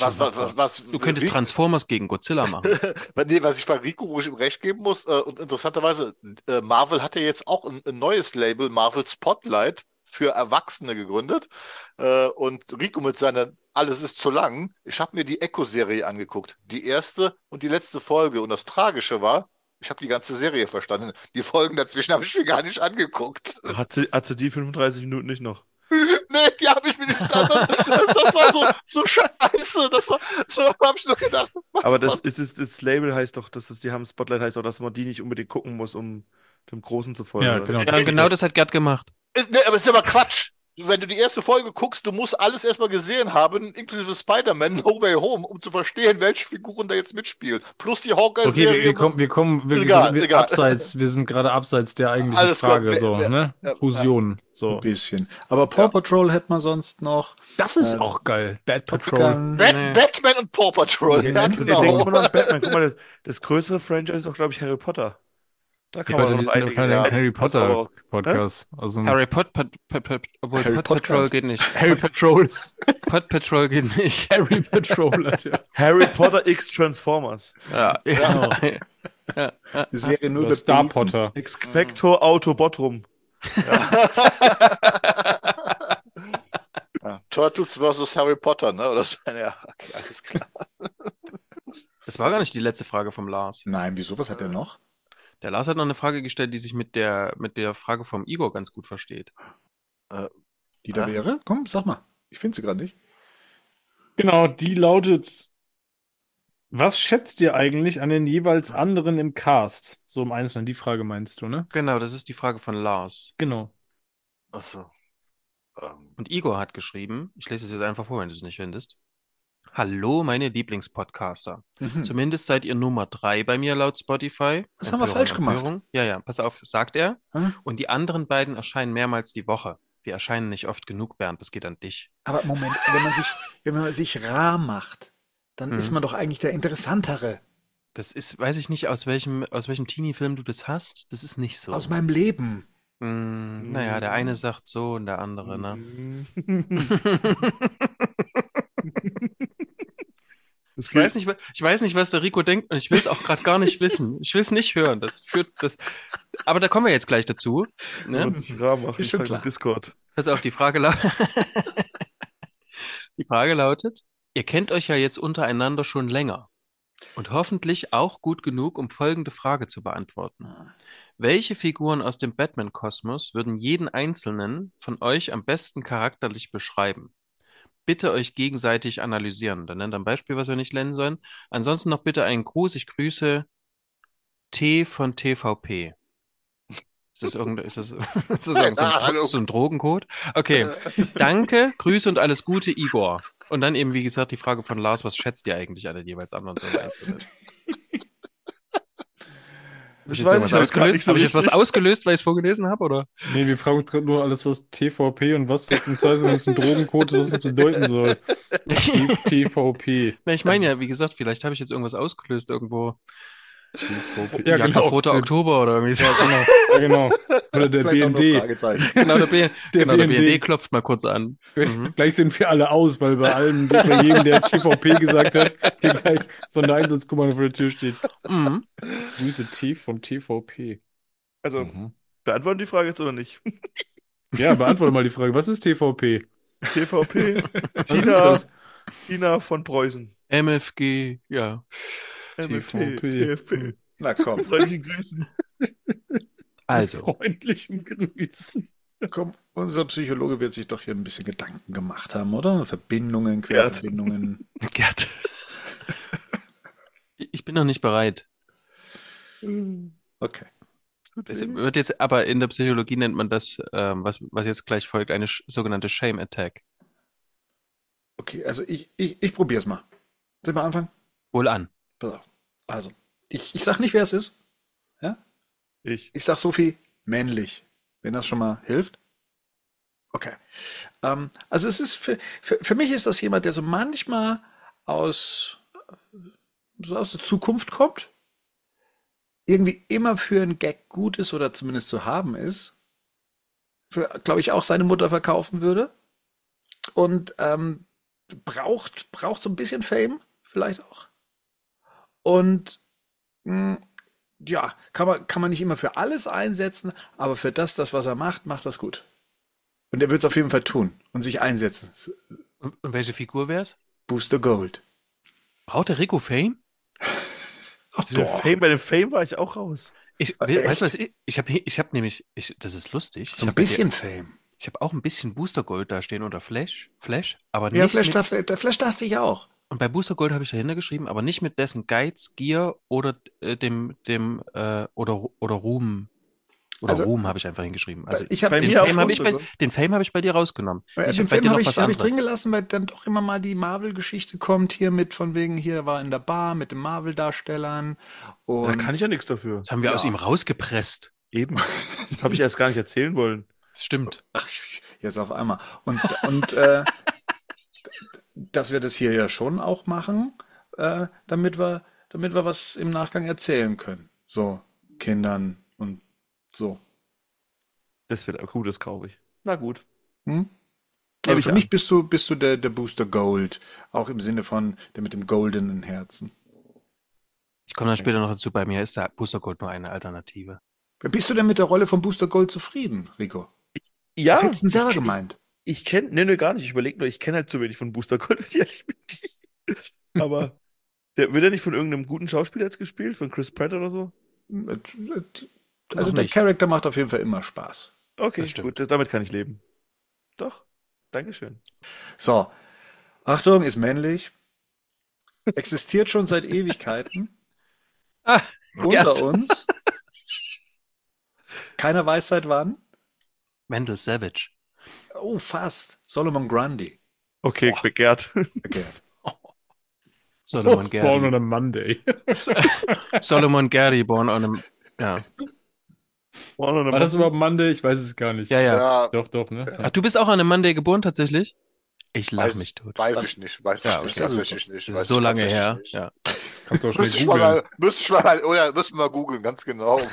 was, was, was, was, Du könntest Rico- Transformers gegen Godzilla machen. nee, was ich bei Rico, wo ich ihm recht geben muss, äh, und interessanterweise, äh, Marvel hat ja jetzt auch ein, ein neues Label, Marvel Spotlight, für Erwachsene gegründet. Äh, und Rico mit seiner Alles ist zu lang. Ich habe mir die Echo-Serie angeguckt. Die erste und die letzte Folge. Und das Tragische war, ich habe die ganze Serie verstanden. Die Folgen dazwischen habe ich mir gar nicht angeguckt. Hat sie, hat sie die 35 Minuten nicht noch? Nee, die habe ich mir nicht das, das war so, so scheiße. Das war, so habe ich nur gedacht. Was Aber das ist, ist das Label heißt doch, dass es, die haben Spotlight heißt auch, dass man die nicht unbedingt gucken muss, um dem Großen zu folgen. Ja, oder? genau. Ja, genau das hat Gerd gemacht. Ist, nee, aber ist aber Quatsch. Wenn du die erste Folge guckst, du musst alles erstmal gesehen haben, inklusive Spider-Man No Way Home, um zu verstehen, welche Figuren da jetzt mitspielen. Plus die Okay, wir, Hawkeye-Serie. wir kommen, wir kommen, wir, Egal, wir, wir egal. abseits, wir sind gerade abseits der eigentlichen Alles klar, Frage, wer- so, ne? ja, Fusion, so. Ein bisschen. Aber Paw Ja. Patrol hätte man sonst noch. Das ist Äh, auch geil. Bad Patrol. Bat Nee. Batman und Paw Patrol. Ja, denke genau. immer noch an Batman. Guck mal, das, das größere Franchise ist doch, glaube ich, Harry Potter. Da kann Ja, man noch einiges sehen. Harry Potter Podcast. Also ein Harry Pot, Pot, Pot, Pot obwohl Harry Pot Patrol geht nicht. Harry Patrol. Pot Patrol geht nicht. Harry Patrol hat ja. Harry Potter X Transformers. Ja, Genau. Die Serie nur über Star. Potter. Expector Autobotrum. Ja, Turtles versus Harry Potter, ne? Oder so. Ja, okay, alles klar. Das war gar nicht die letzte Frage vom Lars. Nein, wieso? Was hat er noch? Der Lars hat noch eine Frage gestellt, die sich mit der, mit der Frage vom Igor ganz gut versteht. Die da Ah. wäre? Komm, sag mal. Ich finde sie gerade nicht. Genau, die lautet: Was schätzt ihr eigentlich an den jeweils anderen im Cast? So im Einzelnen, die Frage meinst du, ne? Genau, das ist die Frage von Lars. Genau. Achso. Ähm, Und Igor hat geschrieben, ich lese es jetzt einfach vor, wenn du es nicht findest. Hallo, meine Lieblingspodcaster. Mhm. Zumindest seid ihr Nummer drei bei mir laut Spotify. Was haben wir Empörung, falsch gemacht? Empörung. Ja, ja, pass auf, sagt er. Hm? Und die anderen beiden erscheinen mehrmals die Woche. Wir erscheinen nicht oft genug, Bernd, das geht an dich. Aber Moment, wenn man sich, wenn man sich rar macht, dann Mhm. ist man doch eigentlich der Interessantere Das ist, weiß ich nicht, aus welchem, aus welchem Teenie-Film du das hast. Das ist nicht so. aus meinem Leben. Mm, naja, der eine sagt so und der andere, ne? Ich weiß nicht, ich weiß nicht, was der Rico denkt und ich will es auch gerade gar nicht wissen. Ich will es nicht hören. Das führt das. Aber da kommen wir jetzt gleich dazu. Ne? sich rar Ist schon klar. im Discord. Pass auf, die Frage lautet. Die Frage lautet: Ihr kennt euch ja jetzt untereinander schon länger und hoffentlich auch gut genug, um folgende Frage zu beantworten. Welche Figuren aus dem Batman-Kosmos würden jeden einzelnen von euch am besten charakterlich beschreiben? Bitte euch gegenseitig analysieren. Dann nennt ein Beispiel, was wir nicht nennen sollen. Ansonsten noch bitte einen Gruß. Ich grüße T von TVP. Ist das irgendein, ist das, ist das irgend so, ein, so ein Drogencode? Okay. Danke, Grüße und alles Gute, Igor. Und dann eben, wie gesagt, die Frage von Lars, was schätzt ihr eigentlich an den jeweils anderen so im Einzelnen? Ich jetzt weiß ich ausgelöst? so Habe ich jetzt was ausgelöst, weil ich es vorgelesen habe, oder? Nee, wir fragen nur alles, was TVP und was das im es ein Drogencode was das bedeuten soll. TVP. Na, ich meine ja, wie gesagt, vielleicht habe ich jetzt irgendwas ausgelöst irgendwo. Ja, Jagd auf Roter Oktober oder irgendwie so. Ja, genau. Ja, genau. Oder der Vielleicht auch nur BND. Fragezeichen. Genau, der, B Der genau, der BND. BND klopft mal kurz an. Mhm. Gleich sind wir alle aus, weil bei allem, bei jedem, der TVP gesagt hat, hier gleich so ein Einsatzkommando vor der Tür steht. Mhm. Grüße T von TVP. Also, Mhm. beantworten die Frage jetzt oder nicht? Ja, beantworte mal die Frage. Was ist TVP? TVP, Tina? Tina von Preußen. MFG, ja. TVP. TFP. Na komm, Freundlichen Grüßen. Also, Freundlichen Grüßen. komm, unser Psychologe wird sich doch hier ein bisschen Gedanken gemacht haben, oder? Verbindungen. Querverbindungen. Gerd. Ich bin noch nicht bereit. Okay. Es wird jetzt, aber in der Psychologie nennt man das, ähm, was, was jetzt gleich folgt, eine sch- sogenannte Shame Attack. Okay, also ich, ich, ich probiere es mal. Soll ich mal anfangen? Wohl an. Also, ich, ich sag nicht, wer es ist. Ja? Ich. Ich sag so viel männlich, wenn das schon mal hilft. Okay. Ähm, also es ist für, für, für mich ist das jemand, der so manchmal aus, so aus der Zukunft kommt, irgendwie immer für einen Gag gut ist oder zumindest zu haben ist, für, glaube ich, auch seine Mutter verkaufen würde und ähm, braucht, braucht so ein bisschen Fame, vielleicht auch. Und mh, ja, kann man, kann man nicht immer für alles einsetzen, aber für das, das, was er macht, macht das gut. Und er wird es auf jeden Fall tun und sich einsetzen. Und, und welche Figur wär's? Booster Gold. Braucht der Rico Fame? Ach Der Fame, bei dem Fame war ich auch raus. Ich, we- weißt du was? Ich, ich habe ich hab nämlich, ich, das ist lustig. So ich ein habe bisschen Fame. ich habe auch ein bisschen Booster Gold da stehen unter Flash, Flash, aber Ja, nicht Flash, mit, dachte, der Flash dachte ich auch. Und bei Booster Gold habe ich dahinter geschrieben, aber nicht mit dessen Geiz, Gier oder äh, dem, dem, äh, oder, oder Ruhm. Oder Also, Ruhm habe ich einfach hingeschrieben. Also ich habe den Fame habe ich, bei, Booster den Fame habe ich bei dir rausgenommen. Ja, ich den dir habe ich, was hab ich drin gelassen, weil dann doch immer mal die Marvel-Geschichte kommt hier mit von wegen hier war in der Bar mit den Marvel-Darstellern Da kann ich ja nichts dafür. Das haben wir Ja. aus ihm rausgepresst. Eben. Das habe ich erst gar nicht erzählen wollen. Das stimmt. ach, jetzt auf einmal und und äh, dass wir das hier ja schon auch machen, äh, damit wir damit wir was im Nachgang erzählen können, so Kindern und so. Das wird gut, das kaufe ich. Na gut. Hm? Also ich für an. mich bist du bist du der der Booster Gold, auch im Sinne von der mit dem goldenen Herzen. Ich komme dann später noch dazu. Bei mir ist der Booster Gold nur eine Alternative. Bist du denn mit der Rolle von Booster Gold zufrieden, Rico? Ja, Was hättest du denn selber gemeint? Ich kenne, nee, nee, gar nicht. Ich überlege nur, ich kenne halt zu wenig von Booster Gold, wenn ich ehrlich bin. Aber der, wird er nicht von irgendeinem guten Schauspieler jetzt gespielt? Von Chris Pratt oder so? Also der. Charakter macht auf jeden Fall immer Spaß. Okay, gut, damit kann ich leben. Doch, Dankeschön. So, Achtung, ist männlich, existiert schon seit Ewigkeiten Ah, unter uns. Keiner weiß seit wann. Mendel Savage. Oh, fast. Solomon Grundy. Okay, begehrt. Okay. Solomon Born on Gary. a Monday. Solomon Gary, born on a... Ja. One on a War das Monday. überhaupt Monday? Ich weiß es gar nicht. Ja, ja. Ja, Doch, doch, ne? Ach, du bist auch an einem Monday geboren tatsächlich? Ich lach Weiß- mich tot. weiß ich nicht, weiß Ja, ich nicht, okay. tatsächlich nicht. Weiß so ich lange her. nicht. Ja. Kannst du auch schnell Müsste ich mal, googeln. mal, müsste ich mal, oder müssen wir googeln, ganz genau.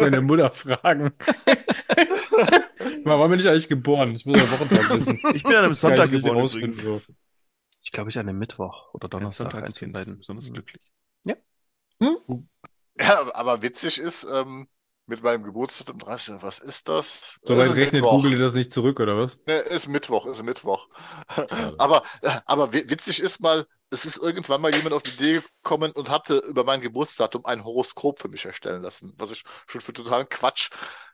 Meine Mutter fragen. Mal, wann bin ich eigentlich geboren? Ich muss ja Wochentag wissen. Ich bin an einem Sonntag ich geboren rausfinden, übrigens. so. Ich glaube, ich an einem Mittwoch oder Donnerstag. von Sonntagskind, beiden. besonders glücklich. ja, aber witzig ist, ähm, mit meinem Geburtsdatum 30, was ist das? So weit rechnet Mittwoch. Google das nicht zurück, oder was? Ne, ist Mittwoch, ist Mittwoch. Aber, aber wi- witzig ist mal, es ist irgendwann mal jemand auf die Idee gekommen und hatte über mein Geburtsdatum ein Horoskop für mich erstellen lassen, was ich schon für totalen Quatsch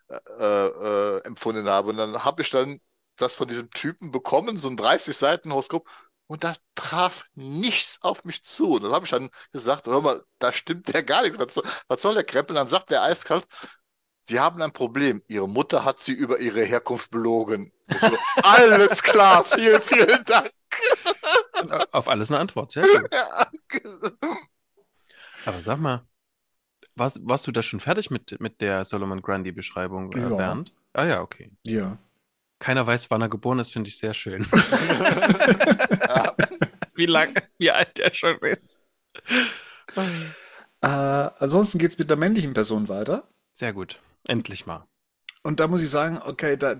äh, äh, empfunden habe. Und dann habe ich dann das von diesem Typen bekommen, so ein 30 Seiten Horoskop, und da traf nichts auf mich zu. Und dann habe ich dann gesagt, hör mal, da stimmt ja gar nichts. Was soll, was soll der Krempel? Dann sagt der eiskalt, Sie haben ein Problem. Ihre Mutter hat Sie über Ihre Herkunft belogen. So, Alles klar, vielen, vielen Dank. Auf alles eine Antwort. Sehr. Ja. Aber sag mal, warst, warst du da schon fertig mit, mit der Solomon Grundy-Beschreibung, äh, Ja. Bernd? Ah ja, okay. Ja. Keiner weiß, wann er geboren ist, finde ich sehr schön. Wie lang, wie alt er schon ist. Äh, ansonsten geht's mit der männlichen Person weiter. Sehr gut. Endlich mal. Und da muss ich sagen, okay, da,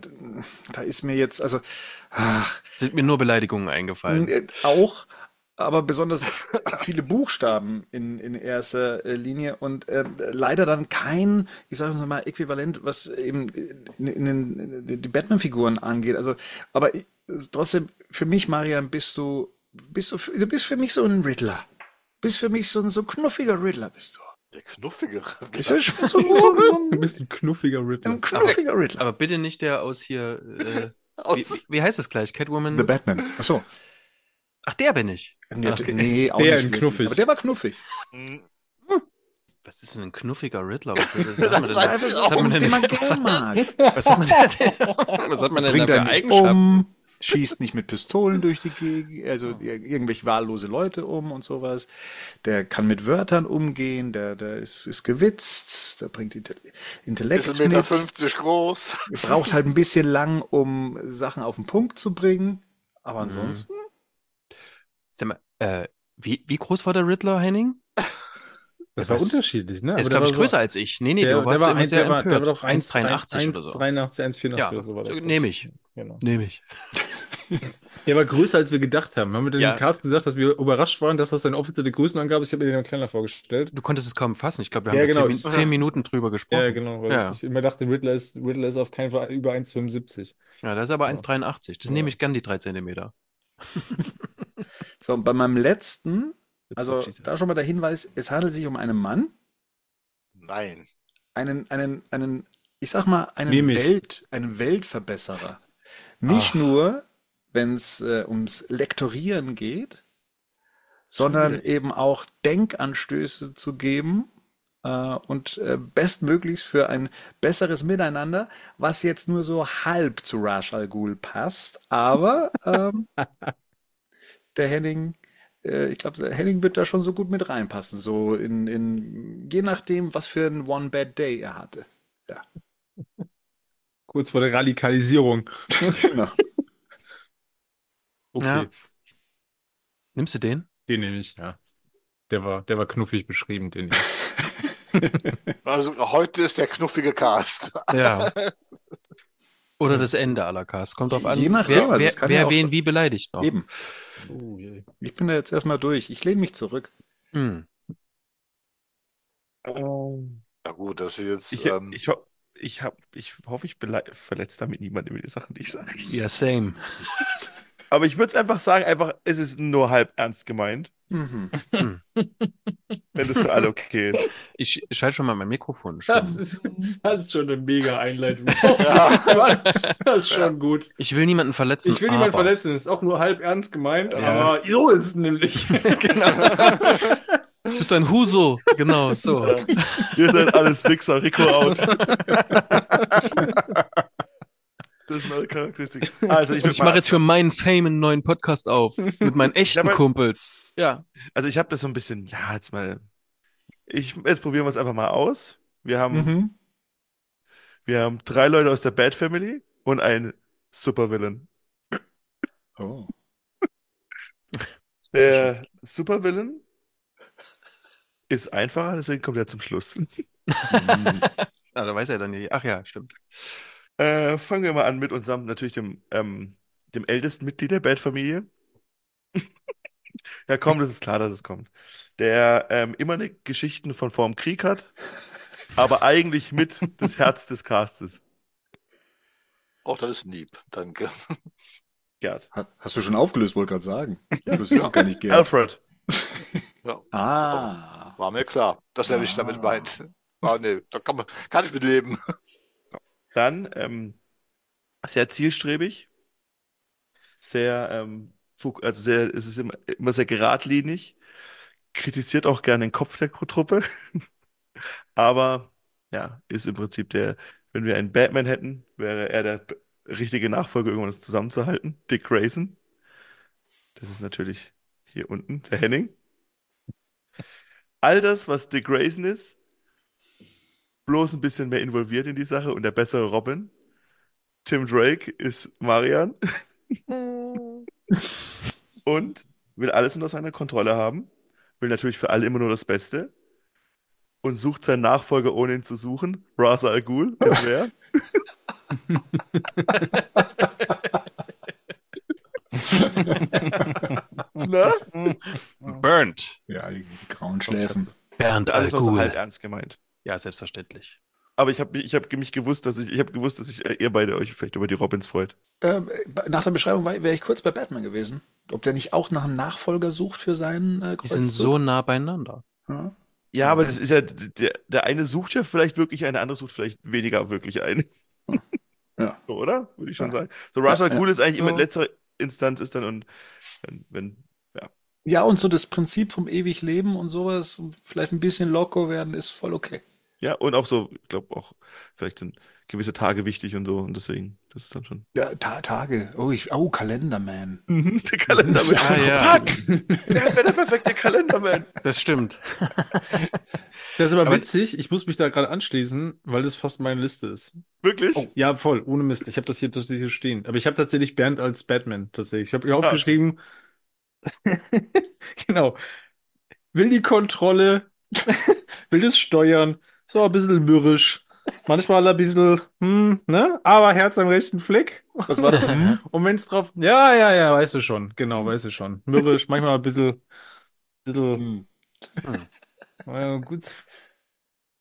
da ist mir jetzt, also, ach, Sind mir nur Beleidigungen eingefallen. äh, auch, aber besonders viele Buchstaben in, in erster äh, Linie und äh, leider dann kein, ich sage mal, Äquivalent, was eben in, in, den- die Batman-Figuren angeht. Also, aber trotzdem, für mich, Marian, bist du, bist du, für- du bist für mich so ein Riddler. Bist für mich so ein so knuffiger Riddler, bist du. Der knuffige. Ist das schon so, so, so Du ein, bist ein knuffiger Riddler. ein knuffiger Riddler? Aber bitte nicht der aus hier. Äh, Aus- wie, wie- heißt das gleich? Catwoman? The Batman. Ach so. Ach, der bin ich. Nee, Okay. nee, auch Der nicht wirklich. knuffig. Aber der war knuffig. Hm, Was ist denn ein knuffiger Riddler? Was, was, was hat man denn, was hat man denn, den man was, was hat man denn, was hat man denn er nicht Eigenschaften? um, schießt nicht mit Pistolen durch die Gegend, also ir- irgendwelche wahllose Leute um und sowas. Der kann mit Wörtern umgehen, der, der ist, ist gewitzt, der bringt Inte- Intellekt Ist 1,50 Meter mit. 50 groß. Braucht halt ein bisschen lang, um Sachen auf den Punkt zu bringen. Aber ansonsten, Sag mal, äh, wie, wie groß war der Riddler, Henning? Das war unterschiedlich, ne? Der ist, glaube ich, war so- größer als ich. Nee, nee, Der, du der warst war immer ein, sehr der war, der war doch 1,83 oder so. 1,83, 1,84 Ja, oder so war der. so nehme ich. Genau. Nehme ich. Der war größer, als wir gedacht haben. Haben wir denn Ja. Cast gesagt, dass wir überrascht waren, dass das seine offizielle Größenangabe ist? Ich habe mir den kleiner vorgestellt. Du konntest es kaum fassen. Ich glaube, wir haben Ja, genau. zehn, Min- zehn Minuten drüber gesprochen. Ja, genau. Weil Ja. ich immer dachte, Riddler ist, Riddler ist auf keinen Fall über 1,75. Ja, das ist aber 1,83. Das Ja. nehme ich gern, die drei Zentimeter. so, und bei meinem letzten, also da schon mal der Hinweis, es handelt sich um einen Mann, Nein. einen, einen, einen, ich sag mal, einen. Welt, einen Weltverbesserer. Nicht Ach. nur, wenn es äh, ums Lektorieren geht, sondern eben auch Denkanstöße zu geben äh, und äh, bestmöglichst für ein besseres Miteinander, was jetzt nur so halb zu Ra's al Ghul passt. Aber ähm, der Henning, äh, ich glaube, der Henning wird da schon so gut mit reinpassen, so in, in je nachdem, was für ein One Bad Day er hatte. Ja, Kurz vor der Radikalisierung. genau. Okay, Ja. Nimmst du den? den nehme ich, ja. Der war, der war knuffig beschrieben, den ich. Also heute ist der knuffige Cast. Ja. Oder das Ende aller Casts. Kommt drauf an, Je nachdem, wer, also wer, wer ja wen wie beleidigt noch. Eben. Oh. Ich bin da jetzt erstmal durch. Ich lehne mich zurück. Hm. Na gut, das ist jetzt. Ich, ähm, ich, ho- ich, hab, ich hoffe, ich verletze damit niemanden mit den Sachen, die ich sage. Ja, same. Aber ich würde es einfach sagen, einfach, es ist nur halb ernst gemeint. Mhm. Wenn wenn das für alle okay ist. Ich schalte schon mal mein Mikrofon Das ist, das ist schon eine mega Einleitung. Ja. Das ist schon gut. Ich will niemanden verletzen, Ich will niemanden aber- verletzen, das ist auch nur halb ernst gemeint, Ja. aber so ist es nämlich. Genau. Du bist ein Huso. Genau, so. Ihr seid alles Wichser, Rico out. Das ist meine Charakteristik. Also ich, ich mache jetzt für meinen Fame einen neuen Podcast auf. Mit meinen echten aber- Kumpels. Ja. Also ich habe das so ein bisschen, ja, jetzt mal. Ich, jetzt probieren wir es einfach mal aus. Wir haben, Mhm. wir haben drei Leute aus der Bad Family und einen Supervillain. Oh. Der Supervillain ist einfacher, deswegen kommt er zum Schluss. Ah, da weiß er dann nicht. Ach ja, stimmt. Äh, fangen wir mal an mit unserem, natürlich dem, ähm, dem ältesten Mitglied der Bad-Familie. Ja, komm, das ist klar, dass es kommt. Der ähm, immer eine Geschichten von vorm Krieg hat, aber eigentlich mit das Herz des Castes. Auch das ist lieb. Danke. Gerd. Ha- Hast du schon aufgelöst, wollte gerade sagen. Du siehst es gar nicht gern. Alfred. Ja, Ah. war mir klar, dass er mich damit meint. Ah, nee, da kann, man, kann ich mit leben. Dann ähm, sehr zielstrebig, sehr, ähm, also sehr, es ist immer, immer sehr geradlinig, kritisiert auch gerne den Kopf der Truppe, aber ja, ist im Prinzip der, wenn wir einen Batman hätten, wäre er der richtige Nachfolger, irgendwann das zusammenzuhalten, Dick Grayson. Das ist natürlich hier unten, der Henning. All das, was Dick Grayson ist, bloß ein bisschen mehr involviert in die Sache und der bessere Robin. Tim Drake ist Marian und will alles unter seiner Kontrolle haben, will natürlich für alle immer nur das Beste und sucht seinen Nachfolger, ohne ihn zu suchen. Raza Al Ghul ist wer? Na? Burnt. Ja, die grauen Schläfen. Bernd Alles war so Alkohol. halb ernst gemeint. Ja, selbstverständlich. Aber ich habe mich, ich hab mich gewusst, dass ich, ich habe gewusst, dass ich, äh, ihr beide euch vielleicht über die Robins freut. Ähm, nach der Beschreibung wäre ich kurz bei Batman gewesen. Ob der nicht auch nach einem Nachfolger sucht für seinen äh, Die sind Kreuzzug? so nah beieinander. Ja. Ja, aber das ist ja, der, der eine sucht ja vielleicht wirklich einen, der andere sucht vielleicht weniger wirklich einen. Ja. So, oder? Würde ich schon Ja. sagen. So, al Ja, ja. Ghul ist eigentlich immer in Ja. letzter Instanz ist dann und wenn, wenn ja, und so das Prinzip vom ewig Leben und sowas, vielleicht ein bisschen locker werden, ist voll okay. Ja, und auch so, ich glaube auch, vielleicht sind gewisse Tage wichtig und so und deswegen, das ist dann schon. Ja, Ta Tage. Oh, ich, oh, Kalenderman. Der Kalenderman. Ah, ja. Fuck! Der wäre der perfekte Kalenderman. Das stimmt. Das ist aber, Aber- witzig, ich muss mich da gerade anschließen, weil das fast meine Liste ist. Wirklich? Oh, ja, voll, ohne Mist. Ich habe das hier tatsächlich hier stehen. Aber ich habe tatsächlich Bernd als Batman tatsächlich. Ich habe hier aufgeschrieben, genau, will die Kontrolle, will das Steuern, so ein bisschen mürrisch, manchmal ein bisschen, hm, ne, aber Herz am rechten Fleck. Was war das? Hm? Und wenn's drauf, ja, ja, ja, weißt du schon, genau, weißt du schon. Mürrisch, manchmal ein bisschen, bisschen, Hm. ja, gut.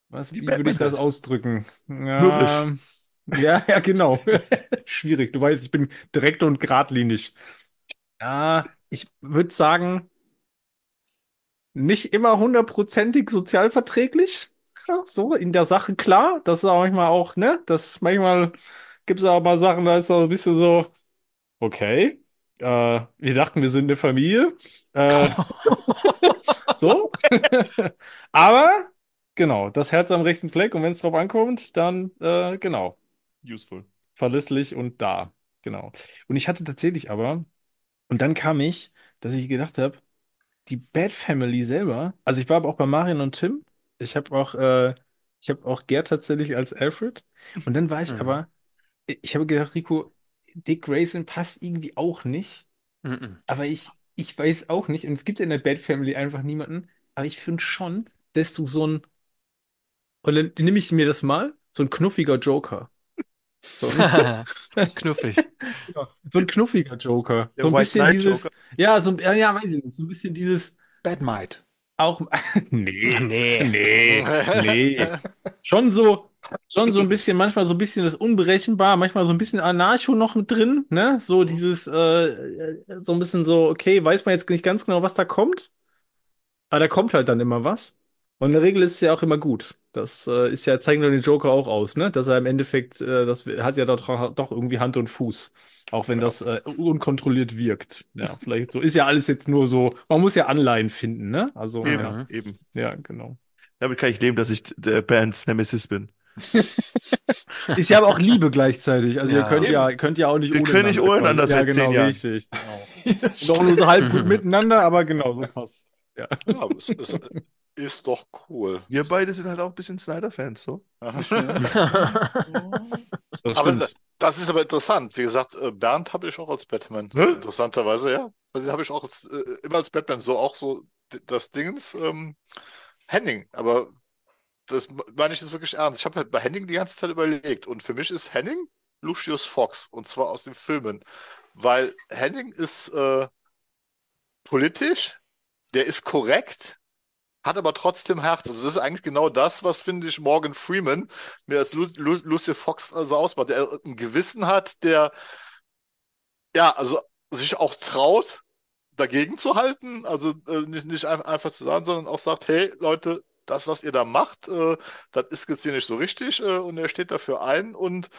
Was, Wie wie würde ich das ausdrücken? Ja, ja, ja, genau. Schwierig. Du weißt, ich bin direkt und geradlinig. Ja, ich würde sagen, nicht immer hundertprozentig sozialverträglich. Ja, so in der Sache klar. Das ist auch manchmal auch, ne? Das manchmal gibt es auch mal Sachen, da ist auch ein bisschen so, okay. Äh, wir dachten, wir sind eine Familie. Äh, so. Aber genau, das Herz am rechten Fleck und wenn es drauf ankommt, dann äh, genau, Useful. verlässlich und da. Genau. Und ich hatte tatsächlich aber, und dann kam ich, dass ich gedacht habe, die Bad Family selber, also ich war aber auch bei Marion und Tim, ich habe auch, äh, ich habe auch Gerd tatsächlich als Alfred. Und dann war ich Mhm. aber, ich habe gedacht, Rico, Dick Grayson passt irgendwie auch nicht. Mhm. Aber ich, ich weiß auch nicht, und es gibt in der Bad Family einfach niemanden, aber ich finde schon, dass du so ein, und dann nehme ich mir das mal, so ein knuffiger Joker. So, Knuffig. so ein knuffiger Joker. Der So ein White bisschen Knight dieses, Joker. ja, so, ein- ja, ja, weiß ich nicht, so ein bisschen dieses, Batmite. Auch, nee, Nee. nee, nee. Schon so, schon so ein bisschen, manchmal so ein bisschen das Unberechenbar, manchmal so ein bisschen Anarcho noch mit drin, ne? So dieses, äh, so ein bisschen so, okay, weiß man jetzt nicht ganz genau, was da kommt. Aber da kommt halt dann immer was. Und in der Regel ist es ja auch immer gut. Das äh, ist ja, zeigen doch den Joker auch aus, ne? Dass er im Endeffekt, äh, das hat ja doch, doch irgendwie Hand und Fuß. Auch wenn das äh, unkontrolliert wirkt. Ja, vielleicht so. Ist ja alles jetzt nur so, man muss ja Anleihen finden, ne? Also, Eben, ja, eben. ja, genau. Damit kann ich leben, dass ich der Bands Nemesis bin. Ist ja aber auch Liebe gleichzeitig. Also ihr Ja. könnt ja, könnt ja auch nicht Wir können nicht ohne einander Ja, seit genau, zehn Jahren. richtig. Genau. Doch nur so halb gut miteinander, aber genau so was. Ja. Ja, ist, doch cool. Wir beide sind halt auch ein bisschen Snyder-Fans, so. Das Aber das ist aber interessant. Wie gesagt, äh, Bernd habe ich auch als Batman. Hä? Interessanterweise, ja. Also den habe ich auch als, äh, immer als Batman. So auch so das Dingens ähm, Henning. Aber das meine ich jetzt wirklich ernst. Ich habe halt bei Henning die ganze Zeit überlegt. Und für mich ist Henning Lucius Fox. Und zwar aus den Filmen. Weil Henning ist äh, politisch, der ist korrekt, hat aber trotzdem Herz. Also das ist eigentlich genau das, was, finde ich, Morgan Freeman mir als Lu Lu Lucius Fox also ausmacht. Der ein Gewissen hat, der ja, also sich auch traut, dagegen zu halten. Also äh, nicht, nicht ein, einfach zu sagen, sondern auch sagt, hey Leute, das, was ihr da macht, äh, das ist jetzt hier nicht so richtig äh, und er steht dafür ein und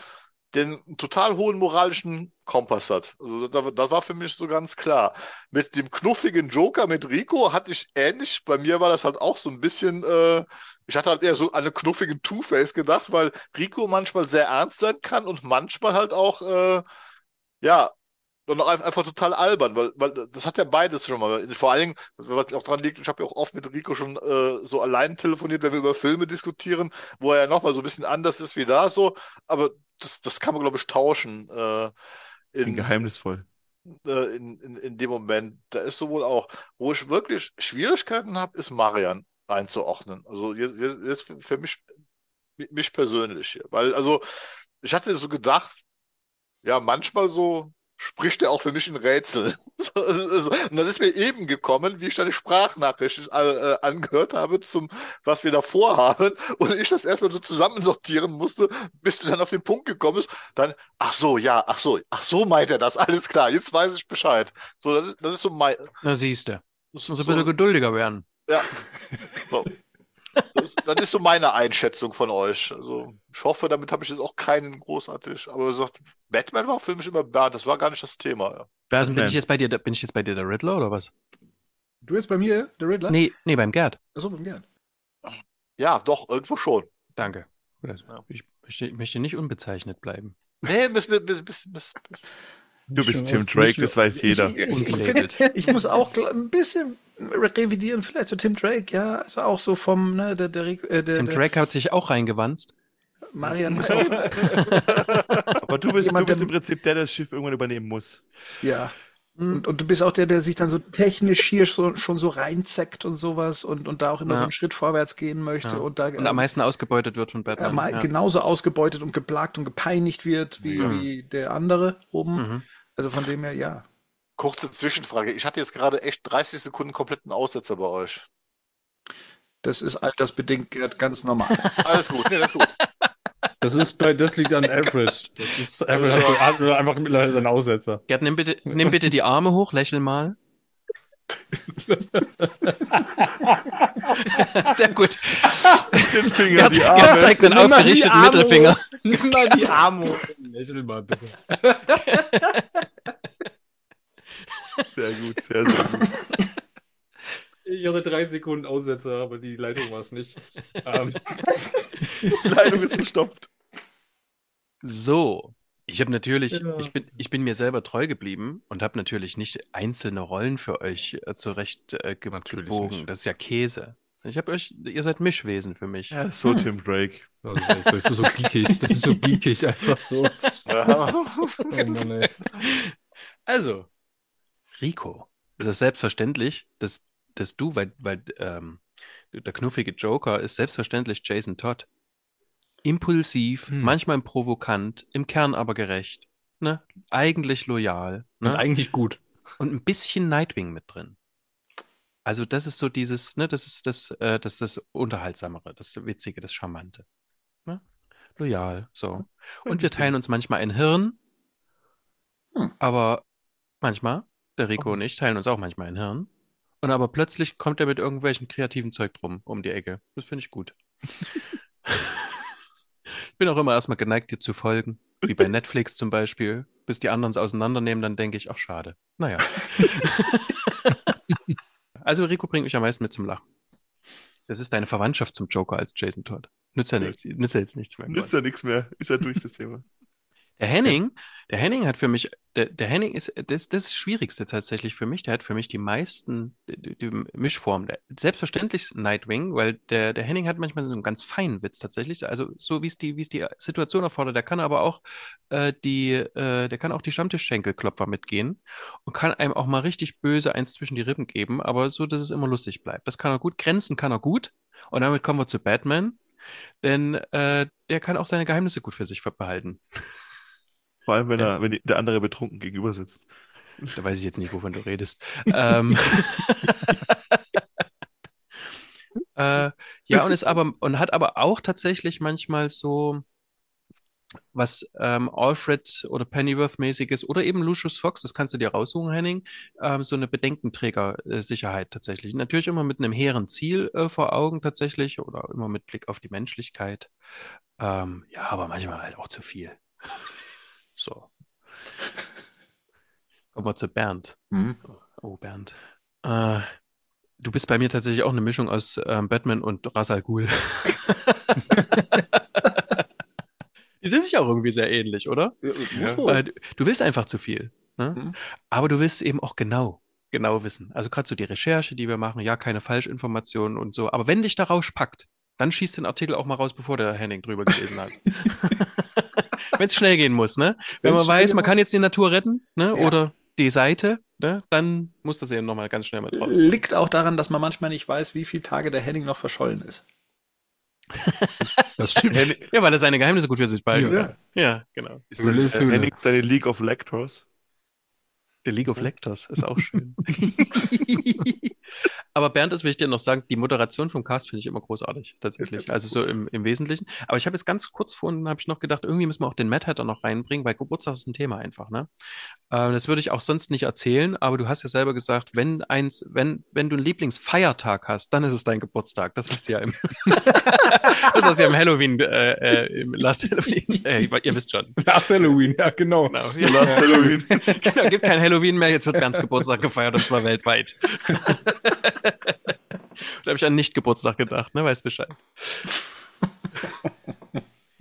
den total hohen moralischen Kompass hat. Also das, das war für mich so ganz klar. Mit dem knuffigen Joker, mit Rico, hatte ich ähnlich. Bei mir war das halt auch so ein bisschen, äh, ich hatte halt eher so an einen knuffigen Two-Face gedacht, weil Rico manchmal sehr ernst sein kann und manchmal halt auch, äh, ja, und auch einfach total albern, weil, weil das hat ja beides schon mal. Vor allen Dingen, was auch dran liegt, ich habe ja auch oft mit Rico schon äh, so allein telefoniert, wenn wir über Filme diskutieren, wo er ja nochmal so ein bisschen anders ist wie da so, aber das, das kann man, glaube ich, tauschen äh, in, geheimnisvoll. äh, in, in, in dem Moment. Da ist sowohl auch, wo ich wirklich Schwierigkeiten habe, ist Marian einzuordnen. Also jetzt, jetzt für mich, mich persönlich hier. Weil, also, ich hatte so gedacht, ja, manchmal so spricht er auch für mich in Rätsel. So, also, Und dann ist mir eben gekommen, wie ich deine Sprachnachricht äh, äh, angehört habe zum, was wir da vorhaben und ich das erstmal so zusammensortieren musste, bis du dann auf den Punkt gekommen bist, dann, ach so, ja, ach so, ach so meint er das, alles klar, jetzt weiß ich Bescheid. So, das ist, das ist so mein, Na siehste. das Muss ist ein bisschen so, geduldiger werden. ja. So. Das ist, das ist so meine Einschätzung von euch. Also, ich hoffe, damit habe ich jetzt auch keinen großartig. Aber gesagt, Batman war für mich immer Bernd, das war gar nicht das Thema. Ja. Also bin ich jetzt bei dir, bin ich jetzt bei dir der Riddler oder was? Du jetzt bei mir, der Riddler? Nee, nee, beim Gerd. Achso, beim Gerd. Ja, doch, irgendwo schon. Danke. Ich möchte, ich möchte nicht unbezeichnet bleiben. Nee, bis, bis, bis, bis. Du bist Tim Drake, das weiß jeder. Ich, ich, ich, find, ich muss auch ein bisschen revidieren, vielleicht so Tim Drake, ja, also auch so vom, ne, der, der, äh, der, Tim der Drake hat sich auch reingewanzt. Marian Aber du bist, du Jemand, bist der- im Prinzip der, der das Schiff irgendwann übernehmen muss. ja. Hm. Und, und du bist auch der, der sich dann so technisch hier so, schon so reinzeckt und sowas und, und da auch immer Ja. so einen Schritt vorwärts gehen möchte Ja. und da Und am meisten ausgebeutet wird von äh, Batman. mal ja. genauso ausgebeutet und geplagt und gepeinigt wird wie, Mhm. wie der andere oben. Mhm. Also von dem her, ja. Kurze Zwischenfrage. Ich hatte jetzt gerade echt 30 Sekunden kompletten Aussetzer bei euch. Das ist altersbedingt Gerd, ganz normal. Alles gut, nee, das ist gut. Das ist bei, das liegt an Alfred. Das ist, Alfred hat, so- hat einfach mittlerweile seinen Aussetzer. Gerd, nimm bitte, nimm bitte die Arme hoch, lächel mal. Sehr gut. Den Finger, Gerd, die Gerd Arme. zeigt den aufgerichteten Mittelfinger. Nimm mal die Arme hoch. Lächel mal bitte. Sehr gut, sehr, sehr gut. Ich hatte drei Sekunden Aussetzer, aber die Leitung war es nicht. Ähm, Die Leitung ist gestopft. So, ich habe natürlich, Ja. ich bin, ich bin mir selber treu geblieben und habe natürlich nicht einzelne Rollen für euch äh, zurecht äh, gebogen. Das ist ja Käse. Ich habe euch, ihr seid Mischwesen für mich. Ja, so Tim Drake. das, ist, so geekig. Das ist so geekig einfach so. Ja. Oh Mann. Also, Rico, es ist selbstverständlich, dass, dass du, weil, weil ähm, der knuffige Joker ist selbstverständlich Jason Todd. Impulsiv, Hm. manchmal provokant, im Kern aber gerecht. Ne? Eigentlich loyal. Und Ne? eigentlich gut. Und ein bisschen Nightwing mit drin. Also das ist so dieses, ne, das ist das, äh, das das Unterhaltsamere, das Witzige, das Charmante. Ne? Loyal, so. Und wir teilen uns manchmal ein Hirn, Hm. aber manchmal, der Rico und ich teilen uns auch manchmal ein Hirn. Und aber plötzlich kommt er mit irgendwelchem kreativen Zeug drum um die Ecke. Das finde ich gut. Ich bin auch immer erstmal geneigt, dir zu folgen. Wie bei Netflix zum Beispiel. Bis die anderen es auseinandernehmen, dann denke ich, ach schade. Naja. Also Rico bringt mich am meisten mit zum Lachen. Das ist deine Verwandtschaft zum Joker als Jason Todd. Nützt ja nichts, nützt ja jetzt nichts mehr. Nützt ja nichts mehr. Ist ja durch das Thema. Der Henning, der Henning hat für mich, der, der Henning ist das, das Schwierigste tatsächlich für mich. Der hat für mich die meisten, die, die Mischform. Der, selbstverständlich Nightwing, weil der, der Henning hat manchmal so einen ganz feinen Witz tatsächlich. Also so wie es die, wie es die Situation erfordert. Der kann aber auch äh, die, äh, der kann auch die Stammtischschenkelklopfer mitgehen und kann einem auch mal richtig böse eins zwischen die Rippen geben, aber so, dass es immer lustig bleibt. Das kann er gut. Grenzen kann er gut. Und damit kommen wir zu Batman. Denn äh, der kann auch seine Geheimnisse gut für sich behalten. Vor allem, wenn er, wenn die, der andere betrunken gegenüber sitzt. Da weiß ich jetzt nicht, wovon du redest. ähm, äh, ja, und ist aber und hat aber auch tatsächlich manchmal so was ähm, Alfred oder Pennyworth-mäßiges oder eben Lucius Fox, das kannst du dir raussuchen, Henning, ähm, so eine Bedenkenträger-Sicherheit tatsächlich. Natürlich immer mit einem hehren Ziel äh, vor Augen tatsächlich oder immer mit Blick auf die Menschlichkeit. Ähm, ja, aber manchmal halt auch zu viel. So. Kommen wir zu Bernd. Hm. Oh, Bernd. Äh, du bist bei mir tatsächlich auch eine Mischung aus ähm, Batman und Ra's al Ghul. Die sind sich auch irgendwie sehr ähnlich, oder? Äh, wohl. du, du willst einfach zu viel. Ne? Mhm. Aber du willst eben auch genau, genau wissen. Also gerade so die Recherche, die wir machen, ja, keine Falschinformationen und so. Aber wenn dich da rauspackt, dann schießt den Artikel auch mal raus, bevor der Henning drüber gelesen hat. Wenn es schnell gehen muss, ne? Wenn Wenn's man weiß, man kann muss. jetzt die Natur retten, ne? Ja. Oder die Seite, ne? Dann muss das eben nochmal ganz schnell mit raus. Liegt auch daran, dass man manchmal nicht weiß, wie viele Tage der Henning noch verschollen ist. Das stimmt. Henning, Ja, weil er seine Geheimnisse gut für sich behalten Ja. kann. Ja, genau. ist ist Höhle. Henning seine League of Lectors. The League of Lectors ist auch schön. Aber Bernd, das will ich dir noch sagen, die Moderation vom Cast finde ich immer großartig, tatsächlich. Also so im, im Wesentlichen. Aber ich habe jetzt ganz kurz vorhin, habe ich noch gedacht, irgendwie müssen wir auch den Mad Hatter noch reinbringen, weil Geburtstag ist ein Thema einfach, ne? Äh, das würde ich auch sonst nicht erzählen, aber du hast ja selber gesagt, wenn eins, wenn, wenn du einen Lieblingsfeiertag hast, dann ist es dein Geburtstag. Das hast du ja im, das du ja im Halloween, äh, äh, im Last Halloween, äh, ihr wisst schon. Nach Halloween, ja, genau. Genau. Last Halloween. Genau, gibt kein Halloween mehr, jetzt wird Bernds Geburtstag gefeiert und zwar weltweit. Da habe ich an Nicht-Geburtstag gedacht, ne? Weißt Bescheid.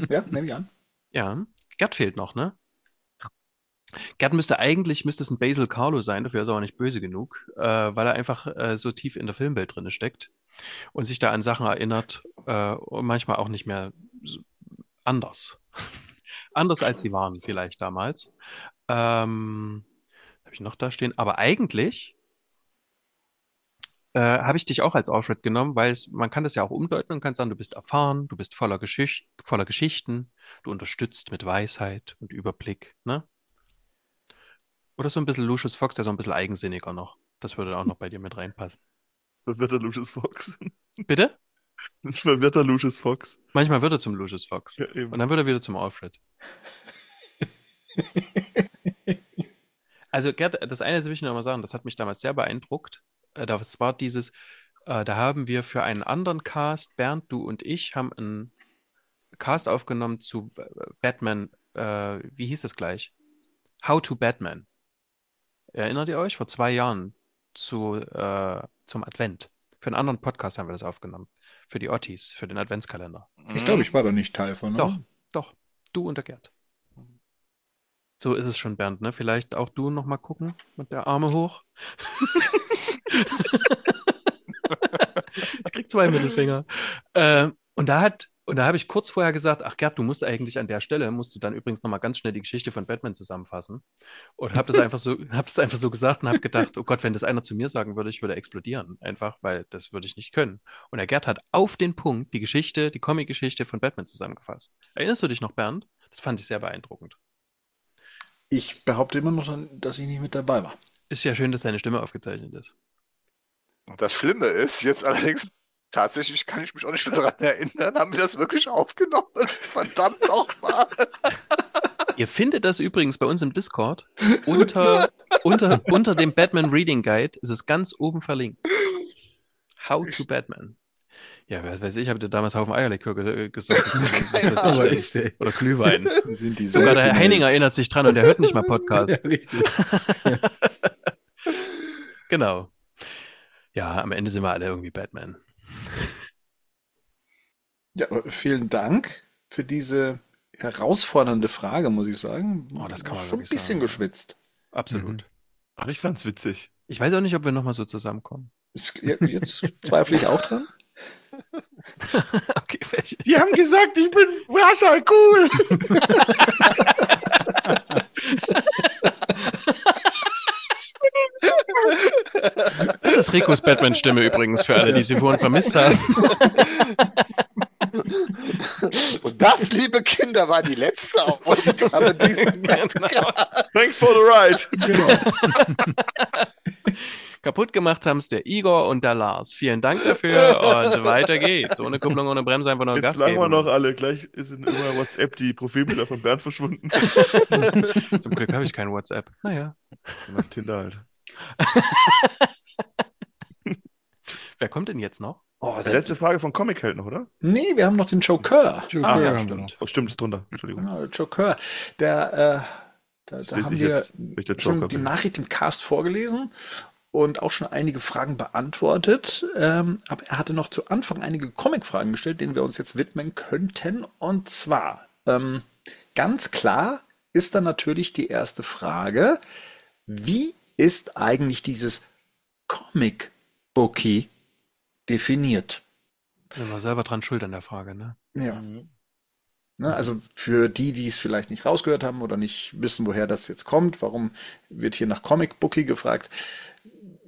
Ja, nehme ich an. Ja, Gerd fehlt noch, ne? Gerd müsste eigentlich, müsste es ein Basil Carlo sein, dafür ist er auch nicht böse genug, äh, weil er einfach äh, so tief in der Filmwelt drin steckt und sich da an Sachen erinnert äh, und manchmal auch nicht mehr anders. anders als sie waren vielleicht damals. Ähm, habe ich noch da stehen? Aber eigentlich äh, habe ich dich auch als Alfred genommen, weil es, man kann das ja auch umdeuten und kann sagen, du bist erfahren, du bist voller Geschicht, voller Geschichten, du unterstützt mit Weisheit und Überblick, ne? Oder so ein bisschen Lucius Fox, der so ein bisschen eigensinniger noch. Das würde auch noch bei dir mit reinpassen. Verwirrter Lucius Fox. Bitte? Verwirrter Lucius Fox. Manchmal wird er zum Lucius Fox. Ja. Und dann wird er wieder zum Alfred. Also, Gerd, das eine will ich noch mal sagen, das hat mich damals sehr beeindruckt. Äh, Das war dieses, äh, da haben wir für einen anderen Cast, Bernd, du und ich, haben einen Cast aufgenommen zu äh, Batman, äh, wie hieß das gleich? How to Batman. Erinnert ihr euch? Vor zwei Jahren zu, äh, zum Advent. Für einen anderen Podcast haben wir das aufgenommen. Für die Ottis, für den Adventskalender. Ich glaube, ich war da nicht Teil von. Doch, oder? doch. Du und der Gerd. So ist es schon, Bernd, ne? Vielleicht auch du noch mal gucken mit der Arme hoch. ich krieg zwei Mittelfinger. Äh, und da hat, und da habe ich kurz vorher gesagt, ach Gerd, du musst eigentlich an der Stelle, musst du dann übrigens noch mal ganz schnell die Geschichte von Batman zusammenfassen. Und habe das einfach so, habe das einfach so gesagt und habe gedacht, oh Gott, wenn das einer zu mir sagen würde, ich würde explodieren. Einfach, weil das würde ich nicht können. Und der Gerd hat auf den Punkt die Geschichte, die Comic-Geschichte von Batman zusammengefasst. Erinnerst du dich noch, Bernd? Das fand ich sehr beeindruckend. Ich behaupte immer noch, dass ich nicht mit dabei war. Ist ja schön, dass deine Stimme aufgezeichnet ist. Das Schlimme ist, jetzt allerdings, tatsächlich kann ich mich auch nicht mehr daran erinnern, haben wir das wirklich aufgenommen? Verdammt nochmal. Ihr findet das übrigens bei uns im Discord unter, unter, unter dem Batman Reading Guide ist es ganz oben verlinkt. How to Batman. Ja, wer weiß ich, habe dir damals Haufen Eierlikör ge gesorgt. Aber echt, ey. Oder Glühwein. Sind die Sogar der. Henning erinnert sich dran und der hört nicht mal Ja, Podcast. richtig. Genau. Ja, am Ende sind wir alle irgendwie Batman. Ja, aber vielen Dank für diese herausfordernde Frage, muss ich sagen. Oh, das kann man Schon ein bisschen sagen. geschwitzt. Absolut. Ach, ich fand's witzig. Ich weiß auch nicht, ob wir nochmal so zusammenkommen. Jetzt zweifle ich auch dran. Okay, welche? Die haben gesagt, ich bin Wasser, cool. Das ist Ricos Batman-Stimme übrigens, für alle, die sie vorhin vermisst haben. Und das, liebe Kinder, war die letzte Ausgabe dieses Genau. Thanks for the ride. Kaputt gemacht haben es der Igor und der Lars. Vielen Dank dafür und weiter geht's. Ohne Kupplung, ohne Bremse, einfach nur Jetzt Gas sagen wir geben. noch alle. Gleich ist in immer WhatsApp die Profilbilder von Bernd verschwunden. Zum Glück habe ich kein WhatsApp. Naja. Und auf Tinder halt. Wer kommt denn jetzt noch? Oh, Die der, letzte Frage von Comic Held noch, oder? nee, wir haben noch den Joker. Joker Ah, ja, wir stimmt. Oh, stimmt, ist drunter. Entschuldigung. Genau, der Joker. Der, äh, da, da haben ich wir jetzt, der schon Joker die. Nachricht im Cast vorgelesen und auch schon einige Fragen beantwortet. Ähm, aber er hatte noch zu Anfang einige Comic-Fragen gestellt, denen wir uns jetzt widmen könnten. Und zwar, ähm, ganz klar ist dann natürlich die erste Frage, wie ist eigentlich dieses Comic-Bookie definiert? Sind wir selber dran schuld an der Frage, ne? Ja. Ne, also für die, die es vielleicht nicht rausgehört haben oder nicht wissen, woher das jetzt kommt, warum wird hier nach Comic Bookie gefragt?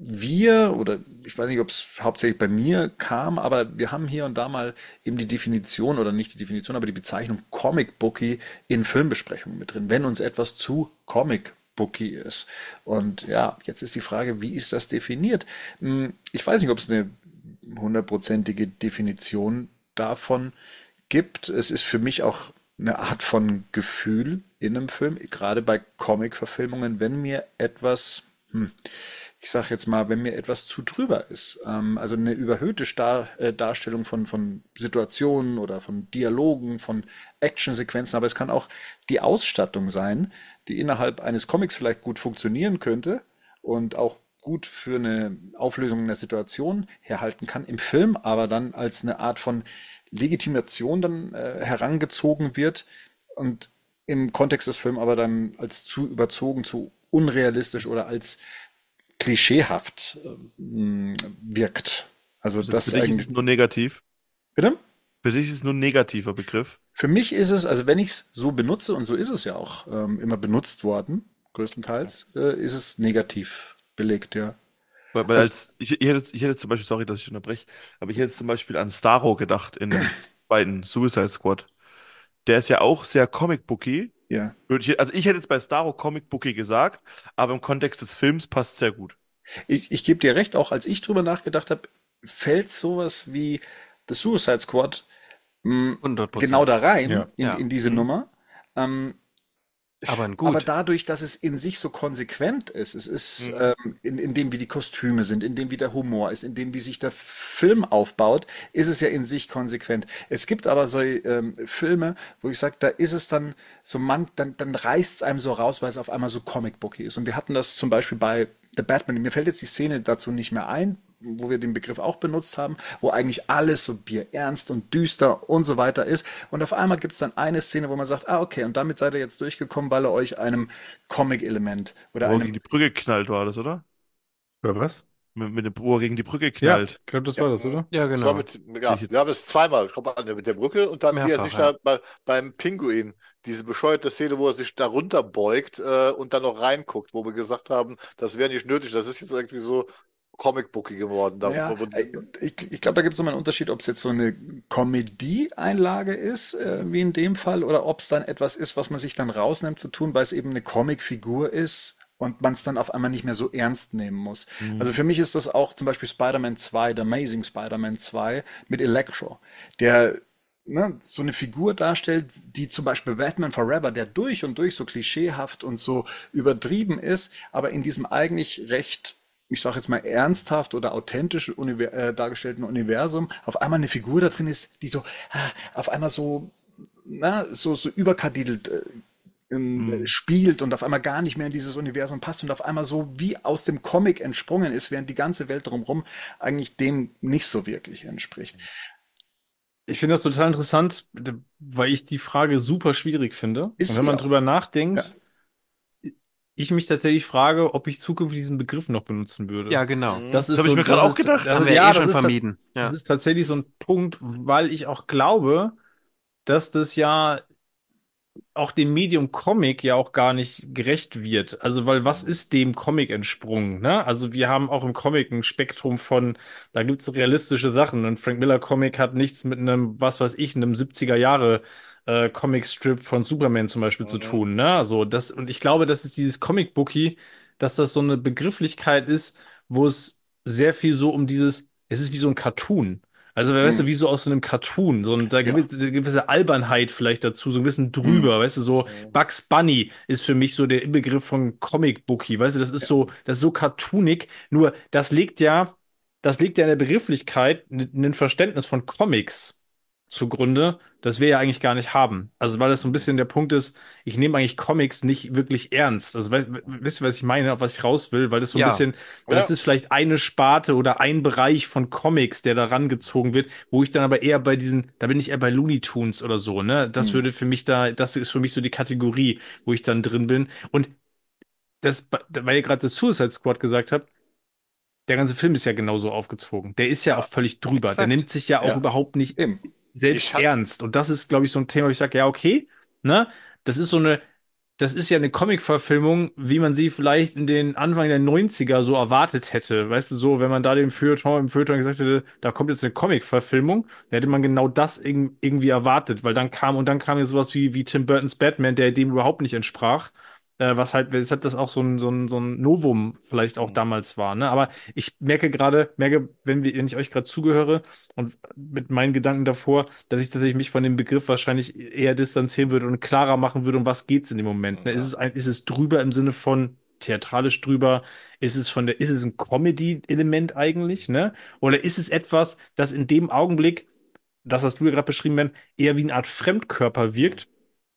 Wir, oder ich weiß nicht, ob es hauptsächlich bei mir kam, aber wir haben hier und da mal eben die Definition oder nicht die Definition, aber die Bezeichnung Comic Bookie in Filmbesprechungen mit drin, wenn uns etwas zu Comic Bookie ist. Und ja, jetzt ist die Frage, wie ist das definiert? Hm, Ich weiß nicht, ob es eine hundertprozentige Definition davon gibt. Es ist für mich auch eine Art von Gefühl in einem Film, gerade bei Comic-Verfilmungen, wenn mir etwas, hm, ich sag jetzt mal, wenn mir etwas zu drüber ist, ähm, also eine überhöhte Star äh, Darstellung von, von Situationen oder von Dialogen, von Actionsequenzen, aber es kann auch die Ausstattung sein, die innerhalb eines Comics vielleicht gut funktionieren könnte und auch gut für eine Auflösung der Situation herhalten kann, im Film aber dann als eine Art von Legitimation dann äh, herangezogen wird und im Kontext des Films aber dann als zu überzogen, zu unrealistisch oder als klischeehaft ähm, wirkt. Also Das das, ist für dich ist eigentlich. nur negativ. Bitte? Für dich ist es nur ein negativer Begriff. Für mich ist es, also wenn ich es so benutze, und so ist es ja auch ähm, immer benutzt worden, größtenteils, äh, ist es negativ belegt, ja. Weil, weil Also- als, ich, ich, hätte, ich hätte zum Beispiel, sorry, dass ich unterbreche, aber ich hätte zum Beispiel an Starro gedacht in dem zweiten Suicide Squad. Der ist ja auch sehr Comic-Booky. Ja. Würde ich- Also ich hätte jetzt bei Starro Comic-Booky gesagt, aber im Kontext des Films passt sehr gut. Ich, ich gebe dir recht, auch als ich drüber nachgedacht habe, fällt sowas wie The Suicide Squad mh, 100%. genau da rein, Ja. in, Ja. in diese Nummer. Ähm, Aber. Aber dadurch, dass es in sich so konsequent ist, es ist ähm, in, in dem, wie die Kostüme sind, in dem, wie der Humor ist, in dem, wie sich der Film aufbaut, ist es ja in sich konsequent. Es gibt aber so ähm, Filme, wo ich sage, da ist es dann so, man, dann, dann reißt es einem so raus, weil es auf einmal so Comic-Booky ist. Und wir hatten das zum Beispiel bei The Batman. Mir fällt jetzt die Szene dazu nicht mehr ein, wo wir den Begriff auch benutzt haben, wo eigentlich alles so bierernst und düster und so weiter ist. Und auf einmal gibt es dann eine Szene, wo man sagt, ah, okay, und damit seid ihr jetzt durchgekommen, weil er euch einem Comic-Element oder Wo er einem gegen die Brücke knallt war das, oder? Oder was? Mit, mit dem, wo er gegen die Brücke Ja, knallt. ich glaube, das war das, oder? ja, genau. mit, ja, wir haben es zweimal, ich glaube, mit der Brücke und dann, wie er Mehrfach, sich ja. da bei, beim Pinguin, diese bescheuerte Szene, wo er sich da runterbeugt äh, und dann noch reinguckt, wo wir gesagt haben, das wäre nicht nötig, das ist jetzt irgendwie so Comic-Booky geworden. Da, Ja, wo, ich, ich glaube, da gibt es nochmal einen Unterschied, ob es jetzt so eine Komödie-Einlage ist, äh, wie in dem Fall, oder ob es dann etwas ist, was man sich dann rausnimmt zu tun, weil es eben eine Comicfigur ist und man es dann auf einmal nicht mehr so ernst nehmen muss. Also für mich ist das auch zum Beispiel Spider-Man 2, The Amazing Spider-Man 2 mit Electro, der ne, so eine Figur darstellt, die zum Beispiel Batman Forever, der durch und durch so klischeehaft und so übertrieben ist, aber in diesem eigentlich recht ich sage jetzt mal ernsthaft oder authentisch Univer äh, dargestellten Universum auf einmal eine Figur da drin ist, die so äh, auf einmal so na, so so überkadidelt äh, ähm, spielt und auf einmal gar nicht mehr in dieses Universum passt und auf einmal so wie aus dem Comic entsprungen ist, während die ganze Welt drumherum eigentlich dem nicht so wirklich entspricht. Ich finde das total interessant, weil ich die Frage super schwierig finde. Ist und wenn man auch. drüber nachdenkt, Ja. Ich mich tatsächlich frage, ob ich zukünftig diesen Begriff noch benutzen würde. Ja, genau. Mhm. Das ist hab ich so, mir gerade das auch gedacht. Das, haben wir ja, eh schon das vermieden. Das Ja. ist tatsächlich so ein Punkt, weil ich auch glaube, dass das ja auch dem Medium Comic ja auch gar nicht gerecht wird. Also, weil was ist dem Comic entsprungen, ne? Also, wir haben auch im Comic ein Spektrum von, da gibt's realistische Sachen. Ein Frank Miller Comic hat nichts mit einem, was weiß ich, einem 70er Jahre äh, Comic-Strip von Superman zum Beispiel zu Mhm. tun, ne? Also, das, und ich glaube, das ist dieses Comic-Bookie, dass das so eine Begrifflichkeit ist, wo es sehr viel so um dieses, es ist wie so ein Cartoon. Also, weißt du, Mhm. wie so aus so einem Cartoon, so ein, da Ja. gewisse, eine gewisse Albernheit vielleicht dazu, so ein bisschen drüber, weißt du, so Mhm. Bugs Bunny ist für mich so der Inbegriff von Comic Bookie, weißt du, das ist so, das ist so cartoonig, nur das legt ja, das legt ja in der Begrifflichkeit ein Verständnis von Comics zugrunde, das wir ja eigentlich gar nicht haben. Also, weil das so ein bisschen der Punkt ist, ich nehme eigentlich Comics nicht wirklich ernst. Also, weißt, wisst ihr, was ich meine, auf was ich raus will? Weil das so ein Ja. bisschen, das Ja. ist vielleicht eine Sparte oder ein Bereich von Comics, der da rangezogen wird, wo ich dann aber eher bei diesen, da bin ich eher bei Looney Tunes oder so, ne? Das Hm. würde für mich da, das ist für mich so die Kategorie, wo ich dann drin bin. Und das, weil ihr gerade das Suicide Squad gesagt habt, der ganze Film ist ja genauso aufgezogen. Der ist ja, Ja, auch völlig drüber. Der exakt. nimmt sich ja auch Ja. überhaupt nicht Eben. Selbst ernst. Und das ist, glaube ich, so ein Thema, wo ich sage, ja, okay, ne? Das ist so eine, das ist ja eine Comic-Verfilmung, wie man sie vielleicht in den Anfang der 90er so erwartet hätte. Weißt du, so, wenn man da dem Feuilleton, im Feuilleton gesagt hätte, da kommt jetzt eine Comic-Verfilmung, dann hätte man genau das irg- irgendwie erwartet, weil dann kam, und dann kam ja sowas wie, wie Tim Burtons Batman, der dem überhaupt nicht entsprach. Äh, was halt, weshalb das auch so ein, so ein, so ein Novum vielleicht auch Mhm. damals war, ne? Aber ich merke gerade, merke, wenn wir, wenn ich euch gerade zugehöre und mit meinen Gedanken davor, dass ich tatsächlich mich von dem Begriff wahrscheinlich eher distanzieren würde und klarer machen würde, um was geht's in dem Moment. Ne? Ja. Ist es ein, ist es drüber im Sinne von theatralisch drüber? Ist es von der, ist es ein Comedy-Element eigentlich, ne? Oder ist es etwas, das in dem Augenblick, das hast du ja gerade beschrieben, Ben, eher wie eine Art Fremdkörper wirkt?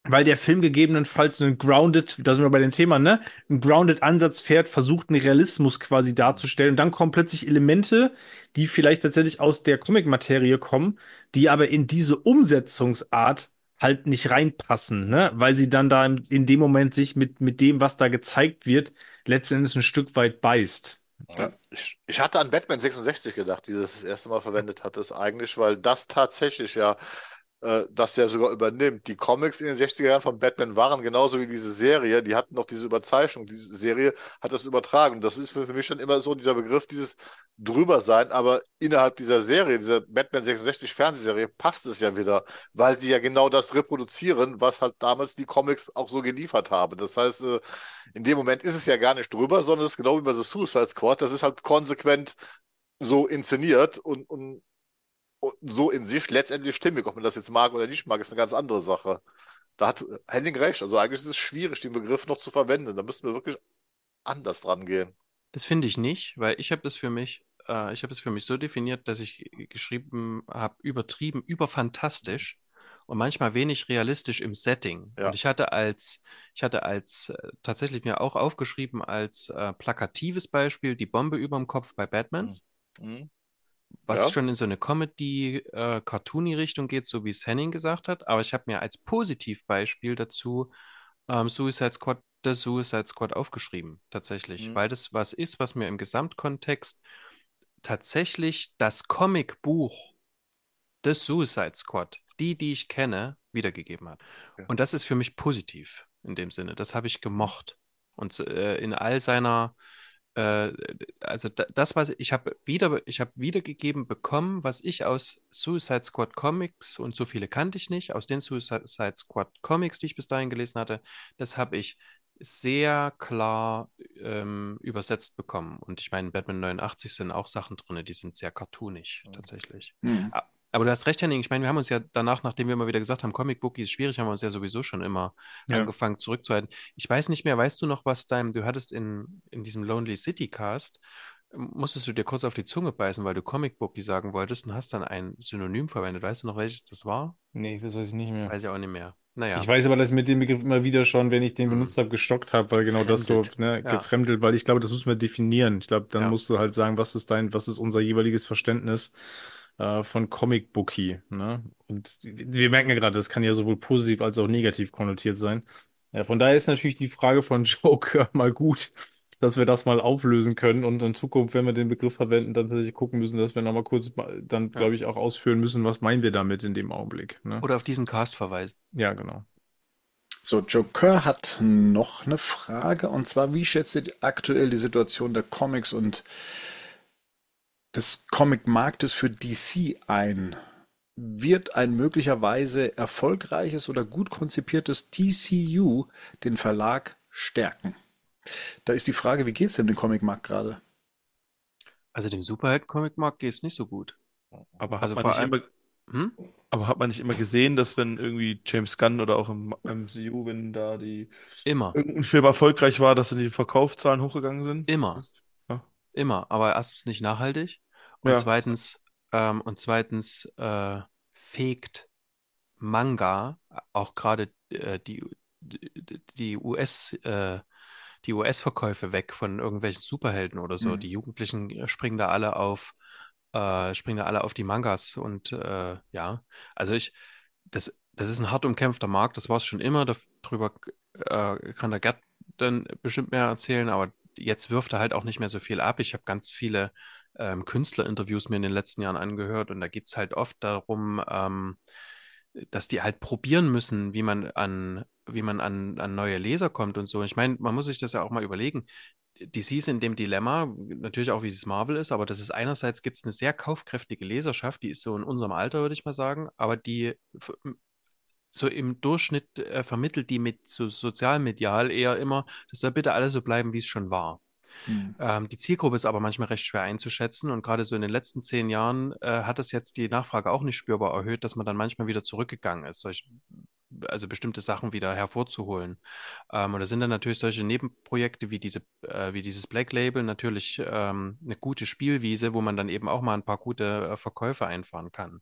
Weil der Film gegebenenfalls einen grounded, da sind wir bei dem Thema, ne? Einen grounded Ansatz fährt, versucht einen Realismus quasi darzustellen. Und dann kommen plötzlich Elemente, die vielleicht tatsächlich aus der Comic-Materie kommen, die aber in diese Umsetzungsart halt nicht reinpassen, ne? Weil sie dann da in, in dem Moment sich mit, mit dem, was da gezeigt wird, letztendlich ein Stück weit beißt. Ja, ich, ich hatte an Batman 66 gedacht, wie das das erste Mal verwendet hat, das eigentlich, weil das tatsächlich ja äh, das ja sogar übernimmt. Die Comics in den 60er Jahren von Batman waren genauso wie diese Serie, die hatten noch diese Überzeichnung. Diese Serie hat das übertragen. Das ist für, für mich schon immer so dieser Begriff, dieses drüber sein, aber innerhalb dieser Serie, dieser Batman 66 Fernsehserie, passt es ja wieder, weil sie ja genau das reproduzieren, was halt damals die Comics auch so geliefert haben. Das heißt, äh, in dem Moment ist es ja gar nicht drüber, sondern es ist genau wie bei The Suicide Squad. Das ist halt konsequent so inszeniert und, und, und so in sich letztendlich stimmig. Ob man das jetzt mag oder nicht mag, ist eine ganz andere Sache. Da hat Henning recht. Also eigentlich ist es schwierig, den Begriff noch zu verwenden. Da müssten wir wirklich anders dran gehen. Das finde ich nicht, weil ich habe das für mich, äh, ich habe es für mich so definiert, dass ich geschrieben habe, übertrieben, überfantastisch und manchmal wenig realistisch im Setting. Ja. Und ich hatte als, ich hatte als äh, tatsächlich mir auch aufgeschrieben als äh, plakatives Beispiel die Bombe überm Kopf bei Batman, Mhm. Was Ja. schon in so eine Comedy, äh, geht, so wie es Henning gesagt hat. Aber ich habe mir als Positivbeispiel dazu ähm, Suicide Squad, The Suicide Squad aufgeschrieben, tatsächlich, Mhm. weil das was ist, was mir im Gesamtkontext tatsächlich das Comicbuch des Suicide Squad, die, die ich kenne, wiedergegeben hat. Ja. Und das ist für mich positiv in dem Sinne. Das habe ich gemocht. Und äh, in all seiner, äh, also da, das, was ich habe wieder, ich habe wiedergegeben bekommen, was ich aus Suicide Squad Comics und so viele kannte ich nicht, aus den Suicide Squad Comics, die ich bis dahin gelesen hatte, das habe ich sehr klar ähm, übersetzt bekommen. Und ich meine, in Batman 89 sind auch Sachen drin, die sind sehr cartoonig, Mhm. tatsächlich. Hm. Aber du hast recht, Henning. Ich meine, wir haben uns ja danach, nachdem wir immer wieder gesagt haben, Comic Bookie ist schwierig, haben wir uns ja sowieso schon immer Ja. angefangen zurückzuhalten. Ich weiß nicht mehr, weißt du noch, was dein, du hattest in, in diesem Lonely City Cast, ähm, musstest du dir kurz auf die Zunge beißen, weil du Comic Bookie sagen wolltest und hast dann ein Synonym verwendet. Weißt du noch, welches das war? Nee, das weiß ich nicht mehr. Weiß ich auch nicht mehr. Naja. Ich weiß aber, dass ich mit dem Begriff immer wieder schon, wenn ich den Hm. benutzt habe, gestockt habe, weil genau das so, Gefremdelt. ne, Ja. gefremdelt, weil ich glaube, das muss man definieren. Ich glaube, dann Ja. musst du halt sagen, was ist dein, was ist unser jeweiliges Verständnis äh, von Comic Bookie, ne? Und wir merken ja gerade, das kann ja sowohl positiv als auch negativ konnotiert sein. Ja, von daher ist natürlich die Frage von Joker mal gut, dass wir das mal auflösen können und in Zukunft, wenn wir den Begriff verwenden, dann tatsächlich gucken müssen, dass wir nochmal kurz mal- dann, Ja. glaube ich, auch ausführen müssen, was meinen wir damit in dem Augenblick, ne? Oder auf diesen Cast verweisen. Ja, genau. So, Joker hat noch eine Frage und zwar, wie schätzt ihr aktuell die Situation der Comics und des Comic-Marktes für DC ein? Wird ein möglicherweise erfolgreiches oder gut konzipiertes DCU den Verlag stärken? Da ist die Frage, wie geht's denn dem Comic-Markt gerade? Also dem Superhelden-Comic-Markt geht es nicht so gut. Aber hat Also man vor nicht allem- immer, Hm? aber hat man nicht immer gesehen, dass wenn irgendwie James Gunn oder auch im MCU, wenn da die Immer. irgendein Film erfolgreich war, dass dann die Verkaufszahlen hochgegangen sind? Immer. Immer. Aber erstens nicht nachhaltig und Ja. zweitens, ähm, und zweitens äh, fegt Manga, auch gerade äh, die, die, die US, äh, die US-Verkäufe weg von irgendwelchen Superhelden oder so. Mhm. Die Jugendlichen äh, springen da alle auf, äh, springen da alle auf die Mangas und äh, ja, also ich, das, das ist ein hart umkämpfter Markt, das war es schon immer, darüber äh, kann der Gerd dann bestimmt mehr erzählen, aber jetzt wirft er halt auch nicht mehr so viel ab. Ich habe ganz viele ähm, Künstlerinterviews mir in den letzten Jahren angehört und da geht es halt oft darum, ähm, dass die halt probieren müssen, wie man an, wie man an, an neue Leser kommt und so. Ich meine, man muss sich das ja auch mal überlegen. DC ist in dem Dilemma, natürlich auch wie es Marvel ist, aber das ist einerseits gibt es eine sehr kaufkräftige Leserschaft, die ist so in unserem Alter, würde ich mal sagen, aber die so im Durchschnitt äh, vermittelt die mit so sozialmedial eher immer, das soll bitte alles so bleiben, wie es schon war. Hm. Ähm, die Zielgruppe ist aber manchmal recht schwer einzuschätzen und gerade so in den letzten zehn Jahren äh, hat das jetzt die Nachfrage auch nicht spürbar erhöht, dass man dann manchmal wieder zurückgegangen ist, solch, also bestimmte Sachen wieder hervorzuholen. Ähm, und da sind dann natürlich solche Nebenprojekte wie diese, äh, wie dieses Black Label natürlich ähm, eine gute Spielwiese, wo man dann eben auch mal ein paar gute äh, Verkäufe einfahren kann.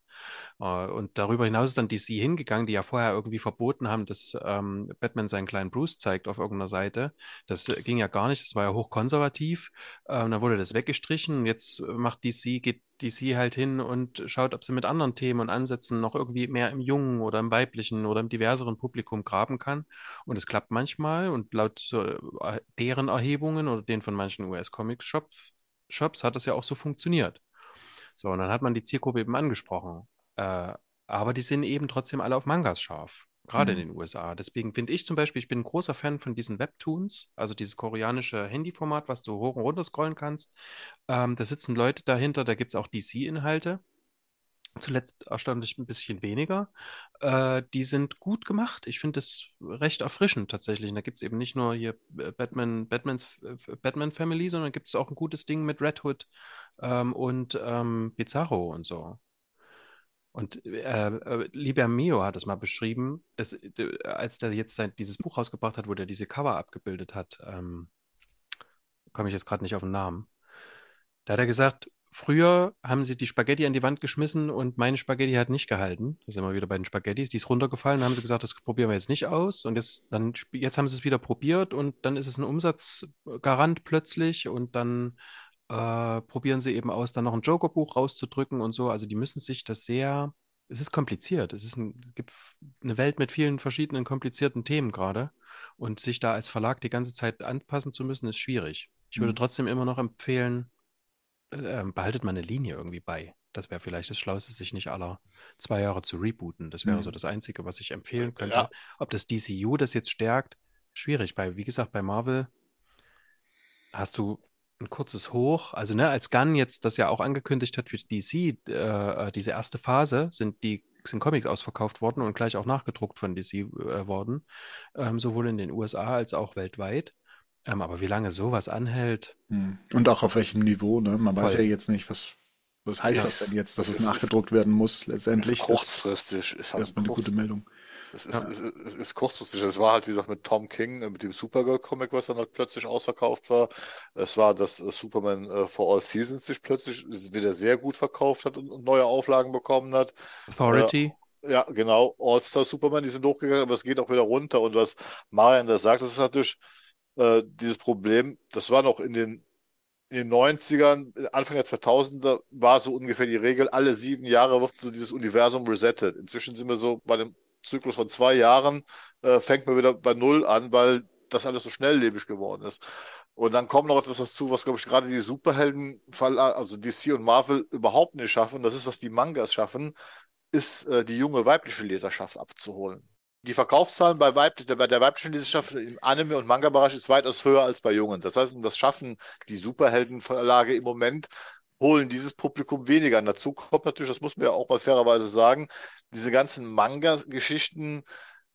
Äh, und darüber hinaus ist dann DC hingegangen, die ja vorher irgendwie verboten haben, dass ähm, Batman seinen kleinen Bruce zeigt auf irgendeiner Seite. Das äh, ging ja gar nicht, das war ja hochkonservativ. Ähm, dann wurde das weggestrichen jetzt macht DC, geht DC halt hin und schaut, ob sie mit anderen Themen und Ansätzen noch irgendwie mehr im jungen oder im weiblichen oder im diverseren Publikum graben kann. Und es klappt manchmal und laut so, äh, deren Erhebungen oder den von manchen US-Comics-Shops Shops hat das ja auch so funktioniert. So, und dann hat man die Zielgruppe eben angesprochen. Äh, aber die sind eben trotzdem alle auf Mangas scharf, gerade Mhm. in den USA. Deswegen finde ich zum Beispiel, ich bin ein großer Fan von diesen Webtoons, also dieses koreanische Handyformat, was du hoch und runter scrollen kannst. Ähm, da sitzen Leute dahinter, da gibt es auch DC-Inhalte. Zuletzt erstaunlich ein bisschen weniger. Äh, die sind gut gemacht. Ich finde es recht erfrischend tatsächlich. Und da gibt es eben nicht nur hier äh, Batman, Batmans, Batman Family, sondern gibt es auch ein gutes Ding mit Red Hood ähm, und ähm, Bizarro und so. Und äh, äh, Liber Mio hat es mal beschrieben, es, äh, als der jetzt sein, dieses Buch rausgebracht hat, wo der diese Cover abgebildet hat, ähm, komme ich jetzt gerade nicht auf den Namen. Da hat er gesagt, früher haben sie die Spaghetti an die Wand geschmissen und meine Spaghetti hat nicht gehalten. Da sind wir wieder bei den Spaghettis. Die ist runtergefallen, dann haben sie gesagt, das probieren wir jetzt nicht aus. Und jetzt, dann, jetzt haben sie es wieder probiert und dann ist es ein Umsatzgarant plötzlich und dann äh, probieren sie eben aus, dann noch ein Joker-Buch rauszudrücken und so. Also die müssen sich das sehr, es ist kompliziert. Es ist ein, gibt eine Welt mit vielen verschiedenen komplizierten Themen gerade. Und sich da als Verlag die ganze Zeit anpassen zu müssen, ist schwierig. Ich würde Mhm. trotzdem immer noch empfehlen, äh, behaltet mal eine Linie irgendwie bei. Das wäre vielleicht das Schlauste, sich nicht aller zwei Jahre zu rebooten. Das wäre Mhm. so das Einzige, was ich empfehlen könnte. Ja. Ob das DCU das jetzt stärkt, schwierig. Bei, wie gesagt, bei Marvel hast du ein kurzes Hoch. Also, ne, als Gunn jetzt das ja auch angekündigt hat für DC, äh, diese erste Phase, sind die sind Comics ausverkauft worden und gleich auch nachgedruckt von DC äh, worden, ähm, sowohl in den USA als auch weltweit. Ähm, aber wie lange sowas anhält, Hm. Und auch auf welchem Niveau, ne? Man weiß ja Voll. jetzt nicht, was Was heißt das ist, denn jetzt, dass es ist, ist, nachgedruckt werden muss, ist letztendlich? Das kurzfristig. Ist halt ist erstmal eine gute Meldung. Es ist, Ja. es ist, es ist kurzfristig. Es war halt, wie gesagt, mit Tom King, äh, mit dem Supergirl-Comic, was dann halt plötzlich ausverkauft war. Es war, dass äh, Superman äh, for All Seasons sich plötzlich wieder sehr gut verkauft hat und, und neue Auflagen bekommen hat. Authority. Ja, genau. All-Star Superman, die sind hochgegangen, aber es geht auch wieder runter. Und was Marian da sagt, das ist natürlich äh, dieses Problem, das war noch in den, in den 90ern, Anfang der 2000er, war so ungefähr die Regel, alle sieben Jahre wird so dieses Universum resettet. Inzwischen sind wir so bei dem Zyklus von zwei Jahren, äh, fängt man wieder bei Null an, weil das alles so schnelllebig geworden ist. Und dann kommt noch etwas dazu, was, glaube ich, gerade die Superhelden, also DC und Marvel, überhaupt nicht schaffen. Das ist, was die Mangas schaffen, ist äh, die junge weibliche Leserschaft abzuholen. Die Verkaufszahlen bei, Weib bei der weiblichen Leserschaft im Anime- und Manga-Bereich ist weitaus höher als bei Jungen. Das heißt, das schaffen die Superheldenverlage im Moment, holen dieses Publikum weniger. Und dazu kommt natürlich, das muss man ja auch mal fairerweise sagen, diese ganzen Manga-Geschichten,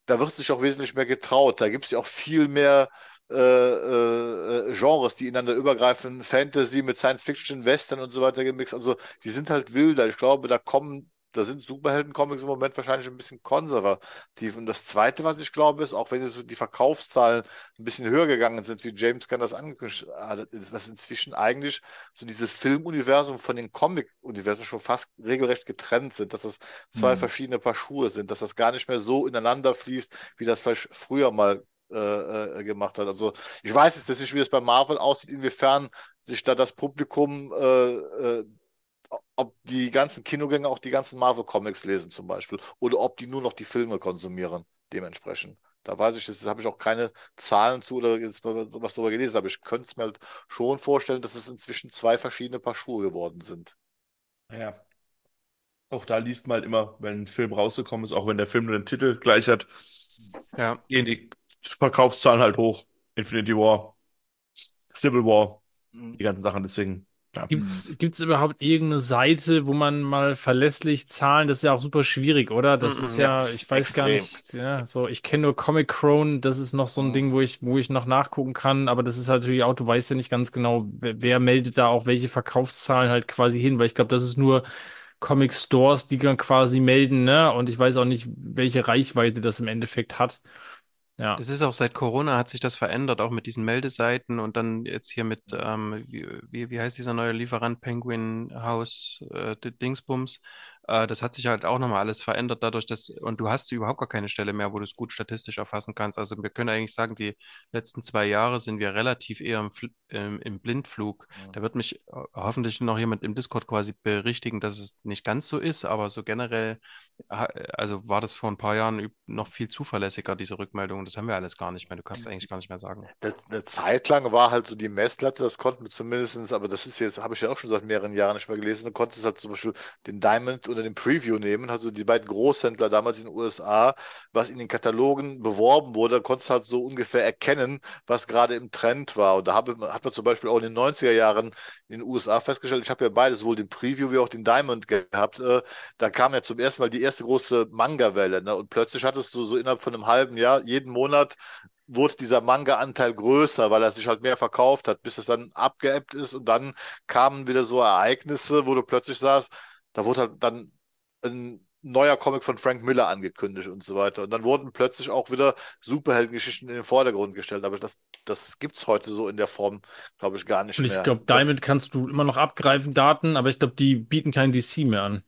da wird sich auch wesentlich mehr getraut. Da gibt es ja auch viel mehr äh, äh, Genres, die ineinander übergreifen. Fantasy mit Science Fiction, Western und so weiter gemixt. Also die sind halt wilder. Ich glaube, da kommen da sind Superhelden-Comics im Moment wahrscheinlich ein bisschen konservativ. Und das Zweite, was ich glaube, ist, auch wenn jetzt die Verkaufszahlen ein bisschen höher gegangen sind, wie James Gunn das angekündigt hat, dass inzwischen eigentlich so diese Filmuniversum von den Comic-Universen schon fast regelrecht getrennt sind, dass das zwei Mhm. verschiedene Paar Schuhe sind, dass das gar nicht mehr so ineinander fließt, wie das vielleicht früher mal äh, äh, gemacht hat. Also ich weiß jetzt nicht, wie das bei Marvel aussieht, inwiefern sich da das Publikum äh, äh, ob die ganzen Kinogänger auch die ganzen Marvel-Comics lesen zum Beispiel oder ob die nur noch die Filme konsumieren dementsprechend. Da weiß ich, jetzt habe ich auch keine Zahlen zu oder was darüber gelesen, aber ich könnte es mir halt schon vorstellen, dass es inzwischen zwei verschiedene Paar Schuhe geworden sind. Ja. Auch da liest man halt immer, wenn ein Film rausgekommen ist, auch wenn der Film nur den Titel gleich hat, Ja. gehen die Verkaufszahlen halt hoch. Infinity War, Civil War, die ganzen Sachen. Deswegen, ja. Gibt's, gibt's überhaupt irgendeine Seite, wo man mal verlässlich Zahlen, das ist ja auch super schwierig, oder? Das Mhm, ist ja, das ich weiß gar extrem. nicht, ja, so, ich kenne nur Comic Crone, das ist noch so ein Ding, wo ich, wo ich noch nachgucken kann, aber das ist halt natürlich auch, du weißt ja nicht ganz genau, wer, wer meldet da auch welche Verkaufszahlen halt quasi hin, weil ich glaube, das ist nur Comic Stores, die dann quasi melden, ne? Und ich weiß auch nicht, welche Reichweite das im Endeffekt hat. Ja. Das ist auch seit Corona hat sich das verändert, auch mit diesen Meldeseiten und dann jetzt hier mit, ähm, wie, wie, heißt dieser neue Lieferant, Penguin House, äh, Dingsbums. Äh, das hat sich halt auch nochmal alles verändert dadurch, dass, und du hast überhaupt gar keine Stelle mehr, wo du es gut statistisch erfassen kannst. Also wir können eigentlich sagen, die letzten zwei Jahre sind wir relativ eher im, Fl ähm, im Blindflug. Da wird mich äh, hoffentlich noch jemand im Discord quasi berichtigen, dass es nicht ganz so ist, aber so generell also war das vor ein paar Jahren noch viel zuverlässiger, diese Rückmeldung. Das haben wir alles gar nicht mehr. Du kannst eigentlich gar nicht mehr sagen. Eine, Zeit lang war halt so die Messlatte, das konnten wir zumindestens, aber das ist jetzt, habe ich ja auch schon seit mehreren Jahren nicht mehr gelesen, du konntest halt zum Beispiel den Diamond oder den Preview nehmen, also die beiden Großhändler damals in den USA, was in den Katalogen beworben wurde, konntest halt so ungefähr erkennen, was gerade im Trend war. Und da habe, hat man zum Beispiel auch in den 90er Jahren in den USA festgestellt, ich habe ja beides, sowohl den Preview wie auch den Diamond gehabt, äh, da kam ja zum ersten Mal die erste große Manga-Welle, ne? Und plötzlich hattest du so innerhalb von einem halben Jahr, jeden Monat wurde dieser Manga-Anteil größer, weil er sich halt mehr verkauft hat, bis es dann abgeebbt ist und dann kamen wieder so Ereignisse, wo du plötzlich sagst, da wurde halt dann ein neuer Comic von Frank Miller angekündigt und so weiter. Und dann wurden plötzlich auch wieder Superheldengeschichten in den Vordergrund gestellt. Aber das, das gibt es heute so in der Form, glaube ich, gar nicht Und ich mehr. glaube, Das- Diamond kannst du immer noch abgreifen, Daten, aber ich glaube, die bieten kein DC mehr an.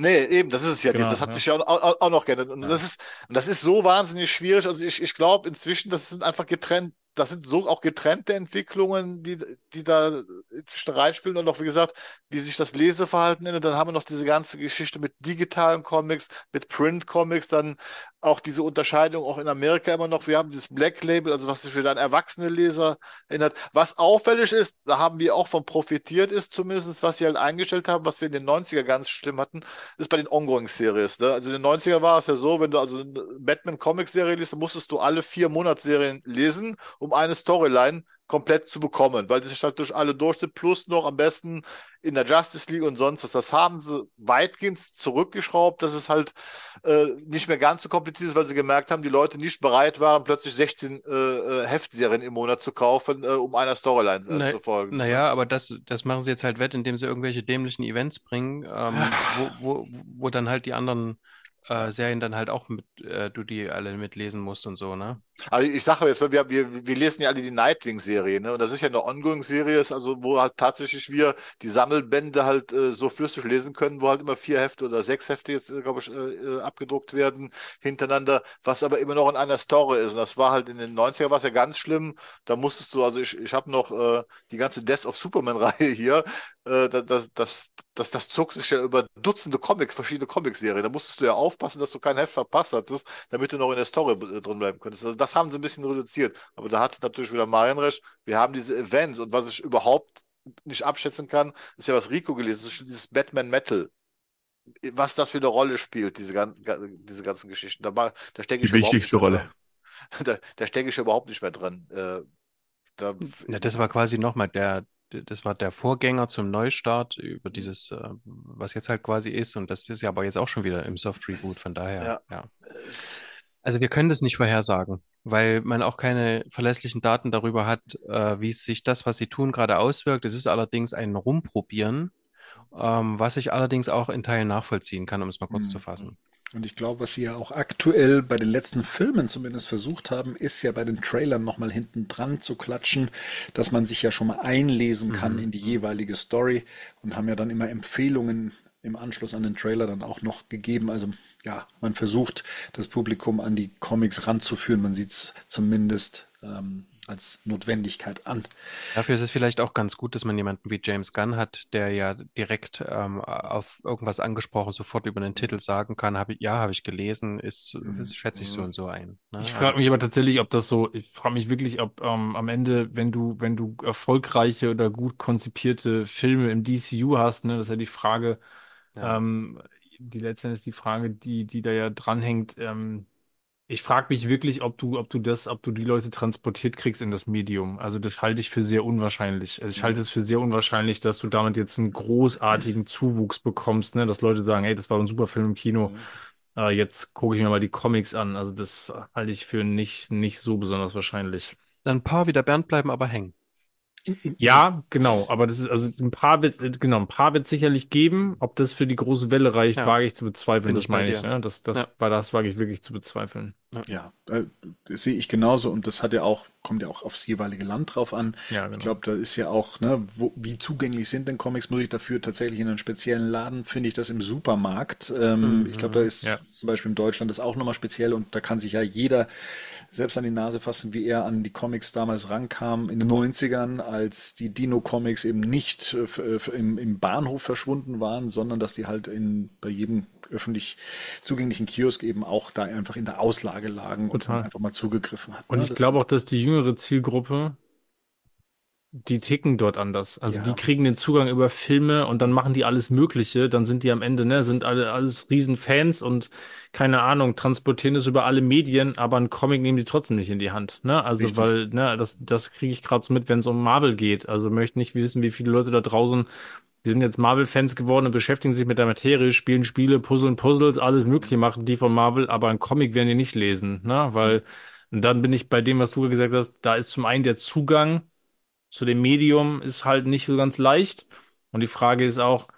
Nee, eben, das ist es ja. Genau, das hat ja. sich ja auch, auch, noch geändert. Und das ist, und das ist so wahnsinnig schwierig. Also ich, ich glaube inzwischen, das sind einfach getrennt, das sind so auch getrennte Entwicklungen, die, die da zwischen reinspielen und auch, wie gesagt, wie sich das Leseverhalten ändert. Dann haben wir noch diese ganze Geschichte mit digitalen Comics, mit Print-Comics, dann auch diese Unterscheidung auch in Amerika immer noch. Wir haben dieses Black Label, also was sich für dann erwachsene Leser ändert. Was auffällig ist, da haben wir auch von profitiert, ist zumindest, was sie halt eingestellt haben, was wir in den 90er ganz schlimm hatten, ist bei den Ongoing-Series. Ne? Also in den 90er war es ja so, wenn du also eine Batman-Comic-Serie liest, musstest du alle vier Monatsserien lesen, um eine Storyline komplett zu bekommen, weil sich halt durch alle durch sind, plus noch am besten in der Justice League und sonst was. Das haben sie weitgehend zurückgeschraubt, dass es halt äh, nicht mehr ganz so kompliziert ist, weil sie gemerkt haben, die Leute nicht bereit waren, plötzlich 16 äh, äh, Heftserien im Monat zu kaufen, äh, um einer Storyline äh, Na, zu folgen. naja, aber das, das machen sie jetzt halt wett, indem sie irgendwelche dämlichen Events bringen, ähm, wo, wo, wo dann halt die anderen äh, Serien dann halt auch mit, du die alle mitlesen musst und so, ne? Also ich sage jetzt, wir, wir, wir lesen ja alle die Nightwing-Serie, ne? Und das ist ja eine Ongoing-Serie, also wo halt tatsächlich wir die Sammelbände halt äh, so flüssig lesen können, wo halt immer vier Hefte oder sechs Hefte jetzt, äh, glaube ich, äh, äh, abgedruckt werden hintereinander, was aber immer noch in einer Story ist. Und das war halt in den 90er war es ja ganz schlimm. Da musstest du, also ich, ich habe noch äh, die ganze Death of Superman-Reihe hier, äh, das, das, das, das zog sich ja über Dutzende Comics, verschiedene Comic-Serien. Da musstest du ja aufpassen, dass du kein Heft verpasst hattest, damit du noch in der Story äh, drin bleiben könntest. Also das haben sie ein bisschen reduziert. Aber da hat natürlich wieder Marian recht. Wir haben diese Events und was ich überhaupt nicht abschätzen kann, ist ja, was Rico gelesen hat, ist dieses Batman Metal. Was das für eine Rolle spielt, diese, gan- ga- diese ganzen Geschichten. Da, da stecke Die ich überhaupt wichtigste nicht mehr Rolle. drin. Da, da stecke ich überhaupt nicht mehr drin. Äh, da, Ja, das war quasi nochmal der, das war der Vorgänger zum Neustart über dieses, äh, was jetzt halt quasi ist. Und das ist ja aber jetzt auch schon wieder im Soft Reboot, von daher, Ja. ja. Also wir können das nicht vorhersagen, weil man auch keine verlässlichen Daten darüber hat, äh, wie sich das, was sie tun, gerade auswirkt. Es ist allerdings ein Rumprobieren, ähm, was ich allerdings auch in Teilen nachvollziehen kann, um es mal kurz Mhm. zu fassen. Und ich glaube, was sie ja auch aktuell bei den letzten Filmen zumindest versucht haben, ist ja bei den Trailern nochmal hinten dran zu klatschen, dass man sich ja schon mal einlesen kann Mhm. in die jeweilige Story und haben ja dann immer Empfehlungen im Anschluss an den Trailer dann auch noch gegeben. Also ja, man versucht, das Publikum an die Comics ranzuführen. Man sieht es zumindest ähm, als Notwendigkeit an. Dafür ist es vielleicht auch ganz gut, dass man jemanden wie James Gunn hat, der ja direkt ähm, auf irgendwas angesprochen sofort über den Titel sagen kann, habe ich, ja, habe ich gelesen, ist, das schätze ich so und so ein. Ne? Ich Also, frage mich aber tatsächlich, ob das so, ich frage mich wirklich, ob ähm, am Ende, wenn du, wenn du erfolgreiche oder gut konzipierte Filme im DCU hast, ne, das ist ja die Frage, ja. ähm, die letztendlich die Frage, die, die da ja dranhängt, ähm, ich frage mich wirklich, ob du, ob du das, ob du die Leute transportiert kriegst in das Medium. Also das halte ich für sehr unwahrscheinlich. Also ich halte es für sehr unwahrscheinlich, dass du damit jetzt einen großartigen Zuwuchs bekommst, ne? Dass Leute sagen, hey, das war ein super Film im Kino. Äh, jetzt gucke ich mir mal die Comics an. Also das halte ich für nicht, nicht so besonders wahrscheinlich. Dann ein paar wie der Bernd bleiben aber hängen. Ja, genau, aber das ist, also ein paar wird, genau, ein paar wird sicherlich geben. Ob das für die große Welle reicht, Ja. wage ich zu bezweifeln, das ich bei meine ich. Ne? Das, das Ja. war das, wage ich wirklich zu bezweifeln. Ja, äh, das sehe ich genauso und das hat ja auch, kommt ja auch aufs jeweilige Land drauf an. Ja, Ich genau. glaube, da ist ja auch, ne, wo, wie zugänglich sind denn Comics? Muss ich dafür tatsächlich in einen speziellen Laden? Finde ich das im Supermarkt? Ähm, Ich glaube, da ist Ja. zum Beispiel in Deutschland das auch nochmal speziell und da kann sich ja jeder selbst an die Nase fassen, wie er an die Comics damals rankam in den 90ern, als die Dino-Comics eben nicht äh, äh, im, im Bahnhof verschwunden waren, sondern dass die halt in, bei jedem öffentlich zugänglichen Kiosk eben auch da einfach in der Auslage lagen und Total. man einfach mal zugegriffen hat. Und ne? ich glaube auch, dass die jüngere Zielgruppe, die ticken dort anders. Also Ja. die kriegen den Zugang über Filme und dann machen die alles Mögliche. Dann sind die am Ende, ne, sind alle alles Riesenfans und keine Ahnung, transportieren es über alle Medien, aber ein Comic nehmen die trotzdem nicht in die Hand. Ne? Also Richtig. weil, ne, das, das kriege ich gerade so mit, wenn es um Marvel geht. Also möchte nicht wissen, wie viele Leute da draußen, die sind jetzt Marvel-Fans geworden und beschäftigen sich mit der Materie, spielen Spiele, puzzeln Puzzles, alles Mögliche machen die von Marvel, aber ein Comic werden die nicht lesen, ne? Weil und dann bin ich bei dem, was du gesagt hast, da ist zum einen der Zugang zu dem Medium ist halt nicht so ganz leicht. Und die Frage ist auch,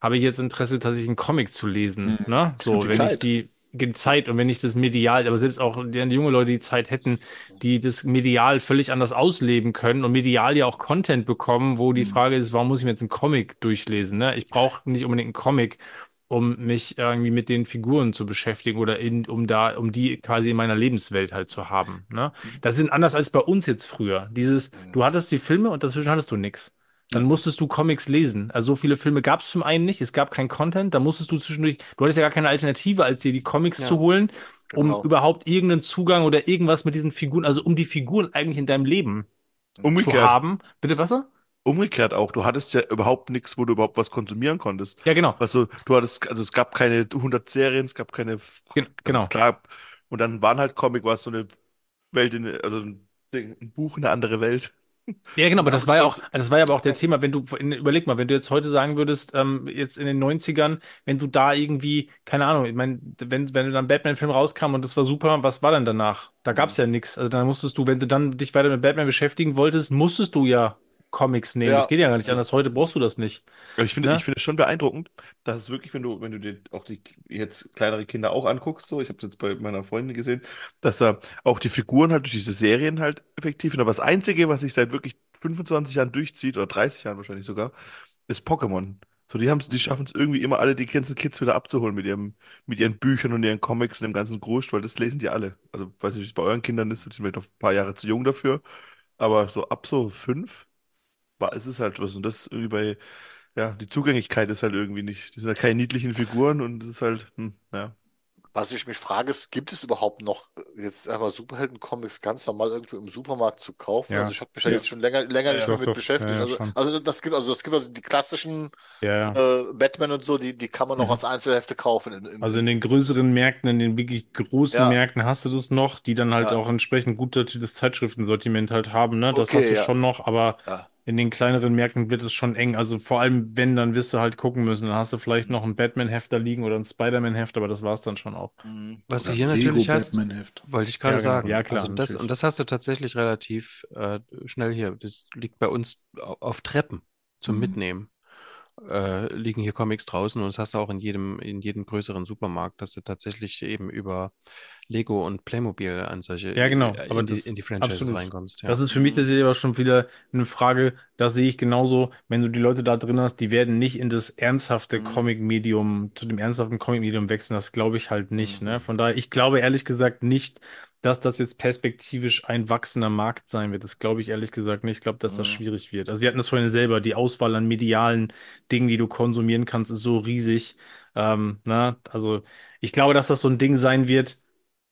habe ich jetzt Interesse, tatsächlich einen Comic zu lesen? Mhm. Ne? So, wenn ich Zeit. die, die Zeit und wenn ich das medial, aber selbst auch die, die junge Leute die Zeit hätten, die das medial völlig anders ausleben können und medial ja auch Content bekommen, wo die Mhm. Frage ist, warum muss ich mir jetzt einen Comic durchlesen? Ne? Ich brauche nicht unbedingt einen Comic, um mich irgendwie mit den Figuren zu beschäftigen oder in, um da, um die quasi in meiner Lebenswelt halt zu haben. Ne? Das ist anders als bei uns jetzt früher. Dieses, du hattest die Filme und dazwischen hattest du nix. Dann musstest du Comics lesen. Also so viele Filme gab es zum einen nicht, es gab kein Content, da musstest du zwischendurch, du hattest ja gar keine Alternative, als dir die Comics Ja. zu holen, um Genau. überhaupt irgendeinen Zugang oder irgendwas mit diesen Figuren, also um die Figuren eigentlich in deinem Leben zu Umgekehrt, haben. Bitte was? Umgekehrt auch. Du hattest ja überhaupt nichts, wo du überhaupt was konsumieren konntest. Ja, genau. Also, du hattest, also es gab keine 100 Serien, es gab keine, Gen also genau. klar, und dann waren halt Comic, war so eine Welt in, also ein, Ding, ein Buch in eine andere Welt. Ja, genau, aber das war ja auch, das war ja aber auch der Thema, wenn du, überleg mal, wenn du jetzt heute sagen würdest, ähm, jetzt in den Neunzigern, wenn du da irgendwie, keine Ahnung, ich meine, wenn, wenn dann Batman-Film rauskam und das war super, was war denn danach? Da gab's Mhm. ja nichts. Also dann musstest du, wenn du dann dich weiter mit Batman beschäftigen wolltest, musstest du ja Comics nehmen. Das Ja, geht ja gar nicht ja. anders. Heute brauchst du das nicht. Ich finde, Ne? ich finde es schon beeindruckend, dass es wirklich, wenn du, wenn du dir auch die jetzt kleinere Kinder auch anguckst, so, ich habe es jetzt bei meiner Freundin gesehen, dass da auch die Figuren halt durch diese Serien halt effektiv sind. Aber das Einzige, was sich seit wirklich 25 Jahren durchzieht, oder 30 Jahren wahrscheinlich sogar, ist Pokémon. So, die haben, die schaffen es irgendwie immer alle die ganzen Kids wieder abzuholen mit ihrem, mit ihren Büchern und ihren Comics und dem ganzen Gruscht, weil das lesen die alle. Also, weiß nicht, wie es bei euren Kindern ist, die sind vielleicht noch ein paar Jahre zu jung dafür, aber so ab so fünf es ist halt was. Und das irgendwie bei, ja, die Zugänglichkeit ist halt irgendwie nicht. Die sind halt keine niedlichen Figuren und es ist halt, hm, ja. Was ich mich frage, ist, gibt es überhaupt noch äh, jetzt einfach Superhelden-Comics ganz normal irgendwo im Supermarkt zu kaufen? Ja. Also ich habe mich da Ja. jetzt schon länger, länger Ja, nicht ja. mehr Doch, mit doch. beschäftigt. Ja, ja, also, schon. also das gibt also das gibt also die klassischen Ja, ja. äh, Batman und so, die, die kann man noch Mhm. als Einzelhefte kaufen. In, in, Also in den größeren Märkten, in den wirklich großen Ja. Märkten hast du das noch, die dann halt Ja. auch entsprechend gut sortiertes Zeitschriftensortiment halt haben, ne? Das Okay, hast du ja. schon noch, aber ja. In den kleineren Märkten wird es schon eng. Also vor allem, wenn, dann wirst du halt gucken müssen. Dann hast du vielleicht noch ein Batman-Heft da liegen oder ein Spider-Man-Heft, aber das war's dann schon auch. Mhm. Was du Oder hier Lego natürlich hast, Batman-Heft. wollte ich gerade Ja, genau. sagen. Ja, klar, Also das, und das hast du tatsächlich relativ äh, schnell hier. Das liegt bei uns au- auf Treppen zum Mhm. Mitnehmen. Äh, liegen hier Comics draußen und das hast du auch in jedem, in jedem größeren Supermarkt, dass du tatsächlich eben über Lego und Playmobil an solche, Ja, genau. äh, Aber in die, das, in die Franchises absolut. reinkommst. Ja. Das ist für mich Mhm. tatsächlich aber schon wieder eine Frage, das sehe ich genauso, wenn du die Leute da drin hast, die werden nicht in das ernsthafte Mhm. Comic-Medium, zu dem ernsthaften Comic-Medium wechseln, das glaube ich halt nicht, Mhm. ne? Von daher, ich glaube ehrlich gesagt nicht, dass das jetzt perspektivisch ein wachsender Markt sein wird. Das glaube ich ehrlich gesagt nicht. Ich glaube, dass das Mhm. schwierig wird. Also wir hatten das vorhin selber, die Auswahl an medialen Dingen, die du konsumieren kannst, ist so riesig. Ähm, ne? Also ich glaube, dass das so ein Ding sein wird,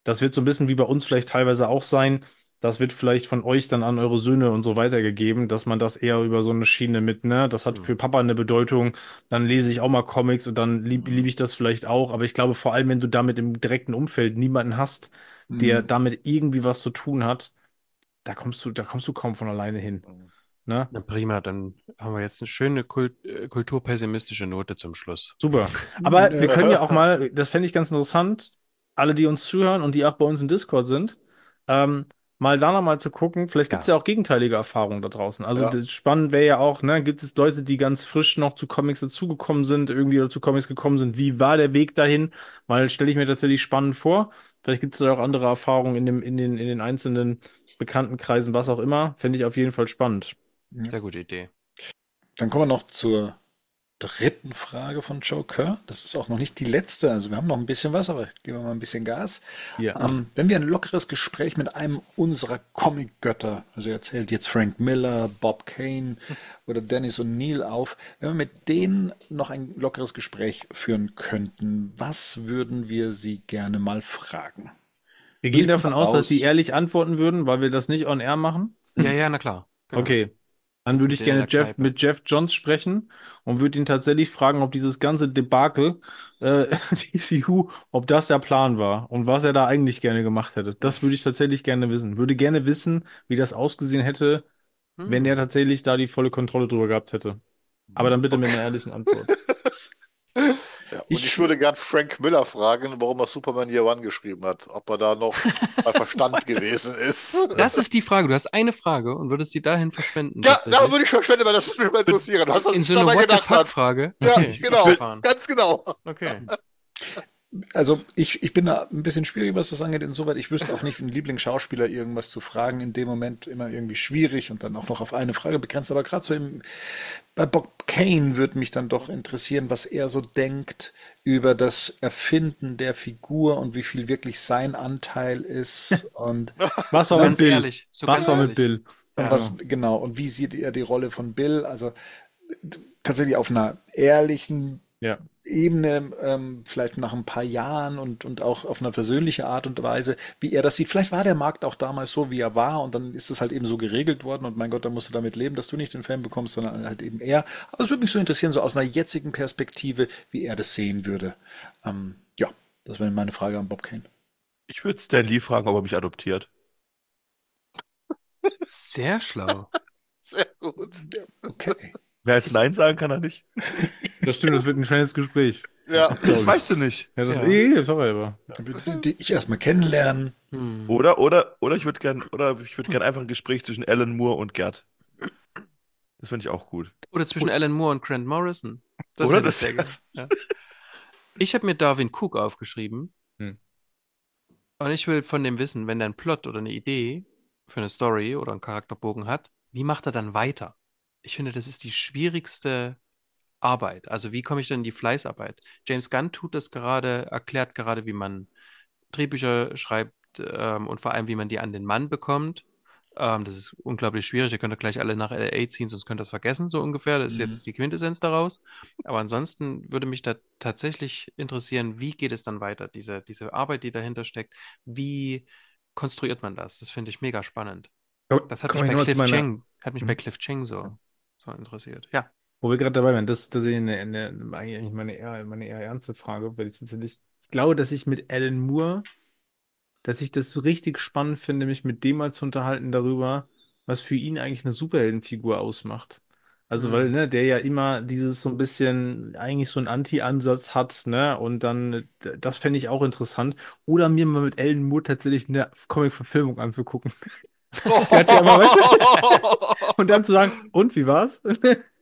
das wird so ein bisschen wie bei uns vielleicht teilweise auch sein. Das wird vielleicht von euch dann an eure Söhne und so weitergegeben, dass man das eher über so eine Schiene mit, ne, das hat Hm. für Papa eine Bedeutung, dann lese ich auch mal Comics und dann lieb, lieb ich das vielleicht auch. Aber ich glaube, vor allem, wenn du damit im direkten Umfeld niemanden hast, der Mhm. damit irgendwie was zu tun hat, da kommst du, da kommst du kaum von alleine hin. Mhm. Ne? Na prima, dann haben wir jetzt eine schöne Kult äh, kulturpessimistische Note zum Schluss. Super. Aber wir können ja auch mal, das fände ich ganz interessant, alle, die uns zuhören und die auch bei uns im Discord sind, ähm, mal da noch mal zu gucken. Vielleicht gibt es ja. Ja. auch gegenteilige Erfahrungen da draußen. Also Ja. das spannend wäre ja auch, ne, gibt es Leute, die ganz frisch noch zu Comics dazugekommen sind, irgendwie oder zu Comics gekommen sind. Wie war der Weg dahin? Mal stelle ich mir tatsächlich spannend vor. Vielleicht gibt es da auch andere Erfahrungen in dem, in den, in den einzelnen Bekanntenkreisen, was auch immer. Fände ich auf jeden Fall spannend. Ja. Sehr gute Idee. Dann kommen wir noch zur dritten Frage von Joe Kerr. Das ist auch noch nicht die letzte. Also wir haben noch ein bisschen was, aber geben wir mal ein bisschen Gas. Ja. Ähm, wenn wir ein lockeres Gespräch mit einem unserer Comic-Götter, also er zählt jetzt Frank Miller, Bob Kane oder Dennis O'Neill auf, wenn wir mit denen noch ein lockeres Gespräch führen könnten, was würden wir sie gerne mal fragen? Wir gehen davon mal aus, dass aus. die ehrlich antworten würden, weil wir das nicht on air machen. Ja, ja, na klar. Genau. Okay. Dann würde ich gerne Jeff, mit Jeff Johns sprechen und würde ihn tatsächlich fragen, ob dieses ganze Debakel, äh, DCU, ob das der Plan war und was er da eigentlich gerne gemacht hätte. Das würde ich tatsächlich gerne wissen. Würde gerne wissen, wie das ausgesehen hätte, wenn Hm. er tatsächlich da die volle Kontrolle drüber gehabt hätte. Aber dann bitte mit einer ehrlichen Antwort. Ja, und Ich- ich, würde gern Frank Miller fragen, warum er Superman Year One geschrieben hat. Ob er da noch bei Verstand gewesen ist. Das ist die Frage. Du hast eine Frage und würdest sie dahin verschwenden. Ja, da würde ich verschwenden, weil das würde mich mal interessieren, was er In sich so eine dabei What the gedacht hat. fuck-Frage. Ja, Okay, ich genau. Ganz genau. Okay. Also ich, ich bin da ein bisschen schwierig, was das angeht. Insoweit, ich wüsste auch nicht, einen Lieblingsschauspieler irgendwas zu fragen. In dem Moment immer irgendwie schwierig und dann auch noch auf eine Frage begrenzt. Aber gerade so im, bei Bob Kane würde mich dann doch interessieren, was er so denkt über das Erfinden der Figur und wie viel wirklich sein Anteil ist und, Was war mit Bill? ehrlich, so Was war mit. Bill? und Ja. was genau und wie sieht er die Rolle von Bill? Also tatsächlich auf einer ehrlichen Ja. Ebene, ähm, vielleicht nach ein paar Jahren und, und auch auf eine persönliche Art und Weise, wie er das sieht. Vielleicht war der Markt auch damals so, wie er war und dann ist es halt eben so geregelt worden und mein Gott, dann musst du damit leben, dass du nicht den Fan bekommst, sondern halt eben er. Aber es würde mich so interessieren, so aus einer jetzigen Perspektive, wie er das sehen würde. Ähm, ja, das wäre meine Frage an Bob Kane. Ich würde Stan Lee fragen, ob er mich adoptiert. Sehr schlau. Sehr gut. Okay. Wer als Nein sagen kann, er nicht. Das stimmt, das wird ein schnelles Gespräch. Ja. Das weißt du nicht. Ja, das, Ja. ja. sorry, aber. Die ich erstmal kennenlernen. Hm. Oder, oder, oder ich würde gern, oder ich würde gern einfach ein Gespräch zwischen Alan Moore und Gerd. Das finde ich auch gut. Oder zwischen Alan Moore und Grant Morrison. Das Oder ich das- gerne. Ja. Ich habe mir Darwin Cook aufgeschrieben. Hm. Und ich will von dem wissen, wenn der einen Plot oder eine Idee für eine Story oder einen Charakterbogen hat, wie macht er dann weiter? Ich finde, das ist die schwierigste Arbeit. Also wie komme ich denn in die Fleißarbeit? James Gunn tut das gerade, erklärt gerade, wie man Drehbücher schreibt ähm, und vor allem, wie man die an den Mann bekommt. Ähm, das ist unglaublich schwierig. Ihr könnt gleich alle nach LA ziehen, sonst könnt ihr das vergessen, so ungefähr. Das ist Mhm. jetzt die Quintessenz daraus. Aber ansonsten würde mich da tatsächlich interessieren, wie geht es dann weiter? Diese, diese Arbeit, die dahinter steckt, wie konstruiert man das? Das finde ich mega spannend. Das hat Komm mich ich bei Cliff meiner- hat mich Mhm. bei Cliff Chang so, so interessiert. Ja. Wo wir gerade dabei waren, das, das ist eine, eine, eigentlich meine eher, meine eher ernste Frage, weil ich tatsächlich, ich glaube, dass ich mit Alan Moore, dass ich das so richtig spannend finde, mich mit dem mal zu unterhalten darüber, was für ihn eigentlich eine Superheldenfigur ausmacht. Also, Mhm. weil, ne, der ja immer dieses so ein bisschen, eigentlich so einen Anti-Ansatz hat, ne, und dann, das fände ich auch interessant. Oder mir mal mit Alan Moore tatsächlich eine Comic-Verfilmung anzugucken. ja immer, weißt Und dann zu sagen, und wie war's?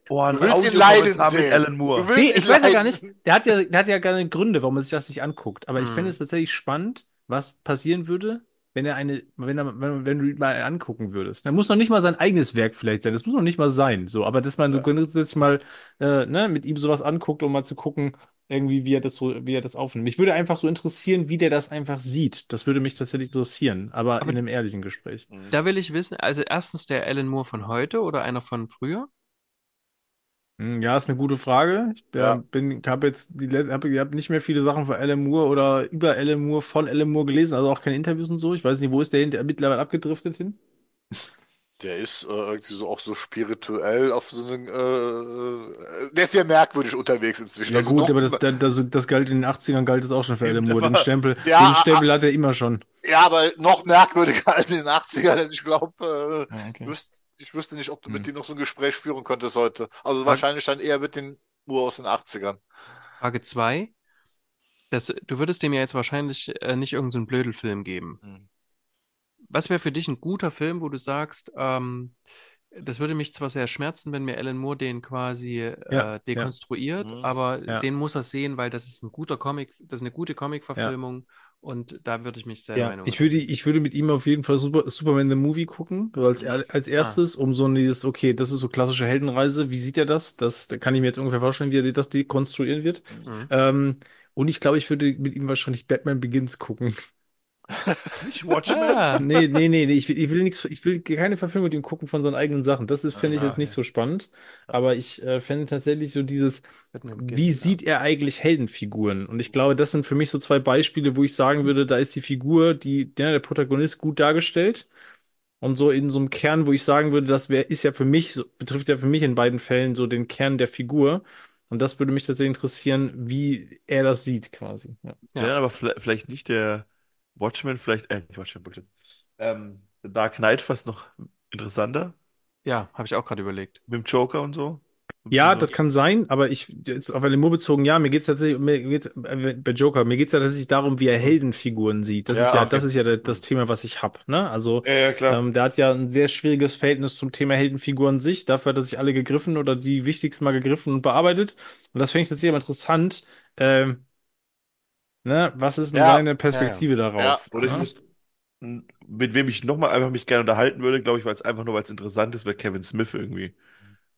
Boah, ein Du willst ihn Audiokommentar leiden mit sehen. Alan Moore. Du Nee, ihn ich weiß ja gar nicht. Der hat ja, der hat ja gar keine Gründe, warum man sich das nicht anguckt. Aber ich Mhm. fände es tatsächlich spannend, was passieren würde, wenn er eine, wenn er, wenn, wenn du ihn mal angucken würdest. Da muss noch nicht mal sein eigenes Werk vielleicht sein. Das muss noch nicht mal sein. So, aber dass man Ja. grundsätzlich mal äh, ne, mit ihm sowas anguckt, um mal zu gucken, irgendwie, wie er das so, wie er das aufnimmt. Mich würde einfach so interessieren, wie der das einfach sieht. Das würde mich tatsächlich interessieren, aber, Aber- in einem ehrlichen Gespräch. Da will ich wissen, also erstens der Alan Moore von heute oder einer von früher? Hm, Ja, ist eine gute Frage. Ich Ja. bin, habe jetzt die, hab, ich hab nicht mehr viele Sachen von Alan Moore oder über Alan Moore von Alan Moore gelesen, also auch keine Interviews und so. Ich weiß nicht, wo ist der hin, mittlerweile abgedriftet hin? Der ist äh, irgendwie so auch so spirituell auf so einen, äh, der ist sehr merkwürdig unterwegs inzwischen. Ja Also gut, aber das, das, das, galt in den 80ern, galt es auch schon für Alan Moore. Den Stempel, Ja, den Stempel hat er immer schon. ja, aber noch merkwürdiger als in den 80ern. denn Ich glaube, äh, okay. wüsst, ich wüsste nicht, ob du Hm. mit dem noch so ein Gespräch führen könntest heute. Also wahrscheinlich dann eher mit den Uhr aus den 80ern. Frage 2. Das, du würdest dem ja jetzt wahrscheinlich äh, nicht irgendeinen so Blödelfilm geben. Hm. Was wäre für dich ein guter Film, wo du sagst, ähm, das würde mich zwar sehr schmerzen, wenn mir Alan Moore den quasi äh, Ja, dekonstruiert, ja. Mhm. aber Ja. den muss er sehen, weil das ist ein guter Comic, das ist eine gute Comic-Verfilmung und da würde ich mich sehr Ja, Meinung ich würde, ich würde mit ihm auf jeden Fall Super, Superman the Movie gucken, als, er- als erstes, um so dieses, okay, das ist so klassische Heldenreise, wie sieht er das? Das da kann ich mir jetzt ungefähr vorstellen, wie er das dekonstruieren wird. Mhm. Ähm, und ich glaube, ich würde mit ihm wahrscheinlich Batman Begins gucken. Nicht Watchmen. Ah, Nee, nee, nee, nee, ich will, ich will nichts, ich will keine Verfilmung mit ihm gucken von seinen eigenen Sachen. Das ist, finde ich Ah, jetzt nicht okay. so spannend. Aber ich äh, fände tatsächlich so dieses, wie sieht er eigentlich Heldenfiguren? Und ich glaube, das sind für mich so zwei Beispiele, wo ich sagen würde, da ist die Figur, die, der, der Protagonist gut dargestellt. Und so in so einem Kern, wo ich sagen würde, das wäre, ist ja für mich, so, betrifft ja für mich in beiden Fällen so den Kern der Figur. Und das würde mich tatsächlich interessieren, wie er das sieht, quasi. Ja. Ja. Aber vielleicht nicht der Watchmen, vielleicht, äh, nicht Watchmen, Bullshit. Ähm, The Dark Knight fast noch interessanter. Ja, habe ich auch gerade überlegt. Mit dem Joker und so. Ja, das kann sein, aber ich, jetzt auf Alan bezogen, ja, mir geht's tatsächlich, mir geht's, äh, bei Joker, mir geht's ja tatsächlich darum, wie er Heldenfiguren sieht. Das Ja, ist ja, okay. das ist ja das, Thema, was ich hab, ne? Also, Ja, ja, klar. ähm, der hat ja ein sehr schwieriges Verhältnis zum Thema Heldenfiguren sich. Dafür hat er sich alle gegriffen oder die wichtigsten mal gegriffen und bearbeitet. Und das finde ich tatsächlich aber interessant. Ähm, ne, was ist denn Ja. seine Perspektive darauf? Oder ich muss, mit wem ich nochmal einfach mich gerne unterhalten würde, glaube ich, weil es einfach nur, weil es interessant ist, wäre Kevin Smith irgendwie.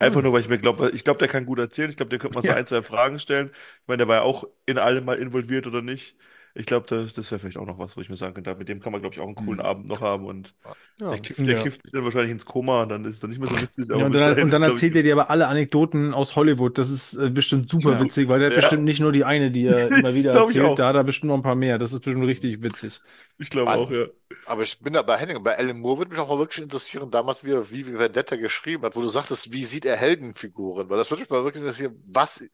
Einfach nur, weil ich mir glaube, ich glaube, der kann gut erzählen. Ich glaube, der könnte mal so Ja. ein, zwei Fragen stellen. Ich meine, der war ja auch in allem mal involviert oder nicht. Ich glaube, das, das wäre vielleicht auch noch was, wo ich mir sagen könnte, mit dem kann man, glaube ich, auch einen coolen Mhm. Abend noch haben und Ja. der kifft, der Ja. kifft sich dann wahrscheinlich ins Koma und dann ist es dann nicht mehr so witzig. Ja, und dann, dahin und dann ist, erzählt er dir aber alle Anekdoten aus Hollywood. Das ist äh, bestimmt super Ja. witzig, weil der hat bestimmt nicht nur die eine, die er immer wieder erzählt. Da hat er bestimmt noch ein paar mehr. Das ist bestimmt richtig witzig. Ich glaube auch, ja. Aber ich bin da bei Henning, bei Alan Moore würde mich auch mal wirklich interessieren, damals wie er wie Vendetta geschrieben hat, wo du sagtest, wie sieht er Heldenfiguren? Weil das würde mich mal wirklich interessieren, was,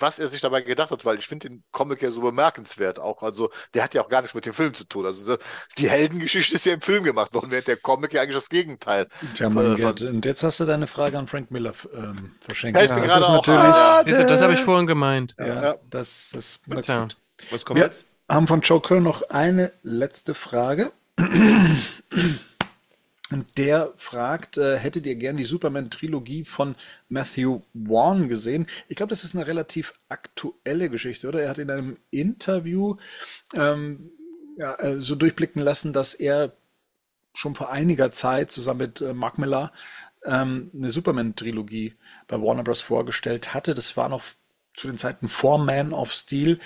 was er sich dabei gedacht hat, weil ich finde den Comic ja so bemerkenswert auch. Also, der hat ja auch gar nichts mit dem Film zu tun. Also, das, die Heldengeschichte ist ja im Film gemacht worden, während der Comic ja eigentlich das Gegenteil. Tja, Mann, äh, und jetzt hast du deine Frage an Frank Miller ähm, verschenkt. Fällt mir das gerade ist auch natürlich, ja. Du, das habe ich vorhin gemeint. ja, Ja. das, das, Tja. Was kommt Wir jetzt? haben von Joker noch eine letzte Frage. Und der fragt, äh, hättet ihr gern die Superman-Trilogie von Matthew Vaughn gesehen? Ich glaube, das ist eine relativ aktuelle Geschichte, oder? Er hat in einem Interview ähm, ja, äh, so durchblicken lassen, dass er schon vor einiger Zeit zusammen mit äh, Mark Millar ähm, eine Superman-Trilogie bei Warner Bros. vorgestellt hatte. Das war noch zu den Zeiten vor Man of Steel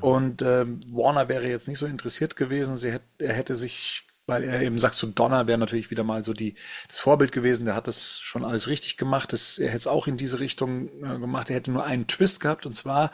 und ähm, Warner wäre jetzt nicht so interessiert gewesen. Sie hätt, er hätte sich, weil er eben sagt, so Donner wäre natürlich wieder mal so die, das Vorbild gewesen. Der hat das schon alles richtig gemacht. Das, er hätte es auch in diese Richtung äh, gemacht. Er hätte nur einen Twist gehabt und zwar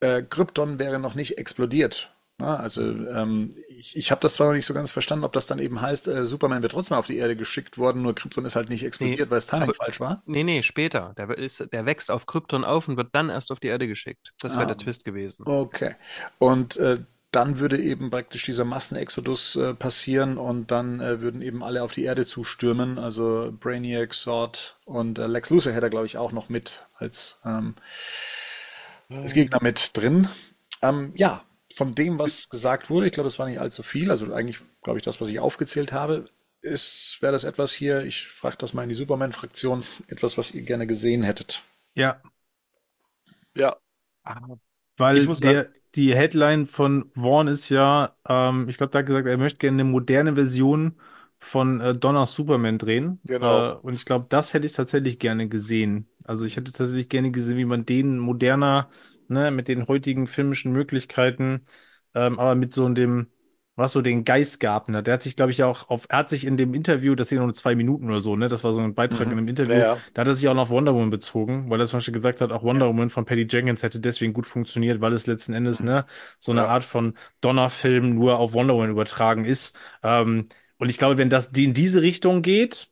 äh, Krypton wäre noch nicht explodiert. Na, also ähm, ich, ich habe das zwar noch nicht so ganz verstanden, ob das dann eben heißt, äh, Superman wird trotzdem auf die Erde geschickt worden, nur Krypton ist halt nicht explodiert, Nee, weil das Timing aber- falsch war. Nee, nee, später. Der, ist, der wächst auf Krypton auf und wird dann erst auf die Erde geschickt. Das wäre Ah. der Twist gewesen. Okay. Und äh, dann würde eben praktisch dieser Massenexodus äh, passieren und dann äh, würden eben alle auf die Erde zustürmen. Also Brainiac, Sword und äh, Lex Luthor hätte er, glaube ich, auch noch mit als, ähm, als Gegner mit drin. Ähm, ja, von dem, was gesagt wurde, ich glaube, das war nicht allzu viel. Also eigentlich, glaube ich, das, was ich aufgezählt habe, ist, wäre das etwas hier, ich frage das mal in die Superman-Fraktion, etwas, was ihr gerne gesehen hättet. Ja, Ja, weil Ich muss der, die Headline von Vaughn ist ja, ähm, ich glaube, da hat gesagt, er möchte gerne eine moderne Version von äh, Donners Superman drehen. Genau. Äh, und ich glaube, das hätte ich tatsächlich gerne gesehen. Also ich hätte tatsächlich gerne gesehen, wie man den moderner, ne, mit den heutigen filmischen Möglichkeiten, ähm, aber mit so dem, was so den Geist gab. Ne? Der hat sich, glaube ich, auch auf, er hat sich in dem Interview, das sind nur zwei Minuten oder so, ne, das war so ein Beitrag Mhm. in einem Interview, Ja, ja. da hat er sich auch noch auf Wonder Woman bezogen, weil er zum Beispiel gesagt hat, auch Wonder Woman von Patty Jenkins hätte deswegen gut funktioniert, weil es letzten Endes ne, so eine Ja. Art von Donner-Film nur auf Wonder Woman übertragen ist. Ähm, und ich glaube, wenn das in diese Richtung geht,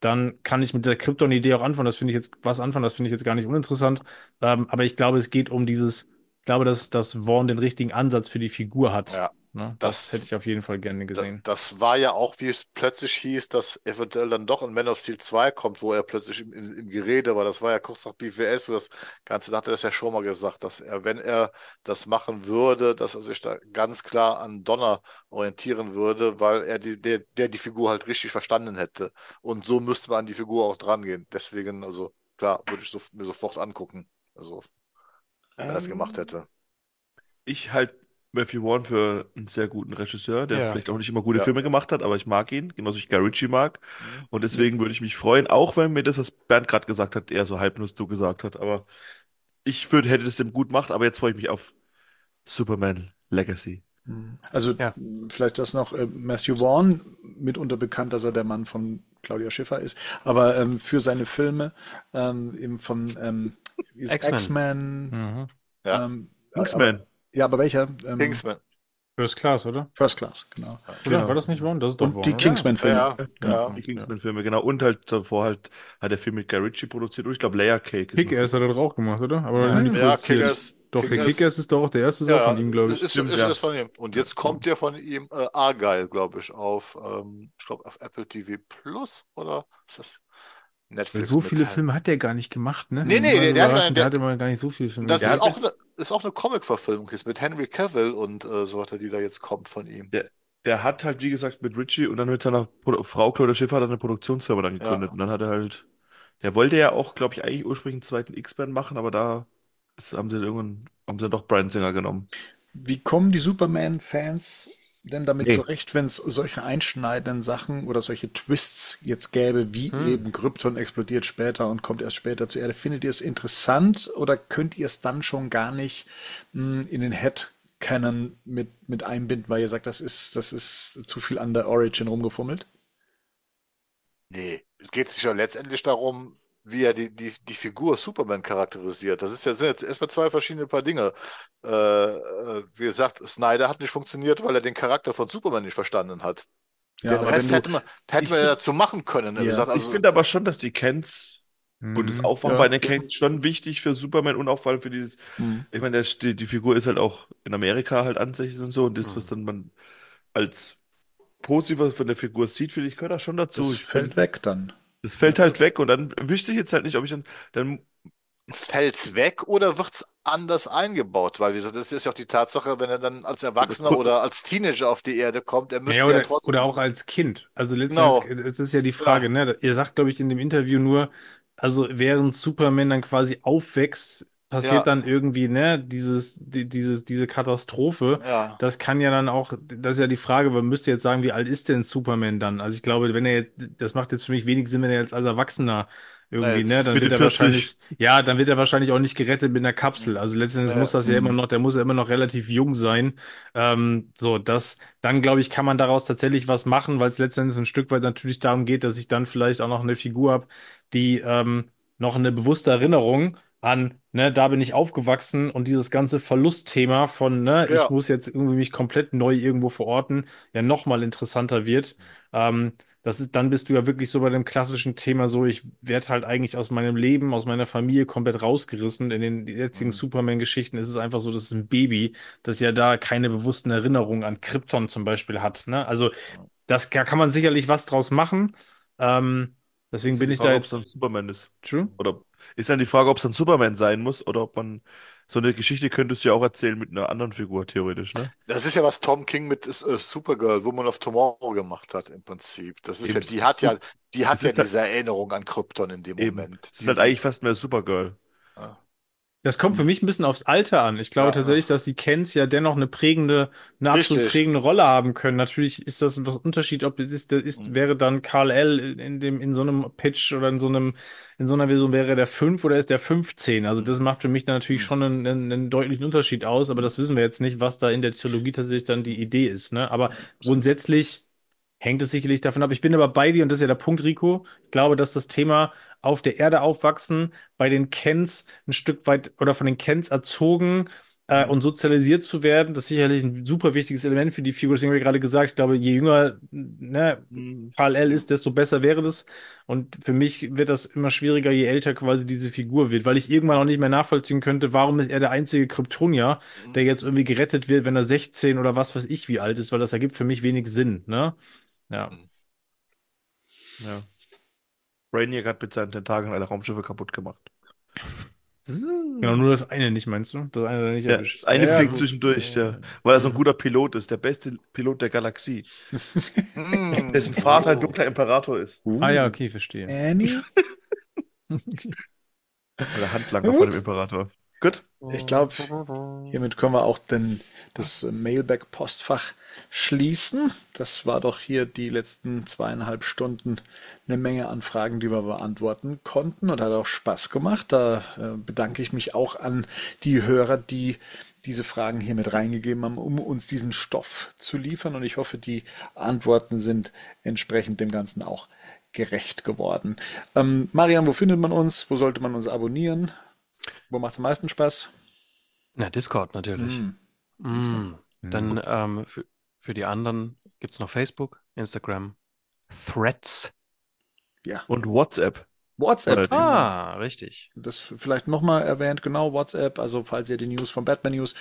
dann kann ich mit der Krypton-Idee auch anfangen. Das finde ich jetzt was anfangen, das finde ich jetzt gar nicht uninteressant. Ähm, aber ich glaube, es geht um dieses, ich glaube, dass, dass Vaughn den richtigen Ansatz für die Figur hat. Ja. Ne? Das- Das hätte ich auf jeden Fall gerne gesehen. das war ja auch, wie es plötzlich hieß, dass eventuell dann doch ein Man of Steel 2 kommt, wo er plötzlich im, im, im Gerede war. Das war ja kurz nach BVS, wo das Ganze, da hat er das ja schon mal gesagt, dass er, wenn er das machen würde, dass er sich da ganz klar an Donner orientieren würde, weil er die, der, der die Figur halt richtig verstanden hätte. Und so müsste man an die Figur auch drangehen. Deswegen, also klar, würde ich so, mir sofort angucken. Also, wenn er das gemacht hätte. Ich halte Matthew Vaughn für einen sehr guten Regisseur, der Ja. vielleicht auch nicht immer gute Ja. Filme gemacht hat, aber ich mag ihn, genauso wie ich Guy Ritchie mag. Und deswegen würde ich mich freuen, auch wenn mir das, was Bernd gerade gesagt hat, eher so halb nur du gesagt hat. Aber ich würde, hätte das dem gut gemacht, aber jetzt freue ich mich auf Superman Legacy. Also Ja. vielleicht das noch, äh, Matthew Vaughn, mitunter bekannt, dass er der Mann von Claudia Schiffer ist, aber ähm, für seine Filme ähm, eben von ähm. X-Men, Mhm. Ja. ähm, X-Men. Ja, aber welcher? Ähm, Kingsman. First Class, oder? First Class, genau. Genau. War das nicht Vaughn? Das ist doch Und Vaughn, die oder? Kingsman-Filme. Ja, ja. Die Kingsman-Filme, genau. Und halt davor halt hat der Film mit Guy Ritchie produziert und ich glaube Layer Cake ist Kick-Ass hat er doch auch gemacht, oder? Aber Ja. Ja, produziert. Kickers. Doch, der Kick-Ass- Kick-Ass ist doch auch der erste auch von ihm, glaube ich. Ist, Stimmt, ist, ja. ist von ihm. Und jetzt kommt der von ihm äh, Argyle, glaube ich, auf, ähm, ich glaube, auf Apple TV Plus oder ist das Weil Netflix? so viele? Filme hat der gar nicht gemacht, ne? Nee, Das nee, immer der- der hat gar- der hat immer gar nicht so viele Filme Das Der ist auch, eine, ist auch eine Comic-Verfilmung jetzt mit Henry Cavill und äh, so weiter, die da jetzt kommt von ihm. Der hat halt, wie gesagt, mit Ritchie und dann mit seiner Pro Frau Claudia Schiffer hat er eine Produktionsfirma dann gegründet. Ja. Und dann hat er halt, der wollte ja auch, glaube ich, eigentlich ursprünglich einen zweiten X-Men machen, aber da ist, haben sie irgendwann, haben sie doch Bryan Singer genommen. Wie kommen die Superman-Fans denn damit Nee. zurecht, wenn es solche einschneidenden Sachen oder solche Twists jetzt gäbe, wie Hm. eben Krypton explodiert später und kommt erst später zur Erde? Findet ihr es interessant oder könnt ihr es dann schon gar nicht mh, in den Head-Canon mit, mit einbinden, weil ihr sagt, das ist, das ist zu viel an der Origin rumgefummelt? Nee, es geht sich ja letztendlich darum, wie er die, die, die Figur Superman charakterisiert. Das ist ja, sind jetzt erstmal zwei verschiedene Paar Dinge. Äh, äh, wie gesagt, Snyder hat nicht funktioniert, weil er den Charakter von Superman nicht verstanden hat. Ja, den aber Rest wenn hätte du, man, hätte Ich man ja dazu machen können. Ja. gesagt, Ich also, finde aber schon, dass die Kents Und das Mhm. Aufwand Ja. bei den Canes schon wichtig für Superman und auch vor allem für dieses, Mhm. ich meine, der, die, die Figur ist halt auch in Amerika halt ansässig und so und das, was dann man als positiver von der Figur sieht, finde ich, gehört da schon dazu. Das Ich fällt find, weg dann. Das fällt halt weg und dann wüsste ich jetzt halt nicht, ob ich dann, dann Fällt's weg oder wird's anders eingebaut? Weil wie gesagt, das ist ja auch die Tatsache, wenn er dann als Erwachsener oder als Teenager auf die Erde kommt, er müsste Ja, ja oder, trotzdem. oder auch als Kind. Also Genau. letztendlich, es ist ja die Frage, ne? Ihr sagt, glaube ich, in dem Interview nur, also während Superman dann quasi aufwächst, passiert Ja. dann irgendwie, ne, dieses, die, dieses, diese Katastrophe. Ja. Das kann ja dann auch, das ist ja die Frage, man müsste jetzt sagen, wie alt ist denn Superman dann? Also ich glaube, wenn er jetzt, das macht jetzt für mich wenig Sinn, wenn er jetzt als Erwachsener irgendwie, Nee, ne, dann wird er 40. wahrscheinlich, ja, dann wird er wahrscheinlich auch nicht gerettet mit einer Kapsel. Also letztendlich Ja. muss das ja immer noch, der muss ja immer noch relativ jung sein. Ähm, so, das, dann glaube ich, kann man daraus tatsächlich was machen, weil es letztendlich ein Stück weit natürlich darum geht, dass ich dann vielleicht auch noch eine Figur habe, die ähm, noch eine bewusste Erinnerung an, ne, da bin ich aufgewachsen und dieses ganze Verlustthema von, ne, ich Ja. muss jetzt irgendwie mich komplett neu irgendwo verorten, ja nochmal interessanter wird. Ähm, das ist, dann bist du ja wirklich so bei dem klassischen Thema so, ich werde halt eigentlich aus meinem Leben, aus meiner Familie komplett rausgerissen. In den jetzigen Mhm. Superman-Geschichten ist es einfach so, das ist ein Baby, das ja da keine bewussten Erinnerungen an Krypton zum Beispiel hat. Ne? Also das da kann man sicherlich was draus machen. Ähm, deswegen bin ich da ob es jetzt. dann Superman ist. True. Oder ist dann die Frage, ob es dann Superman sein muss oder ob man so eine Geschichte könntest du ja auch erzählen mit einer anderen Figur, theoretisch, ne? Das ist ja, was Tom King mit äh, Supergirl, Woman of Tomorrow gemacht hat, im Prinzip. Das ist Eben, ja, die hat ja, die hat ja halt- diese Erinnerung an Krypton in dem Eben. Moment. Das ist halt eigentlich fast mehr Supergirl. Das kommt für mich ein bisschen aufs Alter an. Ich glaube Ja. tatsächlich, dass die Kens ja dennoch eine prägende, eine absolut Richtig. prägende Rolle haben können. Natürlich ist das ein Unterschied, ob es ist, ist, Mhm. wäre dann Karl L. in dem, in so einem Pitch oder in so einem, in so einer Version wäre der 5 oder ist der 15. Also das macht für mich dann natürlich Mhm. schon einen, einen, einen deutlichen Unterschied aus, aber das wissen wir jetzt nicht, was da in der Trilogie tatsächlich dann die Idee ist, ne? Aber grundsätzlich hängt es sicherlich davon ab. Ich bin aber bei dir und das ist ja der Punkt, Rico. Ich glaube, dass das Thema auf der Erde aufwachsen, bei den Kens ein Stück weit oder von den Kens erzogen äh, und sozialisiert zu werden, das ist sicherlich ein super wichtiges Element für die Figur. Deswegen habe ich gerade gesagt, ich glaube, je jünger ne, Karl L. ist, desto besser wäre das. Und für mich wird das immer schwieriger, je älter quasi diese Figur wird, weil ich irgendwann auch nicht mehr nachvollziehen könnte, warum ist er der einzige Kryptonier, der jetzt irgendwie gerettet wird, wenn er 16 oder was weiß ich wie alt ist, weil das ergibt für mich wenig Sinn, ne? Ja. Ja. Brainiac hat mit seinen Tentakeln alle Raumschiffe kaputt gemacht. Genau, nur das eine nicht, meinst du? Das eine nicht Ja, erwischt. eine Ja, fliegt gut. zwischendurch, ja. Weil er so ein guter Pilot ist, der beste Pilot der Galaxie. Dessen Vater ein dunkler Imperator ist. Ah ja, okay, verstehe. Annie? Oder Handlanger von dem Imperator. Gut. Ich glaube, hiermit können wir auch den, das Mailback-Postfach schließen. Das war doch hier die letzten zweieinhalb Stunden eine Menge an Fragen, die wir beantworten konnten und hat auch Spaß gemacht. Da äh, bedanke ich mich auch an die Hörer, die diese Fragen hier mit reingegeben haben, um uns diesen Stoff zu liefern. Und ich hoffe, die Antworten sind entsprechend dem Ganzen auch gerecht geworden. Ähm, Marian, wo findet man uns? Wo sollte man uns abonnieren? Wo macht es am meisten Spaß? Na, Discord natürlich. Hm. Mm. Dann ähm, für, für die anderen gibt es noch Facebook, Instagram, Threads. Ja. Und WhatsApp. WhatsApp. Ah, richtig. Das vielleicht nochmal erwähnt, genau, WhatsApp. Also falls ihr die News von Batman News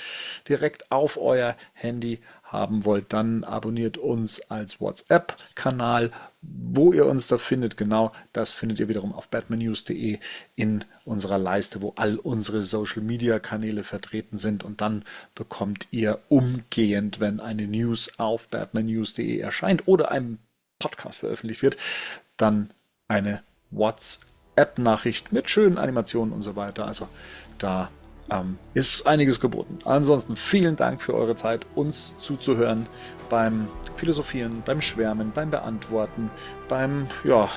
direkt auf euer Handy haben wollt, dann abonniert uns als WhatsApp-Kanal. Wo ihr uns da findet, genau, das findet ihr wiederum auf batmannews.de in unserer Leiste, wo all unsere Social-Media-Kanäle vertreten sind. Und dann bekommt ihr umgehend, wenn eine News auf batmannews.de erscheint oder ein Podcast veröffentlicht wird, dann eine WhatsApp-Nachricht mit schönen Animationen und so weiter. Also da ähm, ist einiges geboten. Ansonsten vielen Dank für eure Zeit, uns zuzuhören beim Philosophieren, beim Schwärmen, beim Beantworten, beim, ja,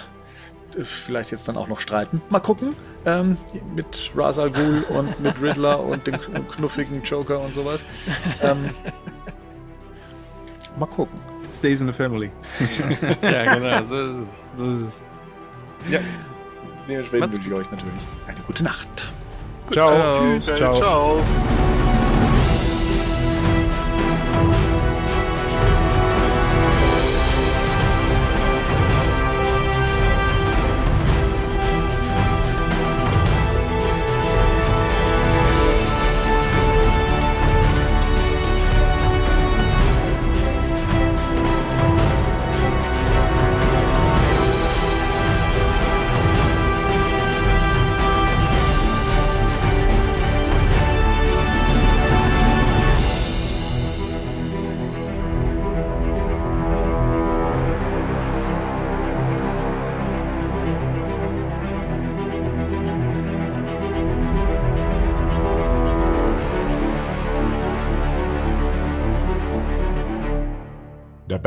vielleicht jetzt dann auch noch streiten. Mal gucken. Ähm, mit Ra's al Ghul und mit Riddler und dem knuffigen Joker und sowas. Ähm, mal gucken. Stays in the family. Ja, genau, so ist es. So ist es. Ja. Dementsprechend wünsche ich euch natürlich eine gute Nacht. Ciao. Tschüss. Okay, Ciao. ciao.